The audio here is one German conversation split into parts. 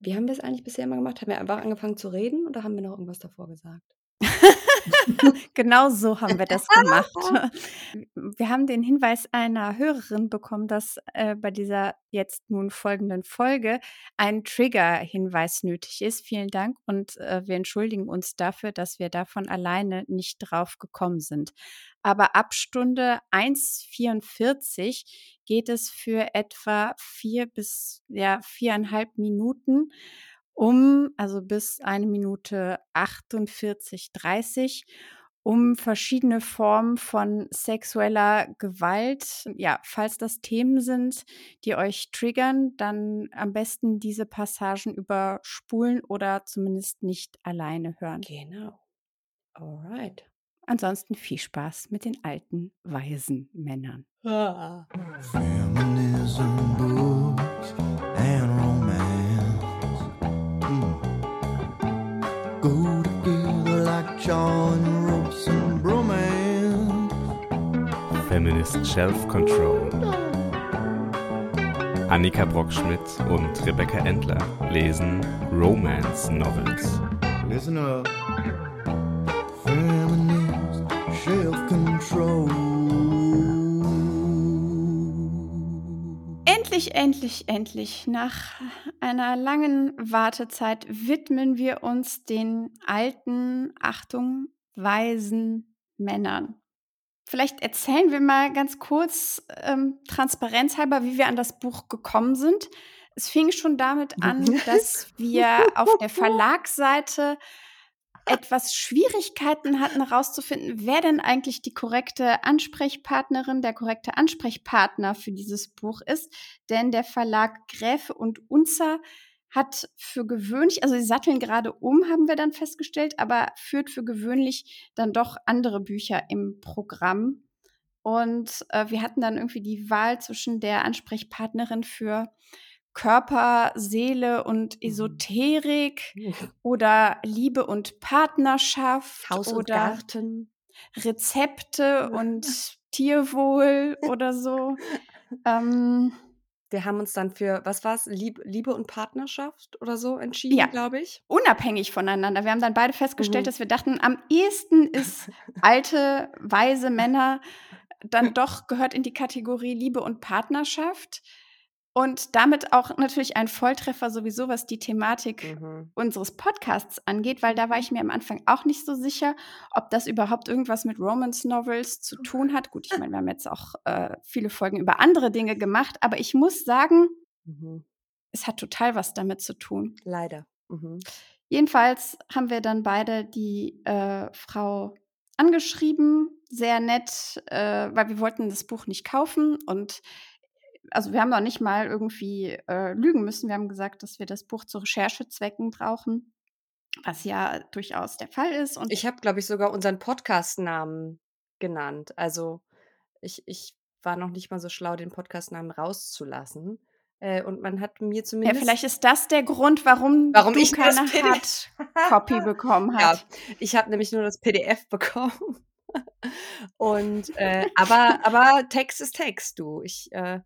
Wie haben wir es eigentlich bisher immer gemacht? Haben wir einfach angefangen zu reden oder haben wir noch irgendwas davor gesagt? Genau so haben wir das gemacht. Wir haben den Hinweis einer Hörerin bekommen, dass äh, bei dieser jetzt nun folgenden Folge ein Trigger-Hinweis nötig ist. Vielen Dank und äh, wir entschuldigen uns dafür, dass wir davon alleine nicht drauf gekommen sind. Aber ab Stunde 1,44 geht es für etwa vier bis ja, viereinhalb Minuten um, also bis eine Minute 48, 30, um verschiedene Formen von sexueller Gewalt. Ja, falls das Themen sind, die euch triggern, dann am besten diese Passagen überspulen oder zumindest nicht alleine hören. Genau. Alright. Ansonsten viel Spaß mit den alten, weisen Männern. Ah. Feminism like John ropes and bromance. Feminist Shelf Control. Annika Brockschmidt und Rebecca Endler lesen Romance Novels. Listen up, feminist self-control. Endlich, endlich, endlich. Nach einer langen Wartezeit widmen wir uns den alten, Achtung, weisen Männern. Vielleicht erzählen wir mal ganz kurz, ähm, transparenzhalber, wie wir an das Buch gekommen sind. Es fing schon damit an, dass wir auf der Verlagsseite etwas Schwierigkeiten hatten herauszufinden, wer denn eigentlich die korrekte Ansprechpartnerin, der korrekte Ansprechpartner für dieses Buch ist. Denn der Verlag Gräfe und Unzer hat für gewöhnlich, also sie satteln gerade um, haben wir dann festgestellt, aber führt für gewöhnlich dann doch andere Bücher im Programm. Und äh, wir hatten dann irgendwie die Wahl zwischen der Ansprechpartnerin für Körper, Seele und Esoterik oder Liebe und Partnerschaft Haus und oder Garten. Rezepte und Tierwohl oder so. Ähm, Wir haben uns dann für, was war es, Lieb Liebe und Partnerschaft oder so entschieden, Ja. glaube ich. unabhängig voneinander. Wir haben dann beide festgestellt, Mhm. dass wir dachten, am ehesten ist alte, weise Männer dann doch gehört in die Kategorie Liebe und Partnerschaft. Und damit auch natürlich ein Volltreffer sowieso, was die Thematik Mhm. unseres Podcasts angeht, weil da war ich mir am Anfang auch nicht so sicher, ob das überhaupt irgendwas mit Romance Novels zu tun hat. Gut, ich meine, wir haben jetzt auch äh, viele Folgen über andere Dinge gemacht, aber ich muss sagen, Mhm. es hat total was damit zu tun. Leider. Mhm. Jedenfalls haben wir dann beide die äh, Frau angeschrieben, sehr nett, äh, weil wir wollten das Buch nicht kaufen und also wir haben noch nicht mal irgendwie äh, lügen müssen. Wir haben gesagt, dass wir das Buch zu Recherchezwecken brauchen, was ja durchaus der Fall ist. Und Ich habe, glaube ich, sogar unseren Podcast-Namen genannt. Also ich, ich war noch nicht mal so schlau, den Podcast-Namen rauszulassen. Äh, und man hat mir ja, zumindest. vielleicht ist das der Grund, warum, Warum du ich keine Hardcopy bekommen Ja, hast. ich habe nämlich nur das PDF bekommen. Und äh, aber, aber Text ist Text, du. Ich, äh,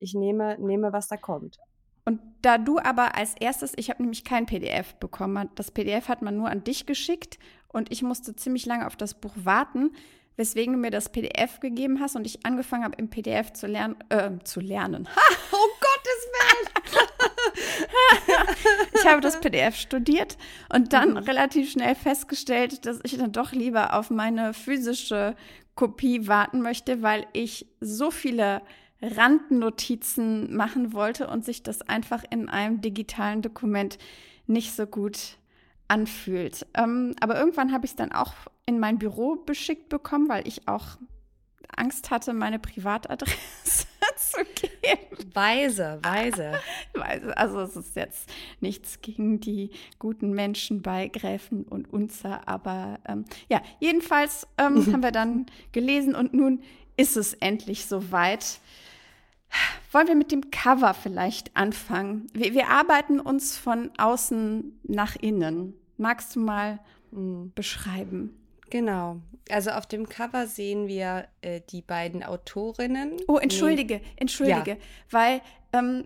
ich nehme, nehme, was da kommt. Und da du aber als erstes, ich habe nämlich kein PDF bekommen, das PDF hat man nur an dich geschickt und ich musste ziemlich lange auf das Buch warten, weswegen du mir das PDF gegeben hast und ich angefangen habe, im PDF zu lernen, äh, zu lernen. Ha! Oh Gottes Willen! Ich habe das PDF studiert und dann relativ schnell festgestellt, dass ich dann doch lieber auf meine physische Kopie warten möchte, weil ich so viele Randnotizen machen wollte und sich das einfach in einem digitalen Dokument nicht so gut anfühlt. Ähm, aber irgendwann habe ich es dann auch in mein Büro beschickt bekommen, weil ich auch Angst hatte, meine Privatadresse zu geben. Weise, weise. Weil- Also es ist jetzt nichts gegen die guten Menschen bei Gräfen und Unzer, aber ähm, ja, jedenfalls ähm, haben wir dann gelesen und nun ist es endlich soweit. Wollen wir mit dem Cover vielleicht anfangen? Wir, wir arbeiten uns von außen nach innen. Magst du mal Mhm. beschreiben? Genau. Also auf dem Cover sehen wir äh, die beiden Autorinnen. Oh, entschuldige, entschuldige, weil ähm,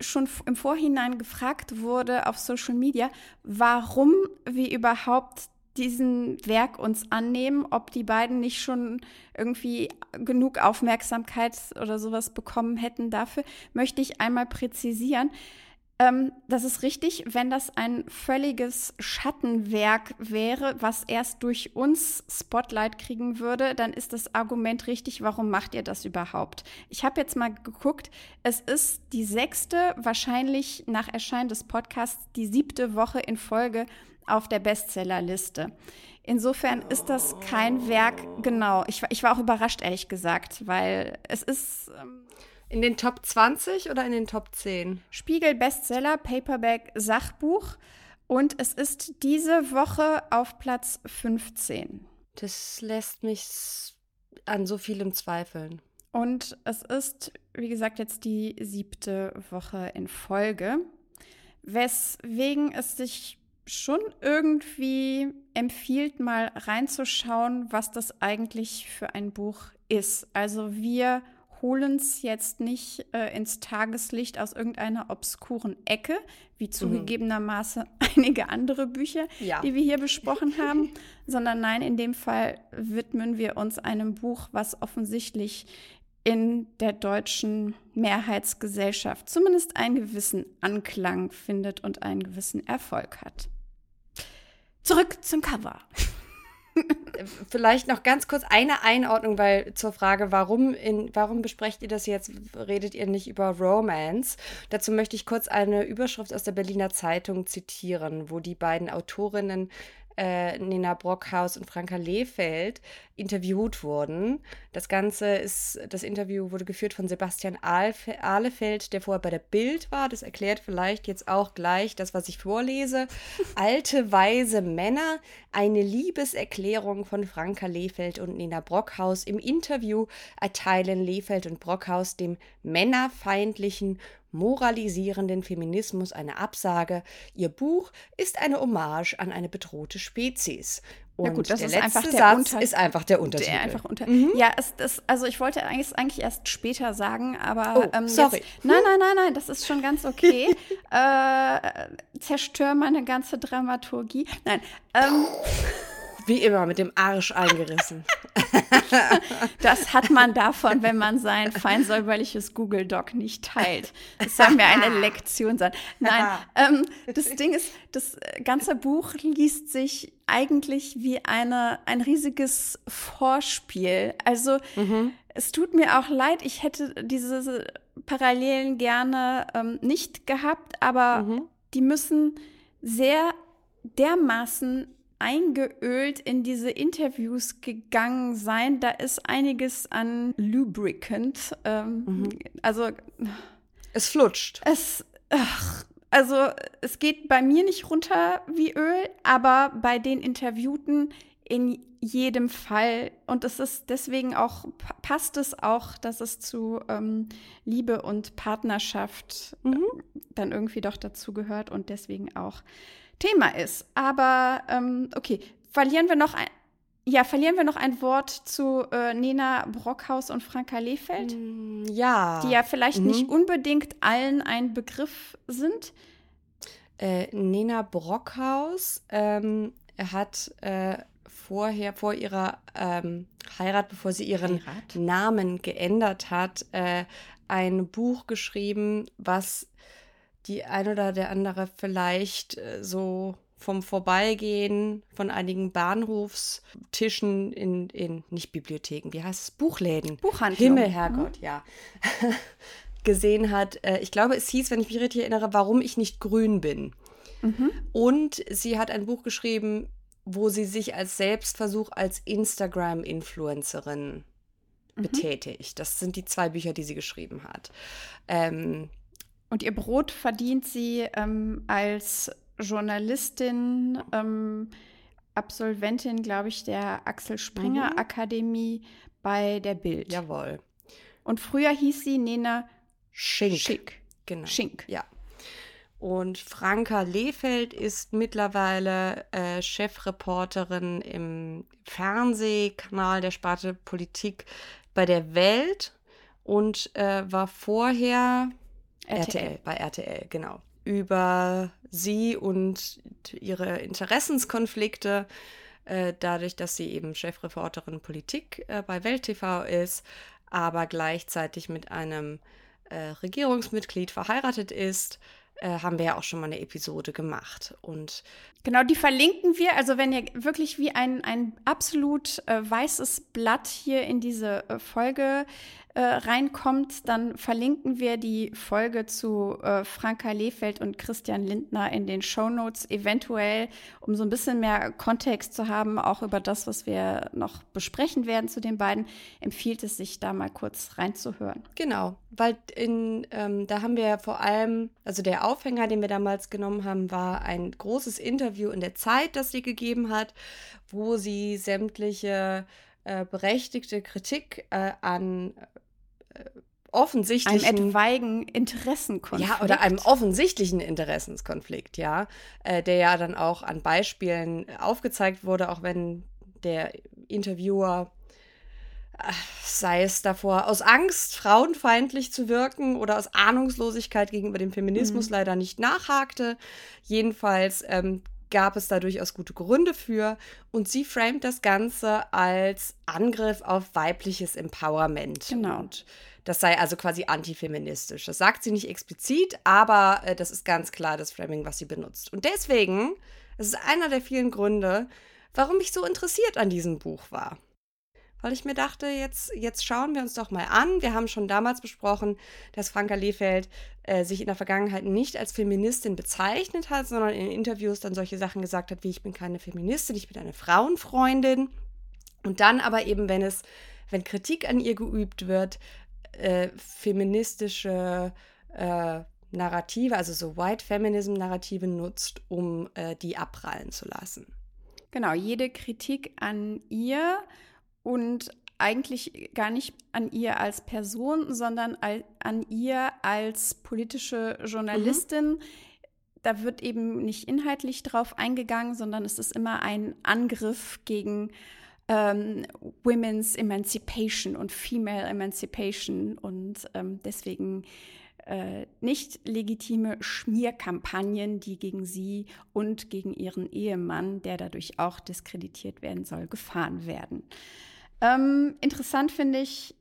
schon im Vorhinein gefragt wurde auf Social Media, warum wir überhaupt diesen Werk uns annehmen, ob die beiden nicht schon irgendwie genug Aufmerksamkeit oder sowas bekommen hätten dafür, möchte ich einmal präzisieren. Ähm, das ist richtig, wenn das ein völliges Schattenwerk wäre, was erst durch uns Spotlight kriegen würde, dann ist das Argument richtig, warum macht ihr das überhaupt? Ich habe jetzt mal geguckt, es ist die sechste, wahrscheinlich nach Erscheinen des Podcasts, die siebte Woche in Folge auf der Bestsellerliste. Insofern ist das kein Werk, genau. Ich, war- ich war auch überrascht, ehrlich gesagt, weil es ist. Ähm, In den Top 20 oder in den Top 10? Spiegel Bestseller, Paperback, Sachbuch. Und es ist diese Woche auf Platz 15. Das lässt mich an so vielem zweifeln. Und es ist, wie gesagt, jetzt die siebte Woche in Folge. Weswegen es sich schon irgendwie empfiehlt, mal reinzuschauen, was das eigentlich für ein Buch ist. Also wir holen es jetzt nicht äh, ins Tageslicht aus irgendeiner obskuren Ecke, wie zugegebenermaßen einige andere Bücher, Ja. die wir hier besprochen haben, sondern nein, in dem Fall widmen wir uns einem Buch, was offensichtlich in der deutschen Mehrheitsgesellschaft zumindest einen gewissen Anklang findet und einen gewissen Erfolg hat. Zurück zum Cover. Vielleicht noch ganz kurz eine Einordnung, weil zur Frage, warum, in, warum besprecht ihr das jetzt? Redet ihr nicht über Romance? Dazu möchte ich kurz eine Überschrift aus der Berliner Zeitung zitieren, wo die beiden Autorinnen äh, Nina Brockhaus und Franka Lehfeld interviewt wurden. Das Ganze ist, das Interview wurde geführt von Sebastian Ahlefeld, der vorher bei der Bild war. Das erklärt vielleicht jetzt auch gleich das, was ich vorlese. Alte, weise Männer, eine Liebeserklärung von Franka Lehfeld und Nina Brockhaus. Im Interview erteilen Lehfeld und Brockhaus dem männerfeindlichen moralisierenden Feminismus eine Absage. Ihr Buch ist eine Hommage an eine bedrohte Spezies. Und Ja gut, das der ist letzte einfach der Satz Unter- ist einfach der Untertitel. Der einfach unter. Mhm. Ja, es, das, also ich wollte eigentlich, eigentlich erst später sagen, aber Oh, ähm, sorry. Jetzt, nein, nein, nein, nein, das ist schon ganz okay. äh, zerstör meine ganze Dramaturgie. Nein, ähm, Wie immer mit dem Arsch eingerissen. das hat man davon, wenn man sein fein säuberliches Google Doc nicht teilt. Das soll mir eine Lektion sein. Nein, ähm, das Ding ist, das ganze Buch liest sich eigentlich wie eine, ein riesiges Vorspiel. Also es tut mir auch leid, ich hätte diese Parallelen gerne ähm, nicht gehabt, aber Mhm. die müssen sehr dermaßen eingeölt in diese Interviews gegangen sein. Da ist einiges an Lubricant. Ähm, Mhm. Also Es flutscht. es, ach, also es geht bei mir nicht runter wie Öl, aber bei den Interviewten in jedem Fall. Und es ist deswegen auch, pa- passt es auch, dass es zu ähm, Liebe und Partnerschaft äh, dann irgendwie doch dazu gehört und deswegen auch Thema ist. Aber ähm, okay, verlieren wir noch ein. Ja, verlieren wir noch ein Wort zu äh, Nena Brockhaus und Franka Lehfeld? Mm, Ja. die ja vielleicht Mhm. nicht unbedingt allen ein Begriff sind. Äh, Nena Brockhaus ähm, hat äh, vorher, vor ihrer ähm, Heirat, bevor sie ihren Heirat? Namen geändert hat, äh, ein Buch geschrieben, was die ein oder der andere vielleicht äh, so vom Vorbeigehen von einigen Bahnhofstischen in, in, nicht Bibliotheken, wie heißt es, Buchläden. Buchhandlung. Himmel, Herrgott, ja. gesehen hat. Äh, ich glaube, es hieß, wenn ich mich richtig erinnere, warum ich nicht grün bin. Mhm. Und sie hat ein Buch geschrieben, wo sie sich als Selbstversuch als Instagram-Influencerin Mhm. betätigt. Das sind die zwei Bücher, die sie geschrieben hat. Ähm, Und ihr Brot verdient sie ähm, als Journalistin, ähm, Absolventin, glaube ich, der Axel Springer Mhm. Akademie bei der Bild. jawohl. Und früher hieß sie Nena Schink. Schick. Genau. Schink. Ja. Und Franka Lehfeld ist mittlerweile äh, Chefreporterin im Fernsehkanal der Sparte Politik bei der Welt und äh, war vorher RTL. RTL, bei RTL, genau. Über sie und ihre Interessenskonflikte, äh, dadurch, dass sie eben Chefreporterin Politik äh, bei Welt TV ist, aber gleichzeitig mit einem äh, Regierungsmitglied verheiratet ist, äh, haben wir ja auch schon mal eine Episode gemacht. Und genau, die verlinken wir. Also wenn ihr wirklich wie ein, ein absolut äh, weißes Blatt hier in diese äh, Folge äh, reinkommt, dann verlinken wir die Folge zu äh, Franka Lehfeld und Christian Lindner in den Show Notes, eventuell, um so ein bisschen mehr Kontext zu haben, auch über das, was wir noch besprechen werden zu den beiden, empfiehlt es sich da mal kurz reinzuhören. Genau, weil in, ähm, da haben wir vor allem, also der Aufhänger, den wir damals genommen haben, war ein großes Interview in der Zeit, das sie gegeben hat, wo sie sämtliche äh, berechtigte Kritik äh, an offensichtlichen einem etwaigen Interessenkonflikt. Ja, oder einem offensichtlichen Interessenskonflikt, ja, äh, der ja dann auch an Beispielen aufgezeigt wurde, auch wenn der Interviewer äh, sei es davor, aus Angst, frauenfeindlich zu wirken oder aus Ahnungslosigkeit gegenüber dem Feminismus mhm. leider nicht nachhakte. Jedenfalls ähm, gab es da durchaus gute Gründe für. Und sie framet das Ganze als Angriff auf weibliches Empowerment. Genau. Und das sei also quasi antifeministisch. Das sagt sie nicht explizit, aber äh, das ist ganz klar das Framing, was sie benutzt. Und deswegen, es ist einer der vielen Gründe, warum ich so interessiert an diesem Buch war weil ich mir dachte, jetzt, jetzt schauen wir uns doch mal an. Wir haben schon damals besprochen, dass Franka Lehfeld äh, sich in der Vergangenheit nicht als Feministin bezeichnet hat, sondern in Interviews dann solche Sachen gesagt hat, wie ich bin keine Feministin, ich bin eine Frauenfreundin. Und dann aber eben, wenn es, wenn Kritik an ihr geübt wird, äh, feministische äh, Narrative, also so White Feminism Narrative nutzt, um äh, die abprallen zu lassen. Genau, jede Kritik an ihr und eigentlich gar nicht an ihr als Person, sondern an ihr als politische Journalistin. Mhm. Da wird eben nicht inhaltlich drauf eingegangen, sondern es ist immer ein Angriff gegen ähm, Women's Emancipation und Female Emancipation und ähm, deswegen äh, nicht legitime Schmierkampagnen, die gegen sie und gegen ihren Ehemann, der dadurch auch diskreditiert werden soll, gefahren werden. Ähm, interessant finde ich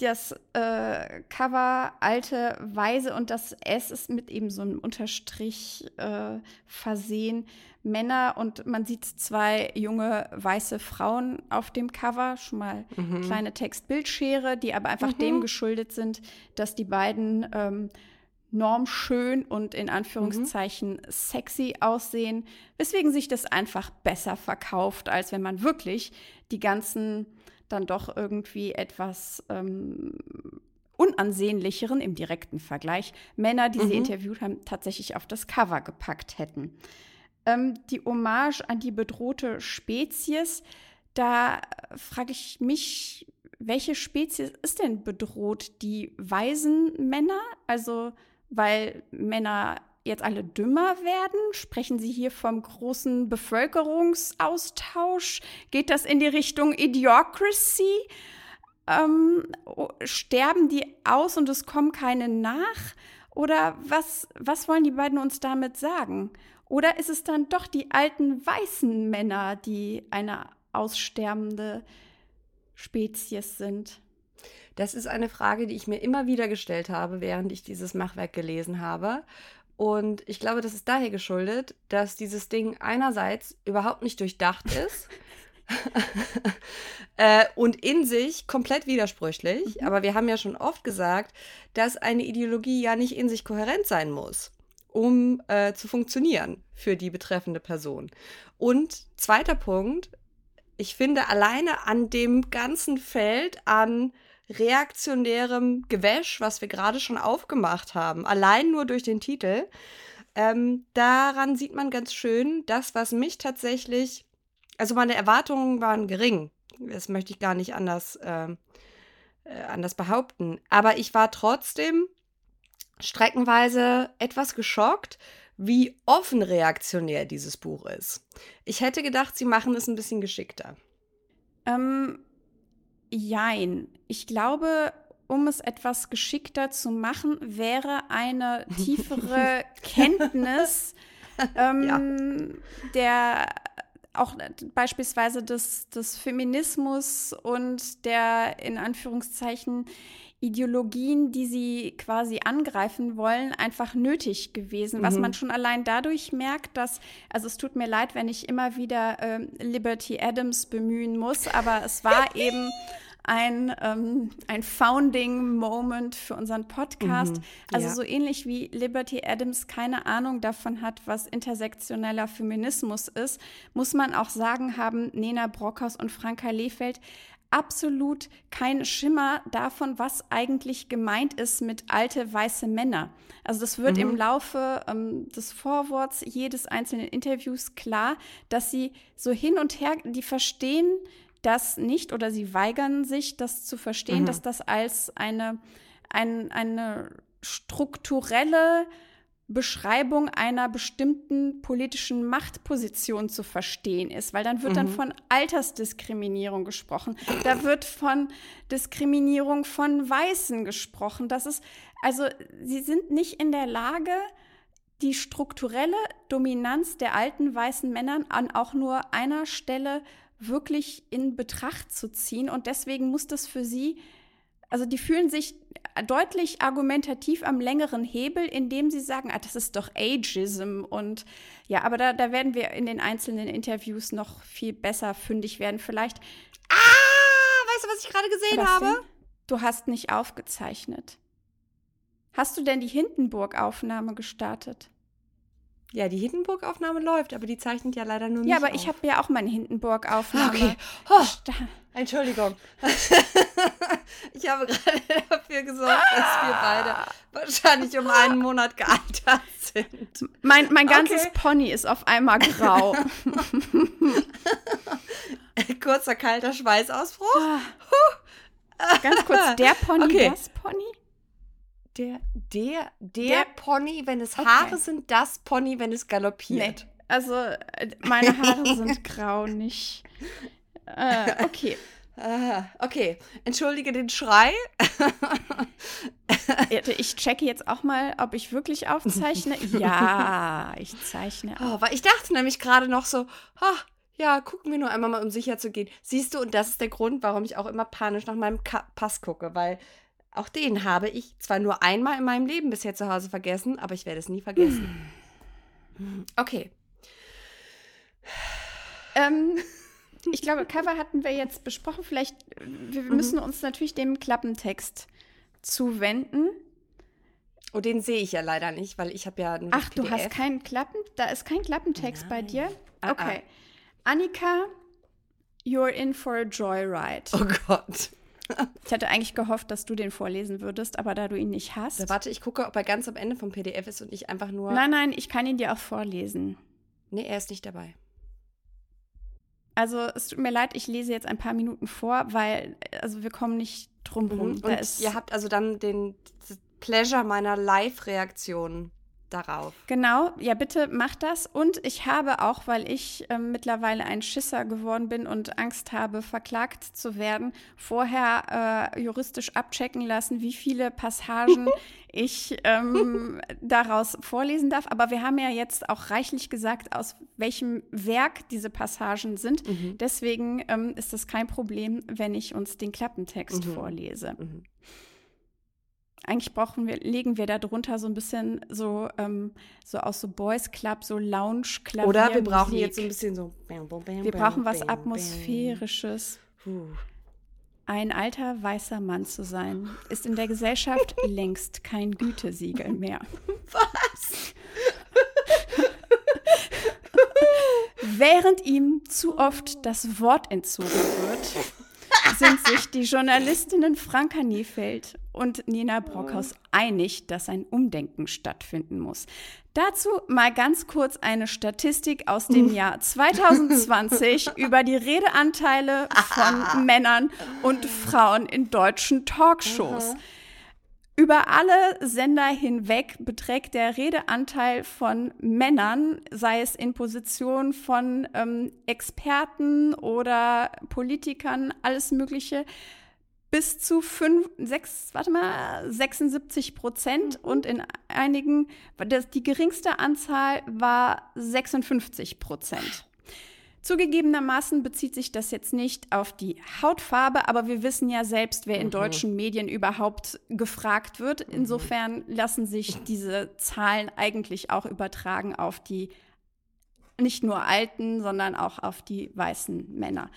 das äh, Cover alte Weise und das S ist mit eben so einem Unterstrich äh, versehen. Männer und man sieht zwei junge weiße Frauen auf dem Cover. Schon mal mhm. kleine Textbildschere, die aber einfach mhm. dem geschuldet sind, dass die beiden ähm, normschön und in Anführungszeichen mhm. sexy aussehen, weswegen sich das einfach besser verkauft, als wenn man wirklich die ganzen dann doch irgendwie etwas ähm, unansehnlicheren im direkten Vergleich Männer, die mhm. sie interviewt haben, tatsächlich auf das Cover gepackt hätten. Ähm, die Hommage an die bedrohte Spezies, da frage ich mich, welche Spezies ist denn bedroht? Die weisen Männer? Also, weil Männer jetzt alle dümmer werden? Sprechen Sie hier vom großen Bevölkerungsaustausch? Geht das in die Richtung Idiocracy? Ähm, sterben die aus und es kommen keine nach? Oder was, was wollen die beiden uns damit sagen? Oder ist es dann doch die alten weißen Männer, die eine aussterbende Spezies sind? Das ist eine Frage, die ich mir immer wieder gestellt habe, während ich dieses Machwerk gelesen habe. Und ich glaube, das ist daher geschuldet, dass dieses Ding einerseits überhaupt nicht durchdacht ist äh, und in sich komplett widersprüchlich. Mhm. Aber wir haben ja schon oft gesagt, dass eine Ideologie ja nicht in sich kohärent sein muss, um äh, zu funktionieren für die betreffende Person. Und zweiter Punkt, ich finde alleine an dem ganzen Feld an reaktionärem Gewäsch, was wir gerade schon aufgemacht haben, allein nur durch den Titel. Ähm, daran sieht man ganz schön, das, was mich tatsächlich, also meine Erwartungen waren gering. Das möchte ich gar nicht anders, äh, äh, anders behaupten. Aber ich war trotzdem streckenweise etwas geschockt, wie offen reaktionär dieses Buch ist. Ich hätte gedacht, sie machen es ein bisschen geschickter. Ähm, jein. Ich glaube, um es etwas geschickter zu machen, wäre eine tiefere Kenntnis ähm, der auch beispielsweise des, des Feminismus und der in Anführungszeichen Ideologien, die sie quasi angreifen wollen, einfach nötig gewesen. Mhm. Was man schon allein dadurch merkt, dass, also es tut mir leid, wenn ich immer wieder ähm, Liberty Adams bemühen muss, aber es war eben ein, ähm, ein Founding-Moment für unseren Podcast. Mhm, also ja. so ähnlich wie Liberty Adams keine Ahnung davon hat, was intersektioneller Feminismus ist, muss man auch sagen, haben Nena Brockhaus und Franka Lehfeld absolut kein Schimmer davon, was eigentlich gemeint ist mit alte weiße Männer. Also das wird mhm. im Laufe ähm, des Vorworts jedes einzelnen Interviews klar, dass sie so hin und her, die verstehen das nicht oder sie weigern sich, das zu verstehen, mhm. dass das als eine, ein, eine strukturelle Beschreibung einer bestimmten politischen Machtposition zu verstehen ist, weil dann wird mhm. dann von Altersdiskriminierung gesprochen. Da wird von Diskriminierung von Weißen gesprochen. Das ist, also sie sind nicht in der Lage, die strukturelle Dominanz der alten weißen Männer an auch nur einer Stelle wirklich in Betracht zu ziehen. Und deswegen muss das für sie, also die fühlen sich deutlich argumentativ am längeren Hebel, indem sie sagen, ah, das ist doch Ageism. Und ja, aber da, da werden wir in den einzelnen Interviews noch viel besser fündig werden. Vielleicht. Ah, weißt du, was ich gerade gesehen was habe? Denn? Du hast nicht aufgezeichnet. Hast du denn die Hindenburg-Aufnahme gestartet? Ja, die Hindenburg-Aufnahme läuft, aber die zeichnet ja leider nur nicht. Ja, aber auf. ich habe ja auch meine Hindenburg-Aufnahme. Okay. Oh, Entschuldigung. ich habe gerade dafür gesorgt, dass wir beide wahrscheinlich um einen Monat gealtert sind. Mein, mein ganzes okay. Pony ist auf einmal grau. Kurzer kalter Schweißausbruch. Ah. Ganz kurz, der Pony, okay. das Pony? Der, der, der, der Pony, wenn es Haare okay. sind, das Pony, wenn es galoppiert. Nee. Also, äh, meine Haare sind grau, nicht. Äh, okay. Ah, okay, entschuldige den Schrei. ich checke jetzt auch mal, ob ich wirklich aufzeichne. Ja, ich zeichne oh, weil ich dachte nämlich gerade noch so, oh, ja, gucken wir nur einmal mal, um sicher zu gehen. Siehst du, und das ist der Grund, warum ich auch immer panisch nach meinem Ka Pass gucke, weil auch den habe ich zwar nur einmal in meinem Leben bisher zu Hause vergessen, aber ich werde es nie vergessen. Okay. Ähm, ich glaube, Cover hatten wir jetzt besprochen. Vielleicht, wir mhm. müssen uns natürlich dem Klappentext zuwenden. Oh, den sehe ich ja leider nicht, weil ich habe ja Ach, PDF. du hast keinen Klappen, da ist kein Klappentext Nein. bei dir? Ah, okay. Ah. Annika, you're in for a joyride. Oh Gott. Ich hatte eigentlich gehofft, dass du den vorlesen würdest, aber da du ihn nicht hast. Da warte, ich gucke, ob er ganz am Ende vom PDF ist und ich einfach nur. Nein, nein, ich kann ihn dir auch vorlesen. Nee, er ist nicht dabei. Also, es tut mir leid, ich lese jetzt ein paar Minuten vor, weil, also wir kommen nicht drum rum. Mhm. Und ihr habt also dann den Pleasure meiner Live-Reaktion darauf. Genau, ja, bitte mach das. Und ich habe auch, weil ich äh, mittlerweile ein Schisser geworden bin und Angst habe, verklagt zu werden, vorher äh, juristisch abchecken lassen, wie viele Passagen ich ähm, daraus vorlesen darf. Aber wir haben ja jetzt auch reichlich gesagt, aus welchem Werk diese Passagen sind. Mhm. Deswegen ähm, ist das kein Problem, wenn ich uns den Klappentext mhm. vorlese. Mhm eigentlich brauchen wir, legen wir da drunter so ein bisschen so, ähm, so aus so Boys Club, so Lounge Klavier. Oder wir brauchen Musik. jetzt so ein bisschen so. Bam, bam, bam, wir brauchen was Atmosphärisches. Ein alter weißer Mann zu sein, ist in der Gesellschaft längst kein Gütesiegel mehr. Was? Während ihm zu oft das Wort entzogen wird, sind sich die Journalistinnen Franka Niefeld und Nina Brockhaus einig, dass ein Umdenken stattfinden muss. Dazu mal ganz kurz eine Statistik aus dem Jahr 2020 über die Redeanteile von Männern und Frauen in deutschen Talkshows. Über alle Sender hinweg beträgt der Redeanteil von Männern, sei es in Position von ähm, Experten oder Politikern, alles Mögliche, bis zu fünf, sechs, warte mal, 76 Prozent und in einigen, das, die geringste Anzahl war 56 Prozent. Zugegebenermaßen bezieht sich das jetzt nicht auf die Hautfarbe, aber wir wissen ja selbst, wer in deutschen Medien überhaupt gefragt wird. Insofern lassen sich diese Zahlen eigentlich auch übertragen auf die nicht nur alten, sondern auch auf die weißen Männer.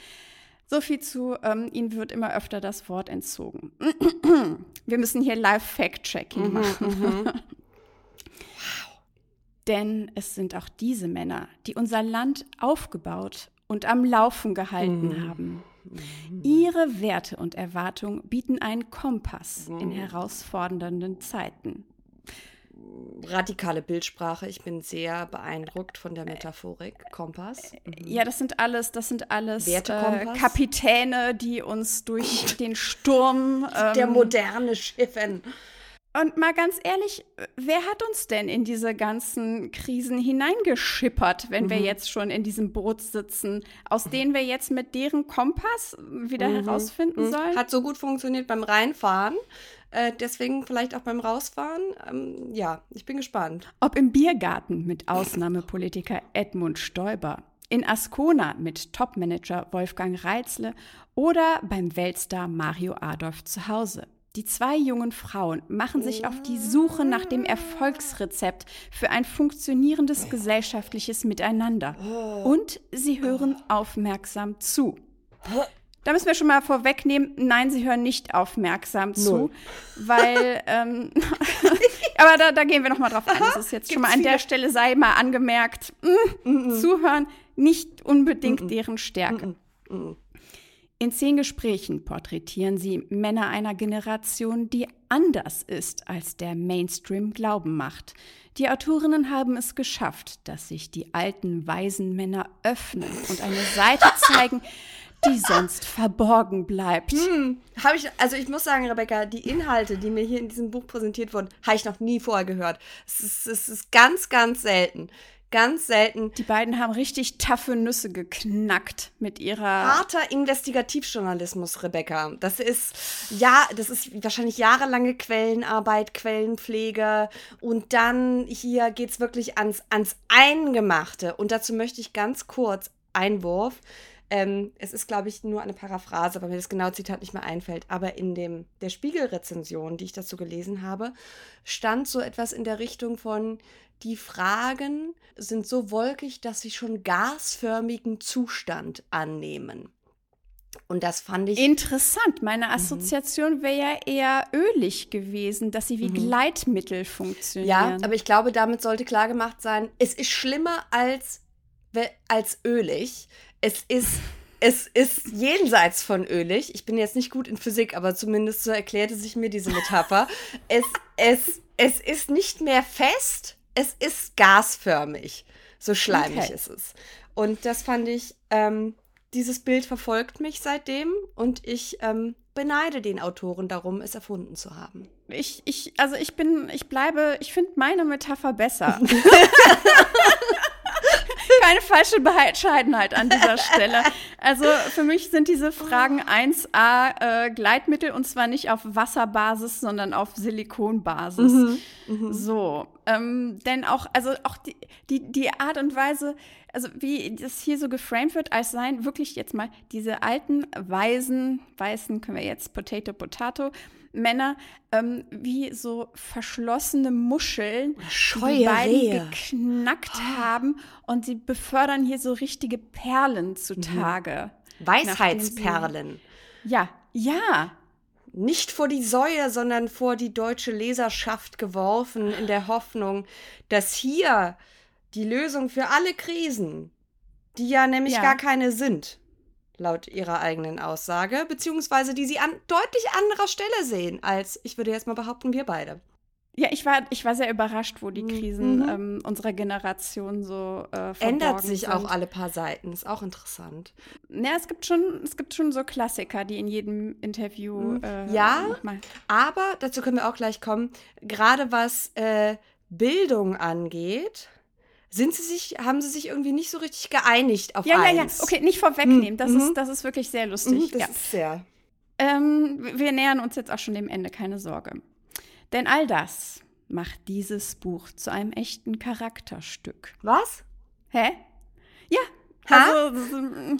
So viel zu, ähm, ihnen wird immer öfter das Wort entzogen. Wir müssen hier Live-Fact-Checking machen. Denn es sind auch diese Männer, die unser Land aufgebaut und am Laufen gehalten haben. Ihre Werte und Erwartungen bieten einen Kompass in herausfordernden Zeiten. Radikale Bildsprache. Ich bin sehr beeindruckt von der Metaphorik. Kompass. Ja, das sind alles, das sind alles äh? Kapitäne, die uns durch den Sturm. Der ähm, moderne Schiffen. Und mal ganz ehrlich, wer hat uns denn in diese ganzen Krisen hineingeschippert, wenn wir jetzt schon in diesem Boot sitzen, aus denen wir jetzt mit deren Kompass wieder herausfinden sollen? Hat so gut funktioniert beim Reinfahren. Äh, deswegen vielleicht auch beim Rausfahren. Ähm, ja, ich bin gespannt. Ob im Biergarten mit Ausnahmepolitiker Edmund Stoiber, in Ascona mit Topmanager Wolfgang Reitzle oder beim Weltstar Mario Adolf zu Hause. Die zwei jungen Frauen machen sich auf die Suche nach dem Erfolgsrezept für ein funktionierendes gesellschaftliches Miteinander. Und sie hören aufmerksam zu. Da müssen wir schon mal vorwegnehmen, nein, sie hören nicht aufmerksam zu, Null. weil, ähm, aber da, da gehen wir noch mal drauf ein. Das ist jetzt schon mal an der Stelle sei mal angemerkt, mm, zuhören nicht unbedingt deren Stärke. In zehn Gesprächen porträtieren sie Männer einer Generation, die anders ist, als der Mainstream Glauben macht. Die Autorinnen haben es geschafft, dass sich die alten, weisen Männer öffnen und eine Seite zeigen, die sonst verborgen bleibt. Habe ich, also ich muss sagen, Rebecca, die Inhalte, die mir hier in diesem Buch präsentiert wurden, habe ich noch nie vorher gehört. Es ist, es ist ganz, ganz selten. Ganz selten. Die beiden haben richtig taffe Nüsse geknackt mit ihrer. Harter Investigativjournalismus, Rebecca. Das ist ja, das ist wahrscheinlich jahrelange Quellenarbeit, Quellenpflege und dann hier geht's wirklich ans, ans Eingemachte. Und dazu möchte ich ganz kurz Einwurf. Ähm, es ist, glaube ich, nur eine Paraphrase, weil mir das genaue Zitat nicht mehr einfällt. Aber in dem, der Spiegelrezension, die ich dazu gelesen habe, stand so etwas in der Richtung von, die Fragen sind so wolkig, dass sie schon gasförmigen Zustand annehmen. Und das fand ich. Interessant. Meine Assoziation wäre ja eher ölig gewesen, dass sie wie Gleitmittel funktionieren. ja, aber ich glaube, damit sollte klar gemacht sein, es ist schlimmer als, als ölig. Es ist. Es ist jenseits von ölig. Ich bin jetzt nicht gut in Physik, aber zumindest so erklärte sich mir diese Metapher. es, es, es ist nicht mehr fest, es ist gasförmig. So schleimig Okay. ist es. Und das fand ich, ähm, dieses Bild verfolgt mich seitdem und ich ähm, beneide den Autoren darum, es erfunden zu haben. Ich, ich, also ich bin, ich bleibe, ich finde meine Metapher besser. Keine falsche Bescheidenheit an dieser Stelle. Also für mich sind diese Fragen 1a äh, Gleitmittel und zwar nicht auf Wasserbasis, sondern auf Silikonbasis. So, ähm, denn auch, also auch die, die, die Art und Weise, also wie das hier so geframed wird, als seien wirklich jetzt mal diese alten, weisen, weißen, können wir jetzt Potato, Potato, Männer, ähm, wie so verschlossene Muscheln, die scheue die beiden geknackt haben und sie befördern hier so richtige Perlen zutage. Weisheitsperlen. Ja, ja. Nicht vor die Säue, sondern vor die deutsche Leserschaft geworfen, in der Hoffnung, dass hier die Lösung für alle Krisen, die ja nämlich Ja. gar keine sind, laut ihrer eigenen Aussage, beziehungsweise die sie an deutlich anderer Stelle sehen, als ich würde jetzt mal behaupten, wir beide. Ja, ich war, ich war sehr überrascht, wo die Krisen Mhm. ähm, unserer Generation so äh, Ändert sich sind. auch alle paar Seiten. Ist auch interessant. Ja, es gibt schon, es gibt schon so Klassiker, die in jedem Interview Mhm. äh, Ja. Aber dazu können wir auch gleich kommen. Gerade was äh, Bildung angeht, sind sie sich, haben sie sich irgendwie nicht so richtig geeinigt auf Ja, ja, ja. eins. Okay, nicht vorwegnehmen. Das, Mhm. ist, das ist wirklich sehr Mhm, lustig. das ja. ist sehr. Ähm, wir nähern uns jetzt auch schon dem Ende, keine Sorge. Denn all das macht dieses Buch zu einem echten Charakterstück. Was? Hä? Also,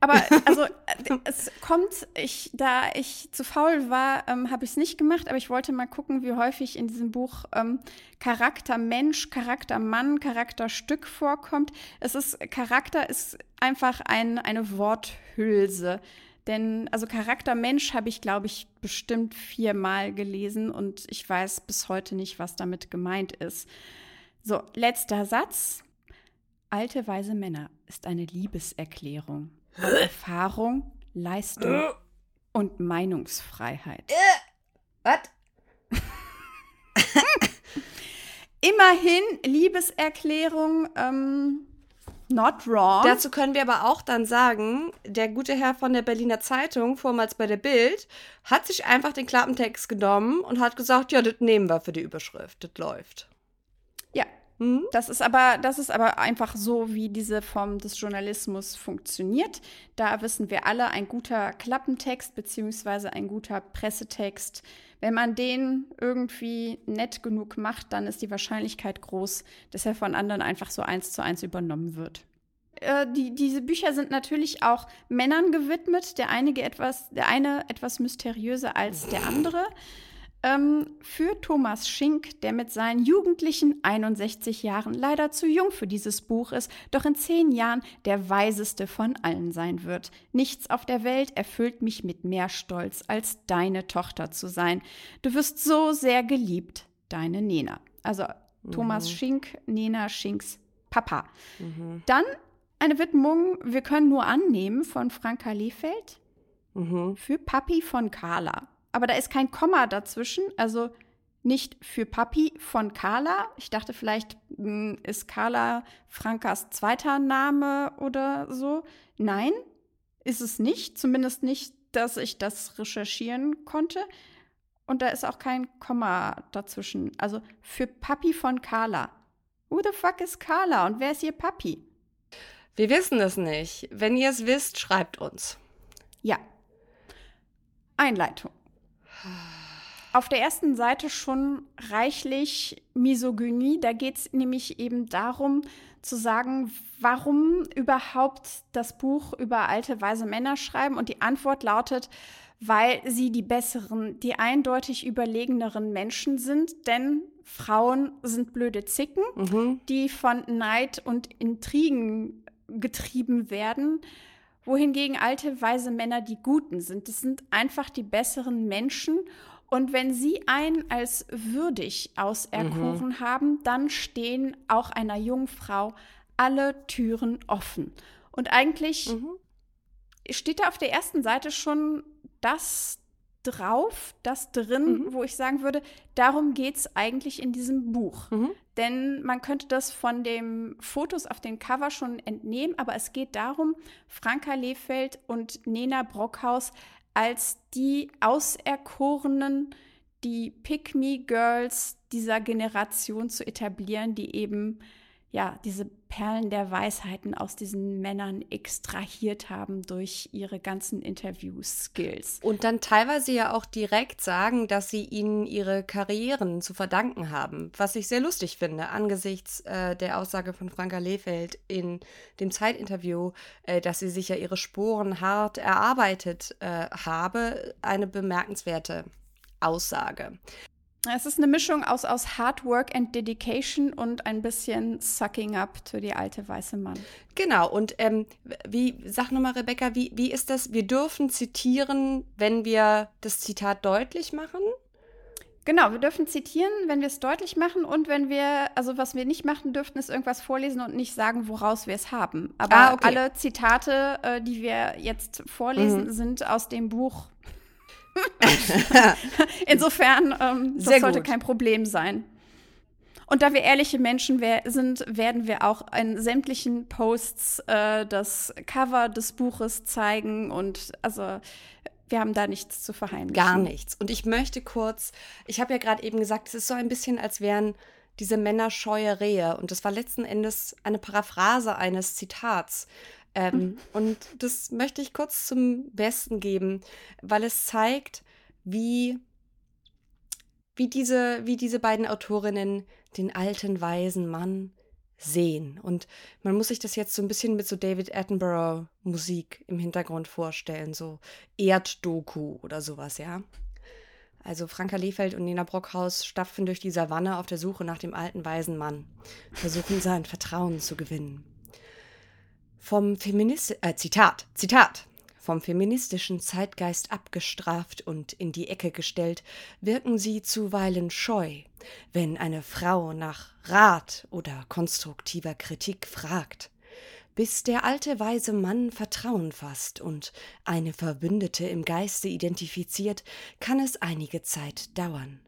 aber also äh, es kommt, ich, da ich zu faul war, ähm, habe ich es nicht gemacht, aber ich wollte mal gucken, wie häufig in diesem Buch ähm, Charakter Mensch, Charakter Mann, Charakterstück vorkommt. Es ist, Charakter ist einfach ein, eine Worthülse. Denn, also Charakter Mensch habe ich, glaube ich, bestimmt viermal gelesen und ich weiß bis heute nicht, was damit gemeint ist. So, letzter Satz. Alte weise Männer ist eine Liebeserklärung Erfahrung, Leistung und Meinungsfreiheit. Was? Immerhin Liebeserklärung, ähm, not wrong. Dazu können wir aber auch dann sagen, der gute Herr von der Berliner Zeitung, vormals bei der Bild, hat sich einfach den Klappentext genommen und hat gesagt, ja, das nehmen wir für die Überschrift, das läuft. Ja, Hm? Das ist aber, das ist aber einfach so, wie diese Form des Journalismus funktioniert. Da wissen wir alle, ein guter Klappentext beziehungsweise ein guter Pressetext, wenn man den irgendwie nett genug macht, dann ist die Wahrscheinlichkeit groß, dass er von anderen einfach so eins zu eins übernommen wird. Äh, die, diese Bücher sind natürlich auch Männern gewidmet, der einige etwas, der eine etwas mysteriöser als der andere. Ähm, für Thomas Schink, der mit seinen jugendlichen 61 Jahren leider zu jung für dieses Buch ist, doch in zehn Jahren der weiseste von allen sein wird. Nichts auf der Welt erfüllt mich mit mehr Stolz, als deine Tochter zu sein. Du wirst so sehr geliebt, deine Nena. Also Thomas Schink, Nena Schinks Papa. Dann eine Widmung, wir können nur annehmen, von Franka Lehfeld Mhm. für Papi von Carla. Aber da ist kein Komma dazwischen, also nicht für Papi von Carla. Ich dachte vielleicht mh, ist Carla Frankas zweiter Name oder so. Nein, ist es nicht. Zumindest nicht, dass ich das recherchieren konnte. Und da ist auch kein Komma dazwischen. Also für Papi von Carla. Who the fuck ist Carla und wer ist ihr Papi? Wir wissen es nicht. Wenn ihr es wisst, schreibt uns. Ja. Einleitung. Auf der ersten Seite schon reichlich Misogynie. Da geht es nämlich eben darum zu sagen, warum überhaupt das Buch über alte, weise Männer schreiben. Und die Antwort lautet, weil sie die besseren, die eindeutig überlegeneren Menschen sind. Denn Frauen sind blöde Zicken, Mhm. die von Neid und Intrigen getrieben werden wohingegen alte, weise Männer die Guten sind. Das sind einfach die besseren Menschen. Und wenn sie einen als würdig auserkoren haben, dann stehen auch einer jungen Frau alle Türen offen. Und eigentlich Mhm. steht da auf der ersten Seite schon das drauf, das drin, wo ich sagen würde, darum geht es eigentlich in diesem Buch. Denn man könnte das von den Fotos auf dem Cover schon entnehmen, aber es geht darum, Franka Lehfeld und Nena Brockhaus als die Auserkorenen, die Pick-Me-Girls dieser Generation zu etablieren, die eben ja diese Perlen der Weisheiten aus diesen Männern extrahiert haben durch ihre ganzen Interview-Skills. Und dann teilweise ja auch direkt sagen, dass sie ihnen ihre Karrieren zu verdanken haben. Was ich sehr lustig finde, angesichts äh, der Aussage von Franka Lehfeld in dem Zeitinterview, äh, dass sie sich ja ihre Sporen hart erarbeitet äh, habe. Eine bemerkenswerte Aussage. Es ist eine Mischung aus, aus Hard Work and Dedication und ein bisschen Sucking Up to die alte weiße Mann. Genau, und ähm, wie, sag nochmal, Rebecca, wie, wie ist das? Wir dürfen zitieren, wenn wir das Zitat deutlich machen? Genau, wir dürfen zitieren, wenn wir es deutlich machen und wenn wir, also was wir nicht machen dürften, ist irgendwas vorlesen und nicht sagen, woraus wir es haben. Aber Ah, okay. alle Zitate, äh, die wir jetzt vorlesen, Mhm. sind aus dem Buch. Insofern, ähm, das Sehr sollte gut. kein Problem sein. Und da wir ehrliche Menschen sind, werden wir auch in sämtlichen Posts äh, das Cover des Buches zeigen und also wir haben da nichts zu verheimlichen. Gar nichts. Und ich möchte kurz, ich habe ja gerade eben gesagt, es ist so ein bisschen, als wären diese Männer scheue Rehe. Und das war letzten Endes eine Paraphrase eines Zitats. Ähm, und das möchte ich kurz zum Besten geben, weil es zeigt, wie, wie, diese, wie diese beiden Autorinnen den alten, weisen Mann sehen. Und man muss sich das jetzt so ein bisschen mit so David Attenborough Musik im Hintergrund vorstellen, so Erddoku oder sowas, ja. Also Franka Lehfeld und Nina Brockhaus stapfen durch die Savanne auf der Suche nach dem alten weisen Mann, versuchen sein Vertrauen zu gewinnen. Vom Feminist äh, Zitat, Zitat. Vom feministischen Zeitgeist abgestraft und in die Ecke gestellt, wirken sie zuweilen scheu, wenn eine Frau nach Rat oder konstruktiver Kritik fragt. Bis der alte weise Mann Vertrauen fasst und eine Verbündete im Geiste identifiziert, kann es einige Zeit dauern.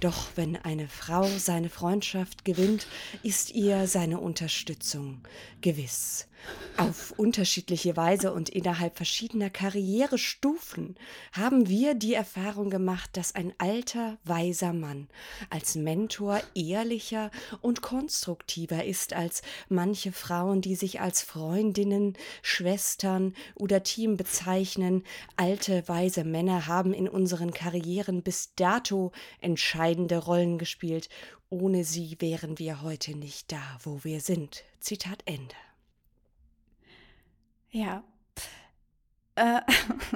Doch wenn eine Frau seine Freundschaft gewinnt, ist ihr seine Unterstützung gewiss. Auf unterschiedliche Weise und innerhalb verschiedener Karrierestufen haben wir die Erfahrung gemacht, dass ein alter, weiser Mann als Mentor ehrlicher und konstruktiver ist als manche Frauen, die sich als Freundinnen, Schwestern oder Team bezeichnen. Alte, weise Männer haben in unseren Karrieren bis dato entscheidende Rollen gespielt. Ohne sie wären wir heute nicht da, wo wir sind. Zitat Ende. Ja. Äh,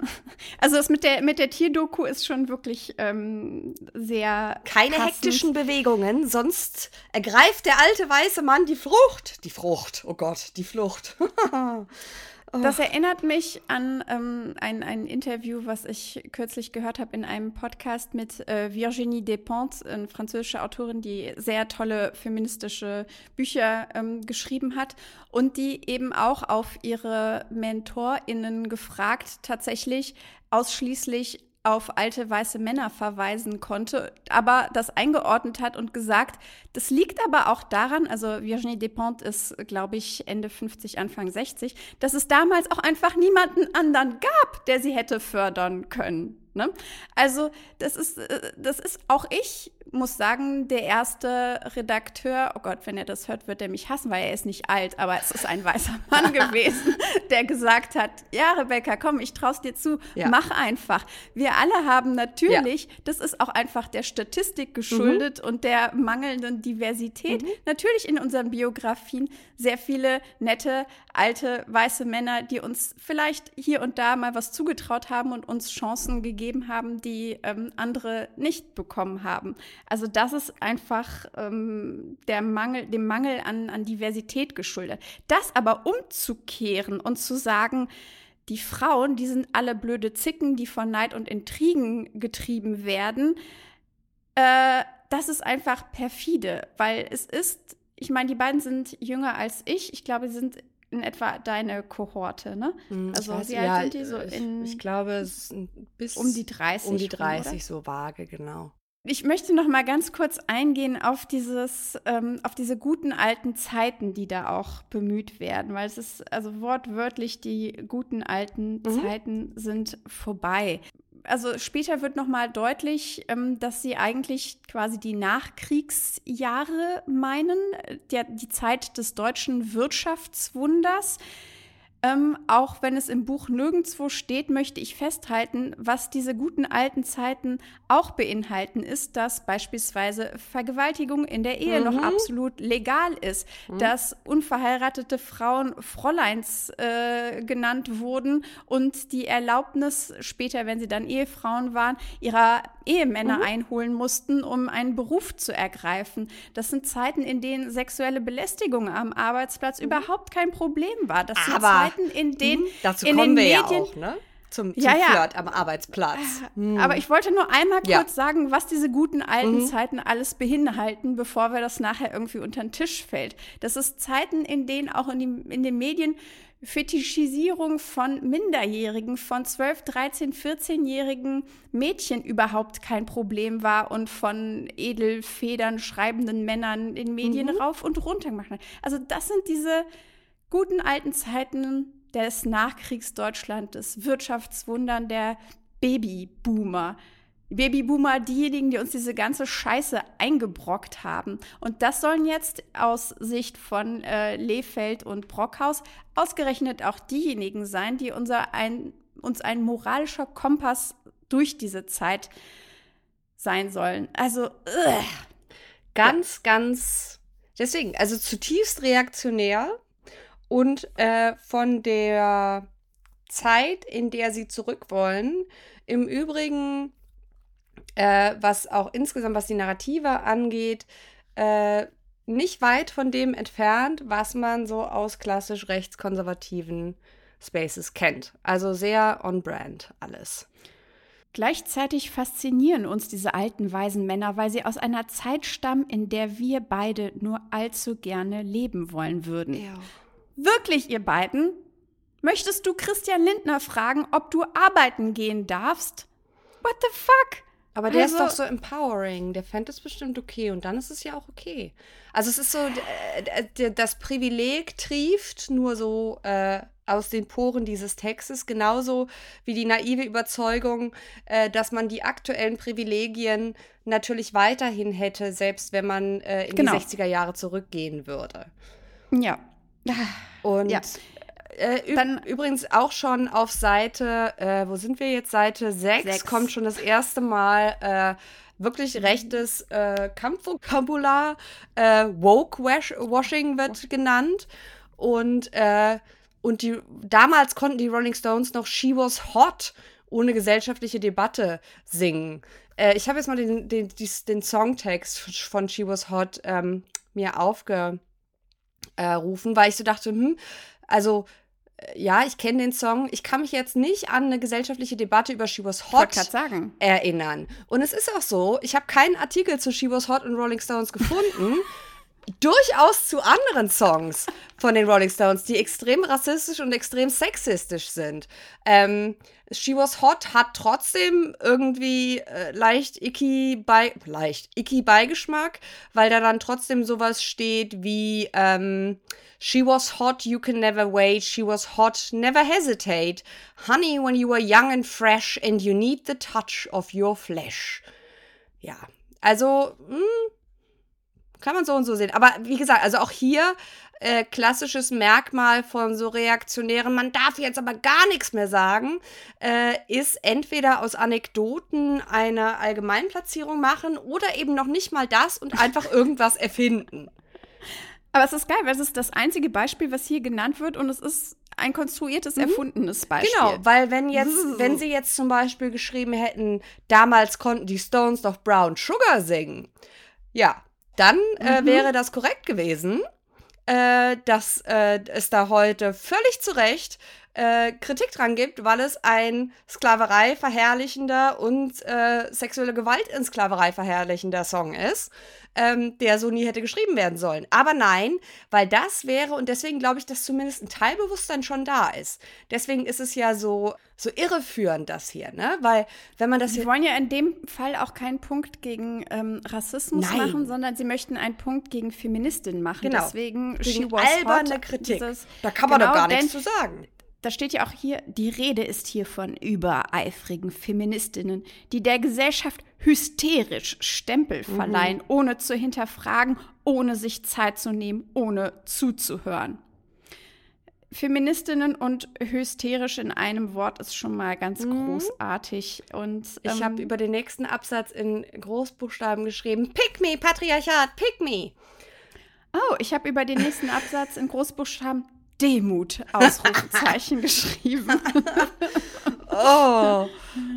also das mit der, mit der Tierdoku ist schon wirklich ähm, sehr. Keine passend. hektischen Bewegungen, sonst ergreift der alte weiße Mann die Frucht. Die Frucht, oh Gott, die Flucht. Das erinnert mich an ähm, ein, ein Interview, was ich kürzlich gehört habe in einem Podcast mit äh, Virginie Despentes, eine französische Autorin, die sehr tolle feministische Bücher ähm, geschrieben hat und die eben auch auf ihre MentorInnen gefragt tatsächlich ausschließlich auf alte weiße Männer verweisen konnte, aber das eingeordnet hat und gesagt, das liegt aber auch daran, also Virginie Despentes ist, glaube ich, Ende 50, Anfang 60, dass es damals auch einfach niemanden anderen gab, der sie hätte fördern können. Ne? Also das ist, äh, das ist auch ich, muss sagen, der erste Redakteur, oh Gott, wenn er das hört, wird er mich hassen, weil er ist nicht alt, aber es ist ein weißer Mann gewesen, der gesagt hat, ja, Rebecca, komm, ich trau's dir zu, Ja. mach einfach. Wir alle haben natürlich, das ist auch einfach der Statistik geschuldet und der mangelnden Diversität, natürlich in unseren Biografien sehr viele nette, alte, weiße Männer, die uns vielleicht hier und da mal was zugetraut haben und uns Chancen gegeben haben, die ähm, andere nicht bekommen haben. Also das ist einfach ähm, der Mangel, dem Mangel an, an Diversität geschuldet. Das aber umzukehren und zu sagen, die Frauen, die sind alle blöde Zicken, die von Neid und Intrigen getrieben werden, äh, das ist einfach perfide, weil es ist, ich meine, die beiden sind jünger als ich. Ich glaube, sie sind in etwa deine Kohorte, ne? Hm, Also, ich weiß, wie alt ja, sind die so ich, in- ich glaube, es sind bis Um die 30 Um die rum, 30 oder? so vage, genau. Ich möchte noch mal ganz kurz eingehen auf dieses, ähm, auf diese guten alten Zeiten, die da auch bemüht werden, weil es ist also wortwörtlich die guten alten Mhm. Zeiten sind vorbei. Also später wird noch mal deutlich, ähm, dass sie eigentlich quasi die Nachkriegsjahre meinen, äh, der, die Zeit des deutschen Wirtschaftswunders. Ähm, auch wenn es im Buch nirgendwo steht, möchte ich festhalten, was diese guten alten Zeiten auch beinhalten, ist, dass beispielsweise Vergewaltigung in der Ehe noch absolut legal ist, dass unverheiratete Frauen Fräuleins äh, genannt wurden und die Erlaubnis später, wenn sie dann Ehefrauen waren, ihrer Ehemänner einholen mussten, um einen Beruf zu ergreifen. Das sind Zeiten, in denen sexuelle Belästigung am Arbeitsplatz überhaupt kein Problem war. Das sind Aber- Zeiten, in denen Mhm, Dazu in kommen den wir Medien ja auch, ne? zum, zum Ja, ja. Flirt am Arbeitsplatz. Hm. Aber ich wollte nur einmal kurz Ja. sagen, was diese guten alten Mhm. Zeiten alles beinhalten, bevor wir das nachher irgendwie unter den Tisch fällt. Das ist Zeiten, in denen auch in, die, in den Medien Fetischisierung von Minderjährigen, von 12, 13, 14-jährigen Mädchen überhaupt kein Problem war und von edelfedern schreibenden Männern in Medien Mhm. rauf und runter gemacht hat. Also das sind diese guten alten Zeiten des Nachkriegsdeutschland, des Wirtschaftswundern der Babyboomer. Babyboomer, diejenigen, die uns diese ganze Scheiße eingebrockt haben. Und das sollen jetzt aus Sicht von äh, Lehfeld und Brockhaus ausgerechnet auch diejenigen sein, die unser ein, uns ein moralischer Kompass durch diese Zeit sein sollen. Also, ugh. ganz, ganz, deswegen, also zutiefst reaktionär und äh, von der Zeit, in der sie zurück wollen, im Übrigen, äh, was auch insgesamt, was die Narrative angeht, äh, nicht weit von dem entfernt, was man so aus klassisch rechtskonservativen Spaces kennt. Also sehr on-brand alles. Gleichzeitig faszinieren uns diese alten weisen Männer, weil sie aus einer Zeit stammen, in der wir beide nur allzu gerne leben wollen würden. Wirklich, ihr beiden? Möchtest du Christian Lindner fragen, ob du arbeiten gehen darfst? What the fuck? Aber der Also- ist doch so empowering. Der fände es bestimmt okay. Und dann ist es ja auch okay. Also es ist so, äh, das Privileg trieft nur so äh, aus den Poren dieses Textes, genauso wie die naive Überzeugung, äh, dass man die aktuellen Privilegien natürlich weiterhin hätte, selbst wenn man äh, in Genau. die 60er Jahre zurückgehen würde. Ja. Und Ja. Äh, Dann- übrigens auch schon auf Seite, äh, wo sind wir jetzt? Seite 6, Sechs. kommt schon das erste Mal äh, wirklich rechtes äh, Kampfvokabular. Äh, Woke-Washing wird genannt. Und, äh, und die, damals konnten die Rolling Stones noch She Was Hot ohne gesellschaftliche Debatte singen. Äh, ich habe jetzt mal den, den, den Songtext von She Was Hot ähm, mir aufge äh, rufen, weil ich so dachte, hm, also ja, ich kenne den Song. Ich kann mich jetzt nicht an eine gesellschaftliche Debatte über She Was Hot erinnern. Und es ist auch so, ich habe keinen Artikel zu She Was Hot und Rolling Stones gefunden. Durchaus zu anderen Songs von den Rolling Stones, die extrem rassistisch und extrem sexistisch sind. Ähm, She Was Hot hat trotzdem irgendwie äh, leicht icky bei leicht icky Beigeschmack, weil da dann trotzdem sowas steht wie ähm, She was hot, you can never wait. She was hot, never hesitate. Honey, when you were young and fresh and you need the touch of your flesh. Ja, also hm, kann man so und so sehen. Aber wie gesagt, also auch hier äh, klassisches Merkmal von so reaktionären, man darf jetzt aber gar nichts mehr sagen, äh, ist entweder aus Anekdoten eine Allgemeinplatzierung machen oder eben noch nicht mal das und einfach irgendwas erfinden. Aber es ist geil, weil es ist das einzige Beispiel, was hier genannt wird und es ist ein konstruiertes, erfundenes Beispiel. Genau, weil wenn jetzt, wenn sie jetzt zum Beispiel geschrieben hätten, damals konnten die Stones doch Brown Sugar singen, ja, dann äh, wäre das korrekt gewesen, äh, dass äh, es da heute völlig zu Recht äh, Kritik dran gibt, weil es ein Sklaverei verherrlichender und äh, sexuelle Gewalt in Sklaverei verherrlichender Song ist, ähm, der so nie hätte geschrieben werden sollen. Aber nein, weil das wäre, und deswegen glaube ich, dass zumindest ein Teilbewusstsein schon da ist. Deswegen ist es ja so, so irreführend, das hier, ne? Weil, wenn man das Sie hier. wollen ja in dem Fall auch keinen Punkt gegen ähm, Rassismus Nein. machen, sondern sie möchten einen Punkt gegen Feministinnen machen. Genau. Deswegen Gegen alberne Hot, Kritik. dieses- Da kann man genau, doch gar nichts zu sagen. Da steht ja auch hier, die Rede ist hier von übereifrigen Feministinnen, die der Gesellschaft hysterisch Stempel Mhm. verleihen, ohne zu hinterfragen, ohne sich Zeit zu nehmen, ohne zuzuhören. Feministinnen und hysterisch in einem Wort ist schon mal ganz großartig. Und Mhm. Ich ähm, habe über den nächsten Absatz in Großbuchstaben geschrieben: Pick me, Patriarchat, pick me. Oh, ich habe über den nächsten Absatz in Großbuchstaben Demut Ausrufezeichen geschrieben. Oh.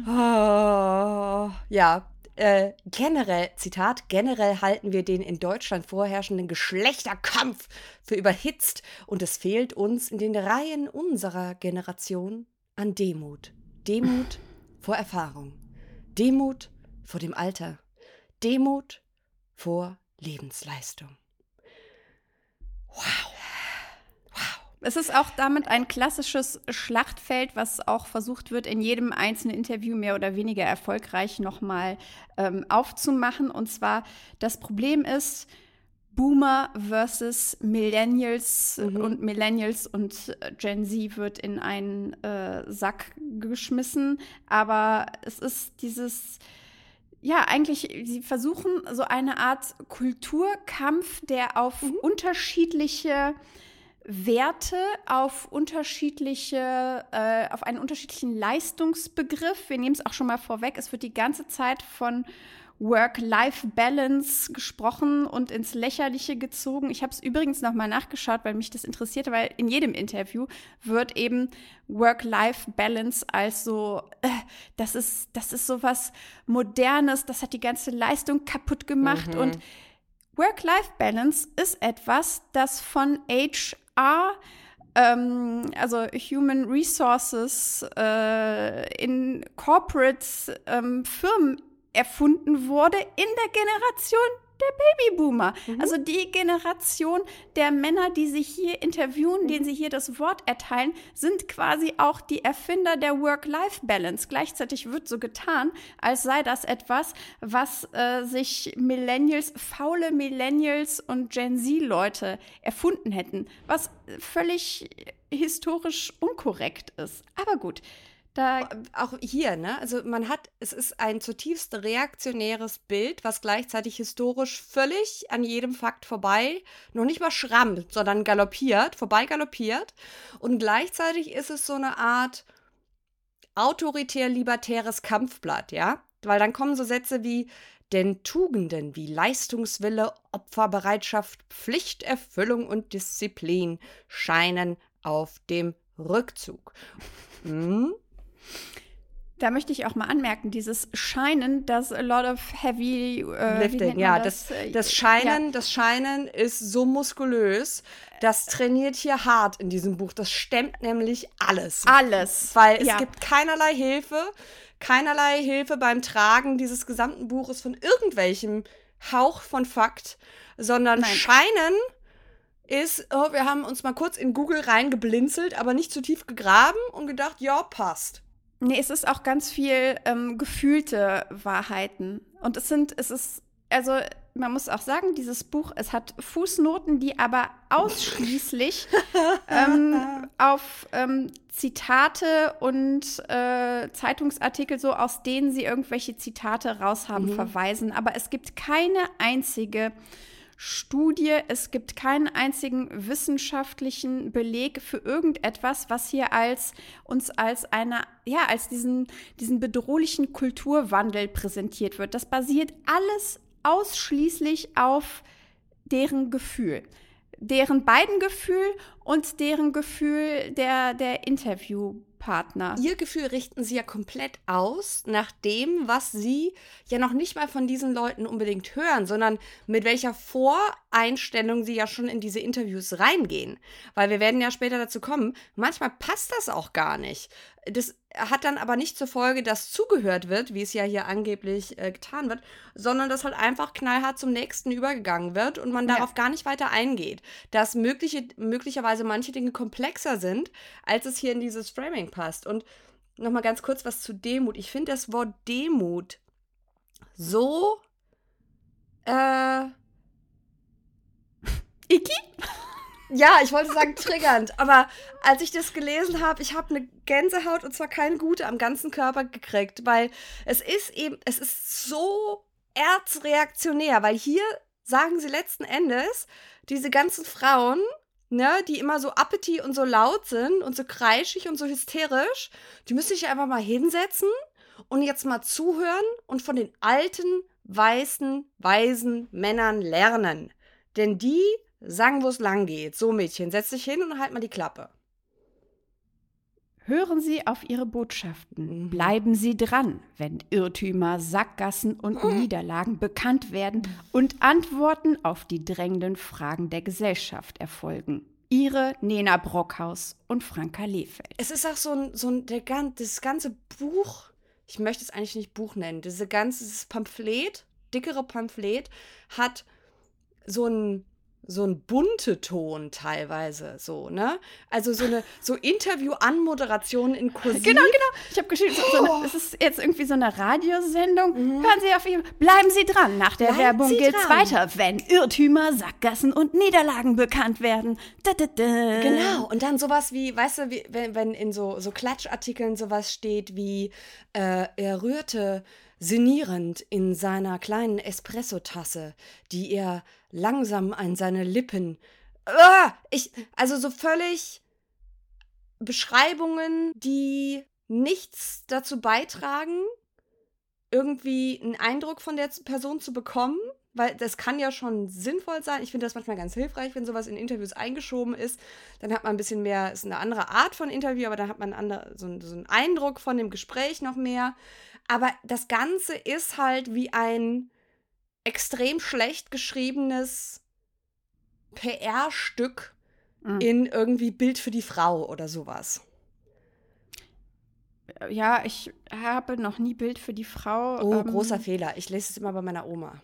oh. Ja. Äh, generell, Zitat, generell halten wir den in Deutschland vorherrschenden Geschlechterkampf für überhitzt und es fehlt uns in den Reihen unserer Generation an Demut. Demut vor Erfahrung. Demut vor dem Alter. Demut vor Lebensleistung. Wow. Es ist auch damit ein klassisches Schlachtfeld, was auch versucht wird, in jedem einzelnen Interview mehr oder weniger erfolgreich nochmal ähm, aufzumachen. Und zwar, das Problem ist, Boomer versus Millennials Mhm. und Millennials und äh, Gen Z wird in einen äh, Sack geschmissen. Aber es ist dieses, ja, eigentlich, sie versuchen so eine Art Kulturkampf, der auf unterschiedliche Werte auf unterschiedliche, äh, auf einen unterschiedlichen Leistungsbegriff. Wir nehmen es auch schon mal vorweg. Es wird die ganze Zeit von Work-Life-Balance gesprochen und ins Lächerliche gezogen. Ich habe es übrigens nochmal nachgeschaut, weil mich das interessierte, weil in jedem Interview wird eben Work-Life-Balance als so, äh, das ist, das ist so was Modernes, das hat die ganze Leistung kaputt gemacht und Work-Life-Balance ist etwas, das von HR, ähm, also Human Resources, äh, in Corporate ähm, Firmen erfunden wurde in der Generation der Babyboomer. Also die Generation der Männer, die sich hier interviewen, denen sie hier das Wort erteilen, sind quasi auch die Erfinder der Work-Life-Balance. Gleichzeitig wird so getan, als sei das etwas, was äh, sich Millennials, faule Millennials und Gen Z-Leute erfunden hätten, was völlig historisch unkorrekt ist. Aber gut, da auch hier, ne? Also man hat, es ist ein zutiefst reaktionäres Bild, was gleichzeitig historisch völlig an jedem Fakt vorbei, noch nicht mal schrammt, sondern galoppiert, vorbei galoppiert. Und gleichzeitig ist es so eine Art autoritär-libertäres Kampfblatt, ja? Weil dann kommen so Sätze wie, denn Tugenden wie Leistungswille, Opferbereitschaft, Pflichterfüllung und Disziplin scheinen auf dem Rückzug. Hm? Da möchte ich auch mal anmerken, dieses Scheinen, das a lot of heavy äh, Lifting, ja, das, Äh, das Scheinen, das Scheinen ist so muskulös, das trainiert hier hart in diesem Buch. Das stemmt nämlich alles. Ja, alles. Weil es ja. gibt keinerlei Hilfe, keinerlei Hilfe beim Tragen dieses gesamten Buches von irgendwelchem Hauch von Fakt, sondern Nein. Scheinen ist, oh, wir haben uns mal kurz in Google reingeblinzelt, aber nicht zu tief gegraben und gedacht, ja, passt. Nee, es ist auch ganz viel ähm, gefühlte Wahrheiten. Und es sind, es ist, also man muss auch sagen, dieses Buch, es hat Fußnoten, die aber ausschließlich ähm, auf ähm, Zitate und äh, Zeitungsartikel, so aus denen sie irgendwelche Zitate raushaben, verweisen. Aber es gibt keine einzige Studie, es gibt keinen einzigen wissenschaftlichen Beleg für irgendetwas, was hier als uns als eine, ja, als diesen, diesen bedrohlichen Kulturwandel präsentiert wird. Das basiert alles ausschließlich auf deren Gefühl. Deren beiden Gefühl und deren Gefühl der, der Interviewpartner. Ihr Gefühl richten sie ja komplett aus nach dem, was sie ja noch nicht mal von diesen Leuten unbedingt hören, sondern mit welcher Voreinstellung sie ja schon in diese Interviews reingehen. Weil wir werden ja später dazu kommen, manchmal passt das auch gar nicht. Das hat dann aber nicht zur Folge, dass zugehört wird, wie es ja hier angeblich äh, getan wird, sondern dass halt einfach knallhart zum nächsten übergegangen wird und man Ja. darauf gar nicht weiter eingeht. Dass mögliche, möglicherweise manche Dinge komplexer sind, als es hier in dieses Framing passt. Und nochmal ganz kurz was zu Demut. Ich finde das Wort Demut so äh, Iki? ja, ich wollte sagen triggernd, aber als ich das gelesen habe, ich habe eine Gänsehaut und zwar keine gute am ganzen Körper gekriegt, weil es ist eben, es ist so erzreaktionär, weil hier sagen sie letzten Endes, diese ganzen Frauen, ne, die immer so uppity und so laut sind und so kreischig und so hysterisch, die müssen sich einfach mal hinsetzen und jetzt mal zuhören und von den alten, weißen, weisen Männern lernen. Denn die sagen, wo es lang geht. So, Mädchen, setz dich hin und halt mal die Klappe. Hören Sie auf Ihre Botschaften. Mhm. Bleiben Sie dran, wenn Irrtümer, Sackgassen und Niederlagen bekannt werden und Antworten auf die drängenden Fragen der Gesellschaft erfolgen. Ihre Nena Brockhaus und Franka Lehfeld. Es ist auch so ein, so ein der, das ganze Buch, ich möchte es eigentlich nicht Buch nennen, diese ganze, dieses Pamphlet, dickere Pamphlet, hat so ein so ein bunte Ton teilweise so, ne? Also so eine so Interview-Anmoderation in Kursiv. Genau, genau. Ich habe geschrieben, so, so Oh. eine, es ist jetzt irgendwie so eine Radiosendung. Hören Sie auf Ihr, bleiben Sie dran. Nach der Mhm. Bleiben Werbung Sie geht's dran. weiter, wenn Irrtümer, Sackgassen und Niederlagen bekannt werden. Da, da, da. Genau, und dann sowas wie, weißt du, wie, wenn, wenn in so, so Klatschartikeln sowas steht wie, äh, er rührte sinnierend in seiner kleinen Espressotasse, die er langsam an seine Lippen. Ah, ich, also so völlig Beschreibungen, die nichts dazu beitragen, irgendwie einen Eindruck von der Person zu bekommen, weil das kann ja schon sinnvoll sein. Ich finde das manchmal ganz hilfreich, wenn sowas in Interviews eingeschoben ist. Dann hat man ein bisschen mehr, ist eine andere Art von Interview, aber dann hat man andere, so, so einen Eindruck von dem Gespräch noch mehr. Aber das Ganze ist halt wie ein extrem schlecht geschriebenes PR-Stück Mhm. in irgendwie Bild für die Frau oder sowas. Ja, ich habe noch nie Bild für die Frau. Oh, ähm, großer Fehler. Ich lese es immer bei meiner Oma.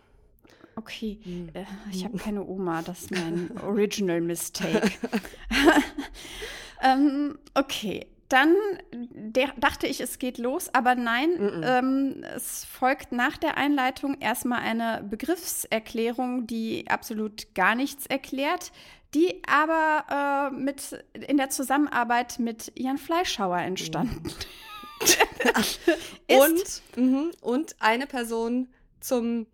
Okay, Hm. äh, ich habe keine Oma, das ist mein Original Mistake. ähm, okay, dann der, dachte ich, es geht los, aber nein, Mm-mm. ähm, es folgt nach der Einleitung erstmal eine Begriffserklärung, die absolut gar nichts erklärt, die aber äh, mit, in der Zusammenarbeit mit Jan Fleischhauer entstanden. Und, mhm, und eine Person zum,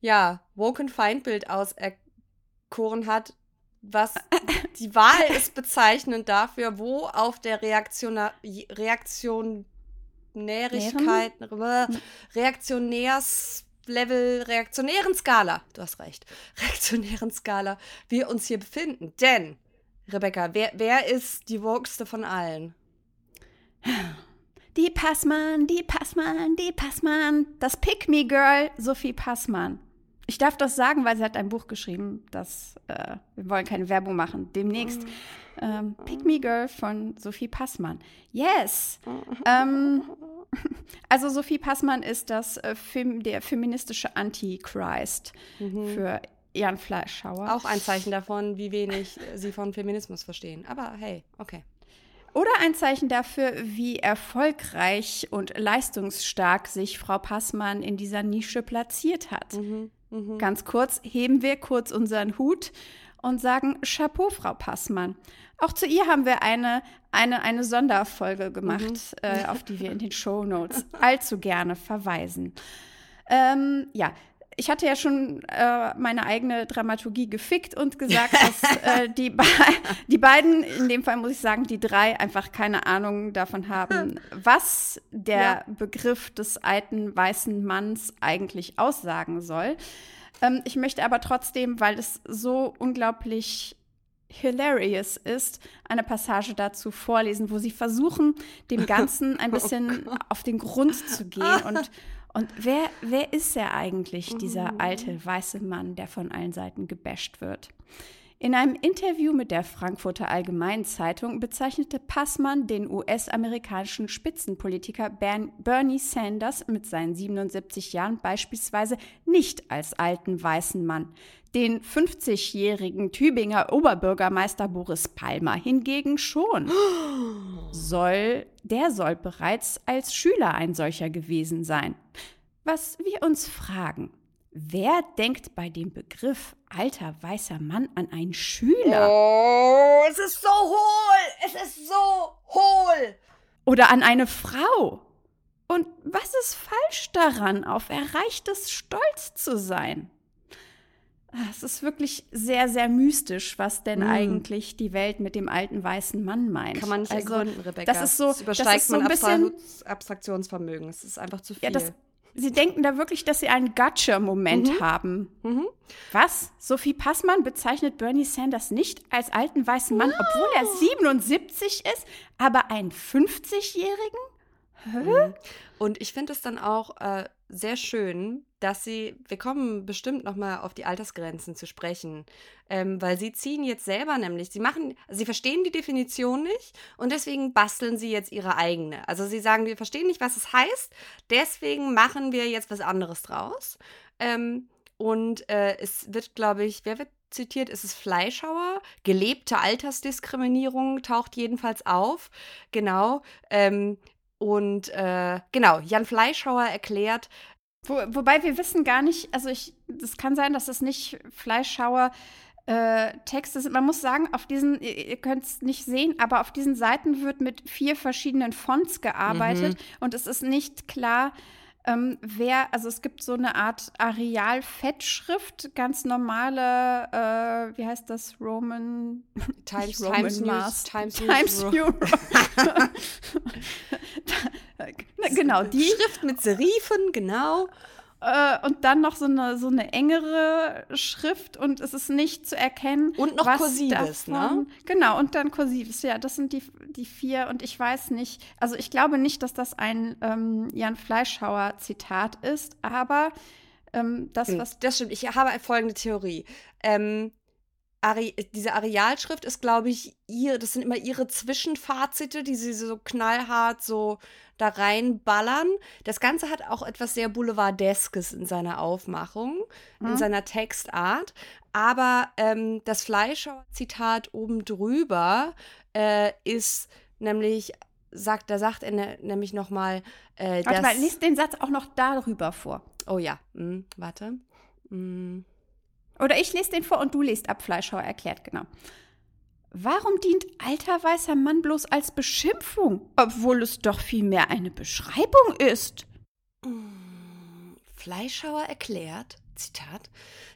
ja, Woken Feindbild auserkoren hat, was die Wahl ist bezeichnend dafür, wo auf der Reaktionärigkeit, Reaktionärslevel, reaktionären Skala, du hast recht, reaktionären Skala, wir uns hier befinden. Denn, Rebecca, wer, wer ist die wokeste von allen? Die Passmann, die Passmann, die Passmann. Das Pick Me Girl, Sophie Passmann. Ich darf das sagen, weil sie hat ein Buch geschrieben, das äh, wir wollen keine Werbung machen. Demnächst ähm, Pick Me Girl von Sophie Passmann. Yes. ähm, also Sophie Passmann ist das äh, Fem der feministische Antichrist für Jan Fleischhauer. Auch ein Zeichen davon, wie wenig äh, sie von Feminismus verstehen. Aber hey, okay. Oder ein Zeichen dafür, wie erfolgreich und leistungsstark sich Frau Passmann in dieser Nische platziert hat. Ganz kurz heben wir kurz unseren Hut und sagen Chapeau, Frau Passmann. Auch zu ihr haben wir eine, eine, eine Sonderfolge gemacht, äh, auf die wir in den Shownotes allzu gerne verweisen. Ähm, ja, ich hatte ja schon äh, meine eigene Dramaturgie gefickt und gesagt, dass äh, die, be die beiden, in dem Fall muss ich sagen, die drei einfach keine Ahnung davon haben, was der Ja. Begriff des alten weißen Manns eigentlich aussagen soll. Ähm, ich möchte aber trotzdem, weil es so unglaublich hilarious ist, eine Passage dazu vorlesen, wo sie versuchen, dem Ganzen ein bisschen auf den Grund zu gehen. Und, und wer, wer ist er eigentlich, dieser alte weiße Mann, der von allen Seiten gebasht wird? In einem Interview mit der Frankfurter Allgemeinen Zeitung bezeichnete Passmann den US-amerikanischen Spitzenpolitiker Bern Bernie Sanders mit seinen 77 Jahren beispielsweise nicht als alten weißen Mann. Den 50-jährigen Tübinger Oberbürgermeister Boris Palmer hingegen schon. Soll, der soll bereits als Schüler ein solcher gewesen sein. Was wir uns fragen, wer denkt bei dem Begriff alter weißer Mann an einen Schüler? Oh, es ist so hohl! Es ist so hohl! Oder an eine Frau? Und was ist falsch daran, auf Erreichtes stolz zu sein? Es ist wirklich sehr, sehr mystisch, was denn Mm. eigentlich die Welt mit dem alten weißen Mann meint. Kann man nicht also, ergründen, Rebecca. Das ist so, das das übersteigt ist so ein bisschen, Abstra- Abstraktionsvermögen. Es ist einfach zu viel. Ja, das, sie denken da wirklich, dass sie einen Gotcha-Moment haben. Mhm. Was? Sophie Passmann bezeichnet Bernie Sanders nicht als alten weißen Mann, obwohl er 77 ist, aber einen 50-Jährigen? Mhm. Und ich finde es dann auch äh, sehr schön, dass sie, wir kommen bestimmt nochmal auf die Altersgrenzen zu sprechen, ähm, weil sie ziehen jetzt selber nämlich, sie machen, sie verstehen die Definition nicht und deswegen basteln sie jetzt ihre eigene. Also sie sagen, wir verstehen nicht, was es heißt, deswegen machen wir jetzt was anderes draus. Ähm, und äh, es wird, glaube ich, wer wird zitiert? Ist es Fleischhauer? Gelebte Altersdiskriminierung taucht jedenfalls auf. Genau. Ähm, und äh, genau, Jan Fleischhauer erklärt. Wo, wobei wir wissen gar nicht, also ich, es kann sein, dass es nicht Fleischhauer äh, Texte sind. Man muss sagen, auf diesen, ihr, ihr könnt es nicht sehen, aber auf diesen Seiten wird mit vier verschiedenen Fonts gearbeitet mhm. und es ist nicht klar, ähm, wer, also es gibt so eine Art Areal-Fettschrift, ganz normale, äh, wie heißt das, Roman Times, Roman Times Maß. News, Times, Times News. New genau, die. Schrift mit Serifen, genau. Äh, und dann noch so eine, so eine engere Schrift und es ist nicht zu erkennen. Und noch was Kursives, davon, ne? Genau, und dann Kursives, ja, das sind die, die vier und ich weiß nicht, also ich glaube nicht, dass das ein ähm, Jan Fleischhauer-Zitat ist, aber ähm, das, Hm, was. Das stimmt. Ich habe folgende Theorie. Ähm, Ari diese Arealschrift ist, glaube ich, ihr, das sind immer ihre Zwischenfazite, die sie so knallhart so da reinballern. Das Ganze hat auch etwas sehr Boulevardeskes in seiner Aufmachung, in Mhm. seiner Textart. Aber ähm, das Fleischhauer-Zitat oben drüber äh, ist nämlich, sagt, da sagt er ne, nämlich nochmal, äh, Warte dass. mal, lies den Satz auch noch darüber vor. Oh ja, hm, warte. Hm. Oder ich lese den vor und du liest ab, Fleischhauer erklärt, genau. Warum dient alter weißer Mann bloß als Beschimpfung, obwohl es doch vielmehr eine Beschreibung ist? Fleischhauer erklärt, Zitat,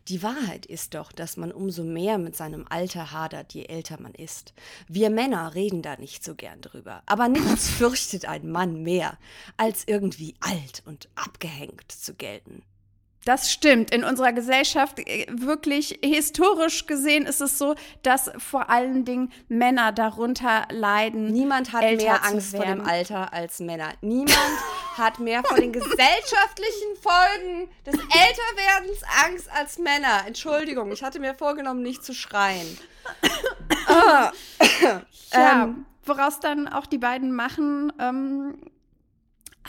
die Wahrheit ist doch, dass man umso mehr mit seinem Alter hadert, je älter man ist. Wir Männer reden da nicht so gern drüber, aber nichts fürchtet ein Mann mehr, als irgendwie alt und abgehängt zu gelten. Das stimmt. In unserer Gesellschaft äh, wirklich historisch gesehen ist es so, dass vor allen Dingen Männer darunter leiden. Niemand hat mehr Angst vor dem. Alter als Männer. Niemand hat mehr vor den gesellschaftlichen Folgen des Älterwerdens Angst als Männer. Entschuldigung, ich hatte mir vorgenommen, nicht zu schreien. Ah. Ja, Ähm, woraus dann auch die beiden machen. Ähm,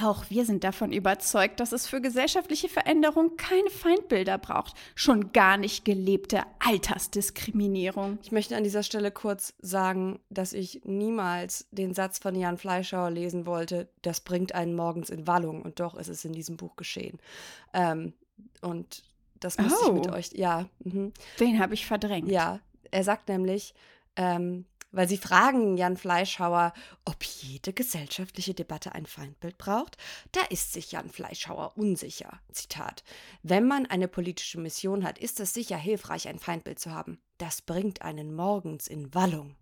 auch wir sind davon überzeugt, dass es für gesellschaftliche Veränderung keine Feindbilder braucht, schon gar nicht gelebte Altersdiskriminierung. Ich möchte an dieser Stelle kurz sagen, dass ich niemals den Satz von Jan Fleischhauer lesen wollte, das bringt einen morgens in Wallung. Und doch ist es in diesem Buch geschehen. Ähm, und das muss ich mit Oh. euch, ja, mhm. Den habe ich verdrängt. ja. Er sagt nämlich, ähm, weil sie fragen Jan Fleischhauer, ob jede gesellschaftliche Debatte ein Feindbild braucht, da ist sich Jan Fleischhauer unsicher. Zitat: Wenn man eine politische Mission hat, ist es sicher hilfreich, ein Feindbild zu haben. Das bringt einen morgens in Wallung.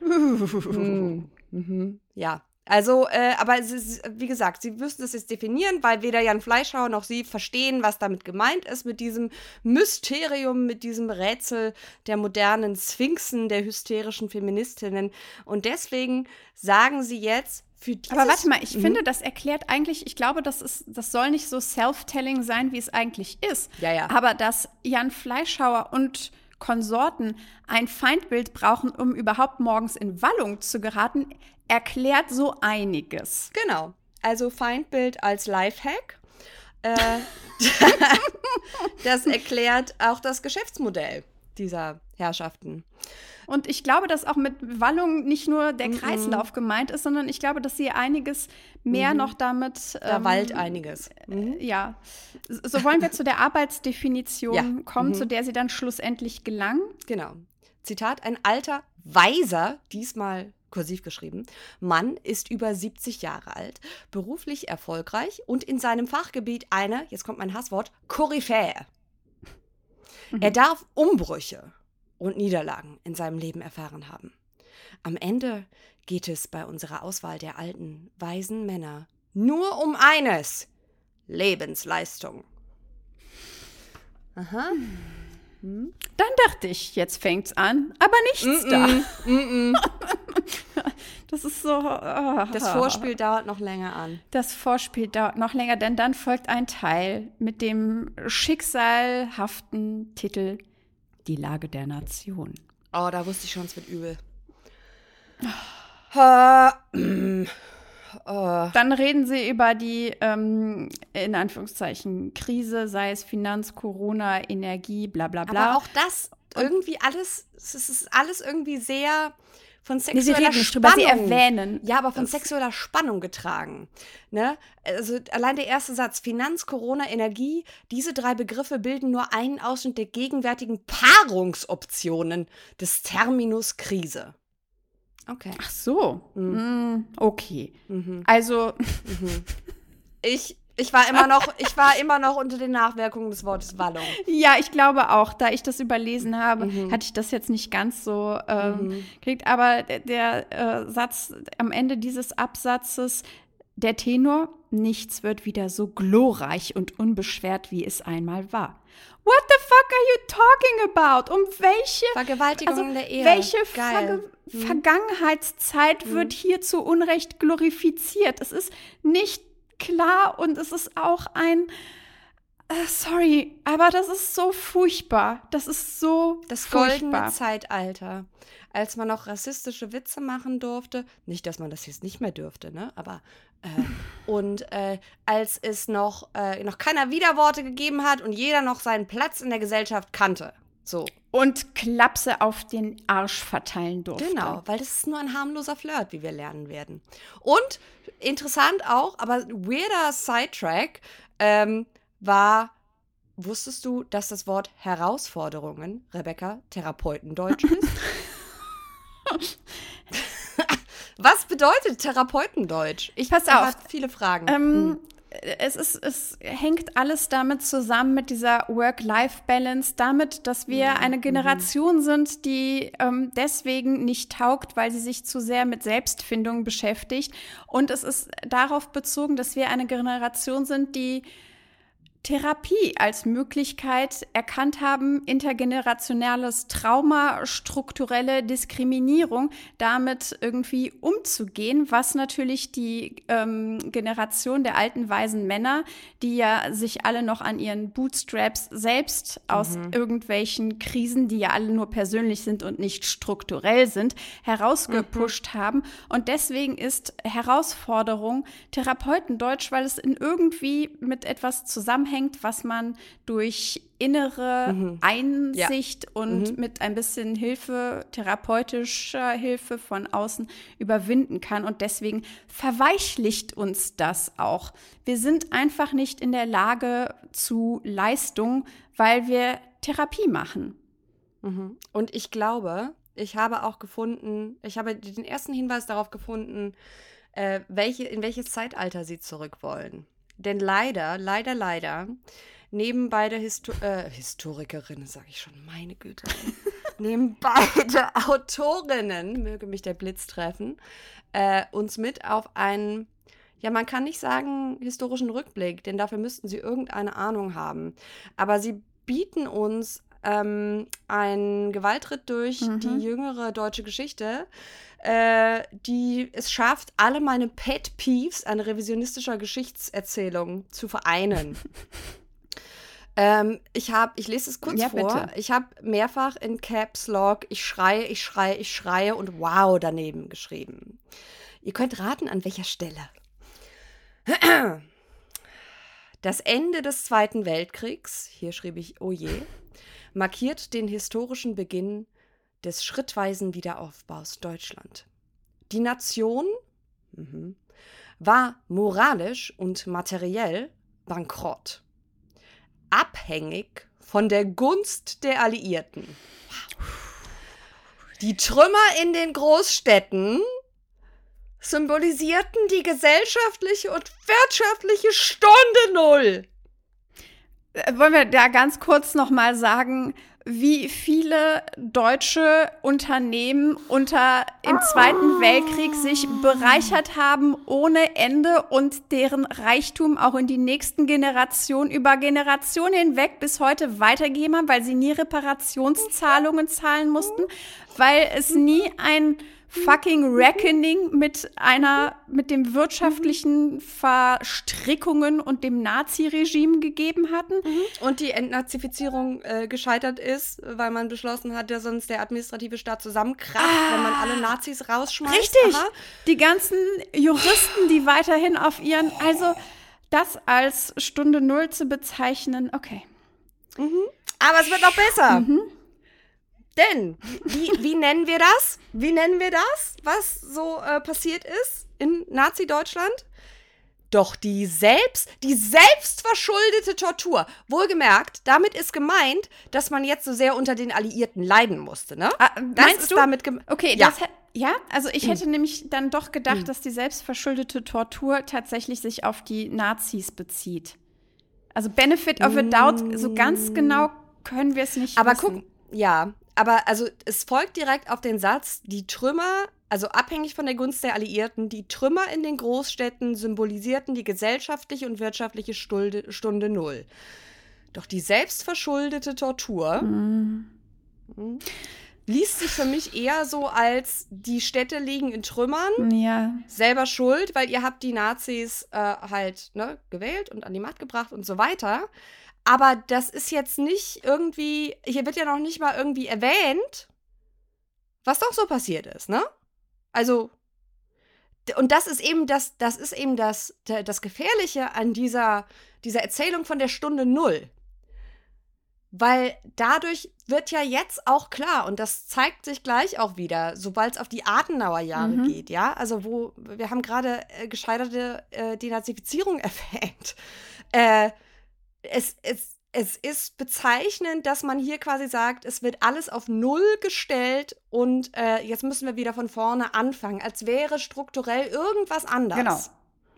Mhm. Ja. Also, äh, aber es ist, wie gesagt, sie müssen das jetzt definieren, weil weder Jan Fleischhauer noch sie verstehen, was damit gemeint ist, mit diesem Mysterium, mit diesem Rätsel der modernen Sphinxen, der hysterischen Feministinnen. Und deswegen sagen sie jetzt. Aber warte mal, ich Mhm. finde, das erklärt eigentlich, ich glaube, das, ist, das soll nicht so self-telling sein, wie es eigentlich ist. Ja, ja. Aber dass Jan Fleischhauer und Konsorten ein Feindbild brauchen, um überhaupt morgens in Wallung zu geraten, erklärt so einiges. Genau. Also Feindbild als Lifehack. Äh, das erklärt auch das Geschäftsmodell dieser Herrschaften. Und ich glaube, dass auch mit Wallung nicht nur der Mhm. Kreislauf gemeint ist, sondern ich glaube, dass sie einiges mehr Mhm. noch damit. Da ähm, wallt einiges. Mhm. Ja, so wollen wir zu der Arbeitsdefinition Ja. kommen, Mhm. zu der sie dann schlussendlich gelang. Genau. Zitat: Ein alter, weiser, diesmal kursiv geschrieben, Mann ist über 70 Jahre alt, beruflich erfolgreich und in seinem Fachgebiet eine, jetzt kommt mein Hasswort, Koryphäe. Er darf Umbrüche und Niederlagen in seinem Leben erfahren haben. Am Ende geht es bei unserer Auswahl der alten, weisen Männer nur um eines: Lebensleistung. Aha. Dann dachte ich, jetzt fängt's an, aber nichts da. Mm -mm, mm -mm. Das Das ist so. Oh. Das Vorspiel dauert noch länger an. Das Vorspiel dauert noch länger, denn dann folgt ein Teil mit dem schicksalhaften Titel Die Lage der Nation. Oh, da wusste ich schon, es wird übel. Äh, Dann reden sie über die, ähm, in Anführungszeichen, Krise, sei es Finanz, Corona, Energie, bla bla bla. aber auch das irgendwie alles, es ist alles irgendwie sehr von nee, sie sexueller nicht drüber, Spannung. sie erwähnen. Ja, aber von sexueller Spannung getragen. Ne? Also allein der erste Satz, Finanz, Corona, Energie, diese drei Begriffe bilden nur einen Ausschnitt der gegenwärtigen Paarungsoptionen des Terminus Krise. Okay. Ach so. Mhm. Mm, okay. Mhm. Also, Ich, ich war immer noch, ich war immer noch unter den Nachwirkungen des Wortes Wallung. ja, ich glaube auch, da ich das überlesen habe, Mhm. hatte ich das jetzt nicht ganz so ähm, gekriegt. Aber der, der äh, Satz am Ende dieses Absatzes, der Tenor, nichts wird wieder so glorreich und unbeschwert, wie es einmal war. What the fuck are you talking about? Um welche Vergewaltigung also, der Ehe. welche Geil. Verge Vergangenheitszeit wird hier zu Unrecht glorifiziert? Es ist nicht klar und es ist auch ein. Äh, sorry, aber das ist so furchtbar. Das ist so Das goldene furchtbar. Zeitalter, als man noch rassistische Witze machen durfte. Nicht, dass man das jetzt nicht mehr dürfte, ne? Aber äh, und äh, als es noch, äh, noch keiner Widerworte gegeben hat und jeder noch seinen Platz in der Gesellschaft kannte. So, Und Klapse auf den Arsch verteilen durfte. genau, weil das ist nur ein harmloser Flirt, wie wir lernen werden. Und interessant auch, aber weirder Sidetrack ähm, war, wusstest du, dass das Wort Herausforderungen, Rebecca, Therapeutendeutsch ist? Was bedeutet Therapeutendeutsch? Ich Pass auf. viele Fragen. Ähm, es, ist, es hängt alles damit zusammen mit dieser Work-Life-Balance, damit, dass wir eine Generation sind, die ähm, deswegen nicht taugt, weil sie sich zu sehr mit Selbstfindung beschäftigt. Und es ist darauf bezogen, dass wir eine Generation sind, die Therapie als Möglichkeit erkannt haben, intergenerationales Trauma, strukturelle Diskriminierung damit irgendwie umzugehen, was natürlich die ähm, Generation der alten weisen Männer, die ja sich alle noch an ihren Bootstraps selbst aus irgendwelchen Krisen, die ja alle nur persönlich sind und nicht strukturell sind, herausgepusht haben. Und deswegen ist Herausforderung Therapeutendeutsch, weil es in irgendwie mit etwas zusammenhängt, was man durch innere Einsicht und mit ein bisschen Hilfe, therapeutischer Hilfe von außen überwinden kann. Und deswegen verweichlicht uns das auch. Wir sind einfach nicht in der Lage zu Leistung, weil wir Therapie machen. Mhm. Und ich glaube, ich habe auch gefunden, ich habe den ersten Hinweis darauf gefunden, äh, welche, in welches Zeitalter sie zurück wollen. Denn leider, leider, leider, neben beide Histo äh, Historikerinnen, sage ich schon, meine Güte, neben beide Autorinnen, möge mich der Blitz treffen, äh, uns mit auf einen, ja, man kann nicht sagen historischen Rückblick, denn dafür müssten sie irgendeine Ahnung haben. Aber sie bieten uns ähm, einen Gewaltritt durch Mhm. die jüngere deutsche Geschichte, äh, die es schafft, alle meine Pet Peeves an revisionistischer Geschichtserzählung zu vereinen. ähm, ich habe, ich lese es kurz Ja, vor. bitte. Ich habe mehrfach in Caps Lock ich schreie, ich schreie, ich schreie und wow daneben geschrieben. Ihr könnt raten, an welcher Stelle. Das Ende des Zweiten Weltkriegs, hier schrieb ich, oh je, markiert den historischen Beginn des schrittweisen Wiederaufbaus Deutschland. Die Nation mhm, war moralisch und materiell bankrott, abhängig von der Gunst der Alliierten. Die Trümmer in den Großstädten symbolisierten die gesellschaftliche und wirtschaftliche Stunde Null. Äh, Wollen wir da ganz kurz noch mal sagen, wie viele deutsche Unternehmen unter im Zweiten Weltkrieg sich bereichert haben ohne Ende und deren Reichtum auch in die nächsten Generationen über Generationen hinweg bis heute weitergegeben haben, weil sie nie Reparationszahlungen zahlen mussten, weil es nie ein fucking Reckoning mit einer, mit dem wirtschaftlichen Verstrickungen und dem Nazi-Regime gegeben hatten. Und die Entnazifizierung äh, gescheitert ist, weil man beschlossen hat, dass sonst der administrative Staat zusammenkracht, wenn man alle Nazis rausschmeißt. Richtig. Aha. Die ganzen Juristen, die weiterhin auf ihren, also das als Stunde Null zu bezeichnen, okay. Aber es wird noch besser. Denn, wie, wie nennen wir das? Wie nennen wir das, was so äh, passiert ist in Nazi-Deutschland? Doch die selbst, die selbstverschuldete Tortur. Wohlgemerkt, damit ist gemeint, dass man jetzt so sehr unter den Alliierten leiden musste, ne? Ah, das meinst ist du? damit gemeint. Okay, Ja. das ja, also ich hätte nämlich dann doch gedacht, dass die selbstverschuldete Tortur tatsächlich sich auf die Nazis bezieht. Also Benefit of a Doubt, so ganz genau können wir es nicht Aber wissen. guck, ja, aber also es folgt direkt auf den Satz, die Trümmer, also abhängig von der Gunst der Alliierten, die Trümmer in den Großstädten symbolisierten die gesellschaftliche und wirtschaftliche Stunde, Stunde Null. Doch die selbstverschuldete Tortur Mhm. hm, liest sich für mich eher so als die Städte liegen in Trümmern, Ja, selber schuld, weil ihr habt die Nazis äh, halt ne, gewählt und an die Macht gebracht und so weiter. Aber das ist jetzt nicht irgendwie, hier wird ja noch nicht mal irgendwie erwähnt, was doch so passiert ist, ne? Also, und das ist eben das, das ist eben das, das Gefährliche an dieser, dieser Erzählung von der Stunde Null. Weil dadurch wird ja jetzt auch klar, und das zeigt sich gleich auch wieder, sobald es auf die Adenauer Jahre Mhm. geht, ja. Also, wo wir haben gerade äh, gescheiterte äh, Denazifizierung erwähnt. Äh, es, es, es ist bezeichnend, dass man hier quasi sagt, es wird alles auf Null gestellt und äh, jetzt müssen wir wieder von vorne anfangen, als wäre strukturell irgendwas anders. genau.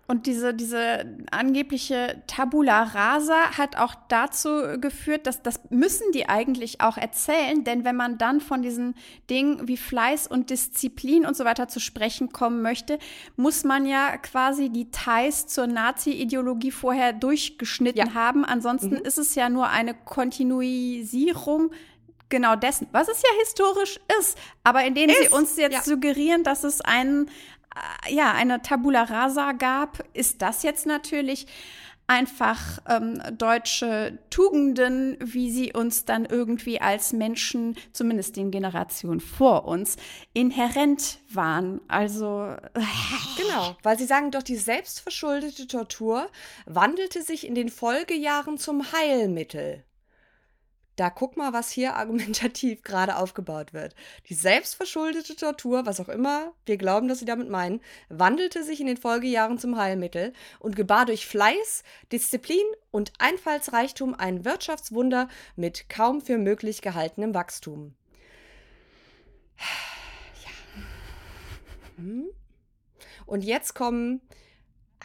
Und diese, diese angebliche Tabula rasa hat auch dazu geführt, dass das müssen die eigentlich auch erzählen, denn wenn man dann von diesen Dingen wie Fleiß und Disziplin und so weiter zu sprechen kommen möchte, muss man ja quasi die Details zur Nazi-Ideologie vorher durchgeschnitten Ja. haben. Ansonsten ist es ja nur eine Kontinuisierung genau dessen, was es ja historisch ist. Aber indem sie Ist, uns jetzt ja. suggerieren, dass es einen ja, eine Tabula rasa gab, ist das jetzt natürlich einfach ähm, deutsche Tugenden, wie sie uns dann irgendwie als Menschen, zumindest den Generationen vor uns, inhärent waren. Also Genau, weil sie sagen doch, die selbstverschuldete Tortur wandelte sich in den Folgejahren zum Heilmittel. Da guck mal, was hier argumentativ gerade aufgebaut wird. Die selbstverschuldete Tortur, was auch immer wir glauben, dass sie damit meinen, wandelte sich in den Folgejahren zum Heilmittel und gebar durch Fleiß, Disziplin und Einfallsreichtum ein Wirtschaftswunder mit kaum für möglich gehaltenem Wachstum. Hm? Und jetzt kommen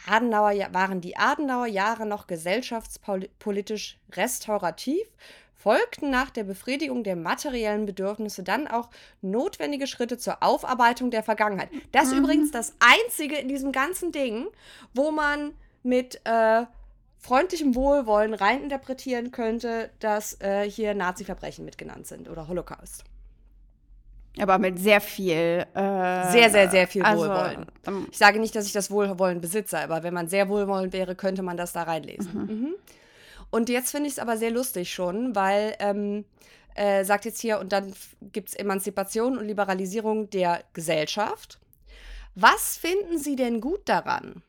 Adenauer, waren die Adenauer Jahre noch gesellschaftspolitisch restaurativ, folgten nach der Befriedigung der materiellen Bedürfnisse dann auch notwendige Schritte zur Aufarbeitung der Vergangenheit. Das ist übrigens das Einzige in diesem ganzen Ding, wo man mit äh, freundlichem Wohlwollen reininterpretieren könnte, dass äh, hier Nazi-Verbrechen mitgenannt sind oder Holocaust. aber mit sehr viel äh, Sehr, sehr, sehr viel also, Wohlwollen. ähm, Ich sage nicht, dass ich das Wohlwollen besitze, aber wenn man sehr wohlwollend wäre, könnte man das da reinlesen. Mhm. Und jetzt finde ich es aber sehr lustig schon, weil ähm, äh, sagt jetzt hier, und dann gibt es Emanzipation und Liberalisierung der Gesellschaft. Was finden Sie denn gut daran?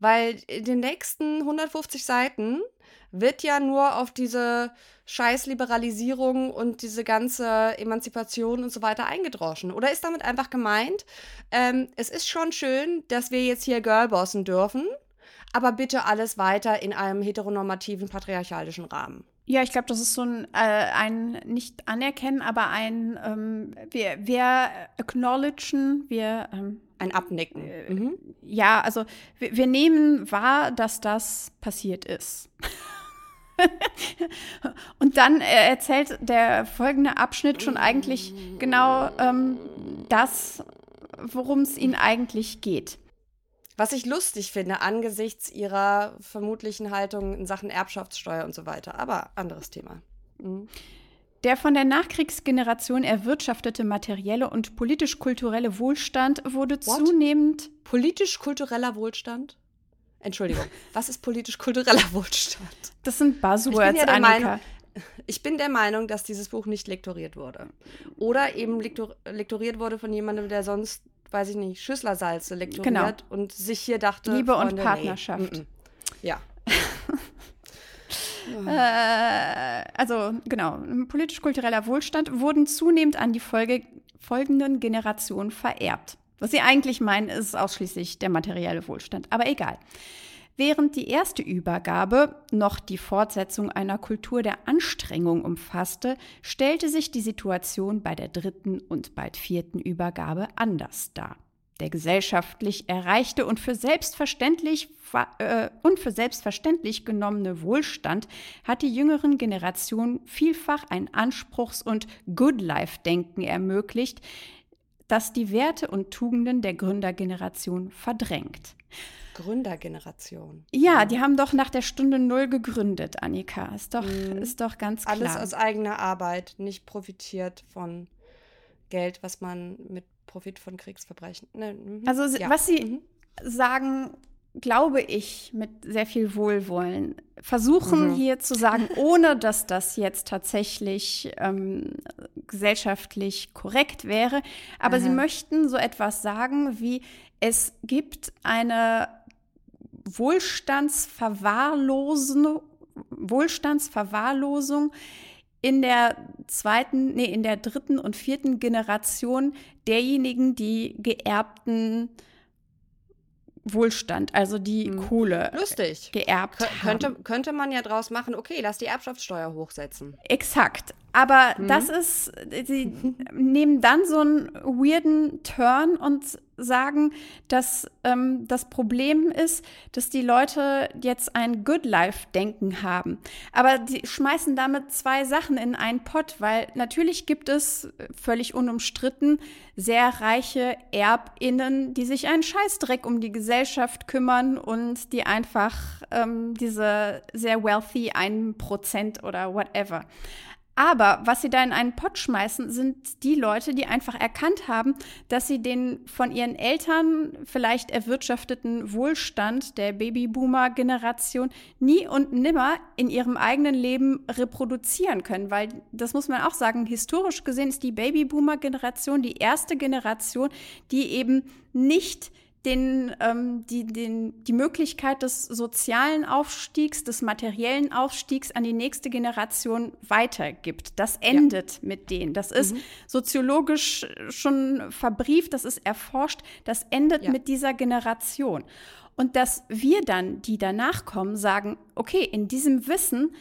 Weil in den nächsten 150 Seiten wird ja nur auf diese Scheißliberalisierung und diese ganze Emanzipation und so weiter eingedroschen. Oder ist damit einfach gemeint, ähm, es ist schon schön, dass wir jetzt hier Girlbossen dürfen, aber bitte alles weiter in einem heteronormativen, patriarchalischen Rahmen. Ja, ich glaube, das ist so ein, äh, ein nicht anerkennen, aber ein, ähm, wir, wir acknowledgen, wir, ähm, Ein Abnicken. Mhm. ja, also wir, wir nehmen wahr, dass das passiert ist. Und dann äh, erzählt der folgende Abschnitt schon eigentlich genau ähm, das, worum es ihnen eigentlich geht. Was ich lustig finde angesichts ihrer vermutlichen Haltung in Sachen Erbschaftssteuer und so weiter. Aber anderes Thema. Mhm. Der von der Nachkriegsgeneration erwirtschaftete materielle und politisch-kulturelle Wohlstand wurde What? zunehmend Politisch-kultureller Wohlstand? Entschuldigung, was ist politisch-kultureller Wohlstand? Das sind Ich Buzzwords, ja der Annika. Meinung- Ich bin der Meinung, dass dieses Buch nicht lektoriert wurde. Oder eben lektor lektoriert wurde von jemandem, der sonst, weiß ich nicht, Schüsslersalze lektoriert und sich hier dachte. Genau. Liebe und Freunde, Partnerschaft. Nee, mm, mm. Ja. Äh, also genau, politisch-kultureller Wohlstand wurden zunehmend an die Folge, folgenden Generationen vererbt. Was sie eigentlich meinen, ist ausschließlich der materielle Wohlstand. Aber egal. Während die erste Übergabe noch die Fortsetzung einer Kultur der Anstrengung umfasste, stellte sich die Situation bei der dritten und bald vierten Übergabe anders dar. Der gesellschaftlich erreichte und für selbstverständlich, ver- äh, und für selbstverständlich genommene Wohlstand hat die jüngeren Generationen vielfach ein Anspruchs- und Good-Life-Denken ermöglicht, das die Werte und Tugenden der Gründergeneration verdrängt. Gründergeneration. Ja, die haben doch nach der Stunde Null gegründet, Annika. Ist doch, Mhm. ist doch ganz klar. Alles aus eigener Arbeit, nicht profitiert von Geld, was man mit Profit von Kriegsverbrechen. Ne, mhm. Also Ja. was sie Mhm. sagen, glaube ich, mit sehr viel Wohlwollen, versuchen Mhm. hier zu sagen, ohne dass das jetzt tatsächlich ähm, gesellschaftlich korrekt wäre, aber sie Aha. möchten so etwas sagen wie, es gibt eine Wohlstandsverwahrlosen, Wohlstandsverwahrlosung in der zweiten, nee, in der dritten und vierten Generation derjenigen, die geerbten Wohlstand, also die Hm. Kohle Lustig. geerbt Kö- haben. Könnte, könnte man ja draus machen, okay, lass die Erbschaftssteuer hochsetzen. Exakt. Aber Mhm. das ist, sie nehmen dann so einen weirden Turn und sagen, dass ähm, das Problem ist, dass die Leute jetzt ein Good Life-Denken haben. Aber die schmeißen damit zwei Sachen in einen Pott, weil natürlich gibt es äh, völlig unumstritten sehr reiche ErbInnen, die sich einen Scheißdreck um die Gesellschaft kümmern und die einfach ähm, diese sehr wealthy 1% oder whatever. Aber was sie da in einen Pott schmeißen, sind die Leute, die einfach erkannt haben, dass sie den von ihren Eltern vielleicht erwirtschafteten Wohlstand der Babyboomer-Generation nie und nimmer in ihrem eigenen Leben reproduzieren können. Weil, das muss man auch sagen, historisch gesehen ist die Babyboomer-Generation die erste Generation, die eben nicht den, ähm, die, den, die Möglichkeit des sozialen Aufstiegs, des materiellen Aufstiegs an die nächste Generation weitergibt. Das endet mit denen. Das ist soziologisch schon verbrieft, das ist erforscht, das endet Ja. mit dieser Generation. Und dass wir dann, die danach kommen, sagen, okay, in diesem Wissen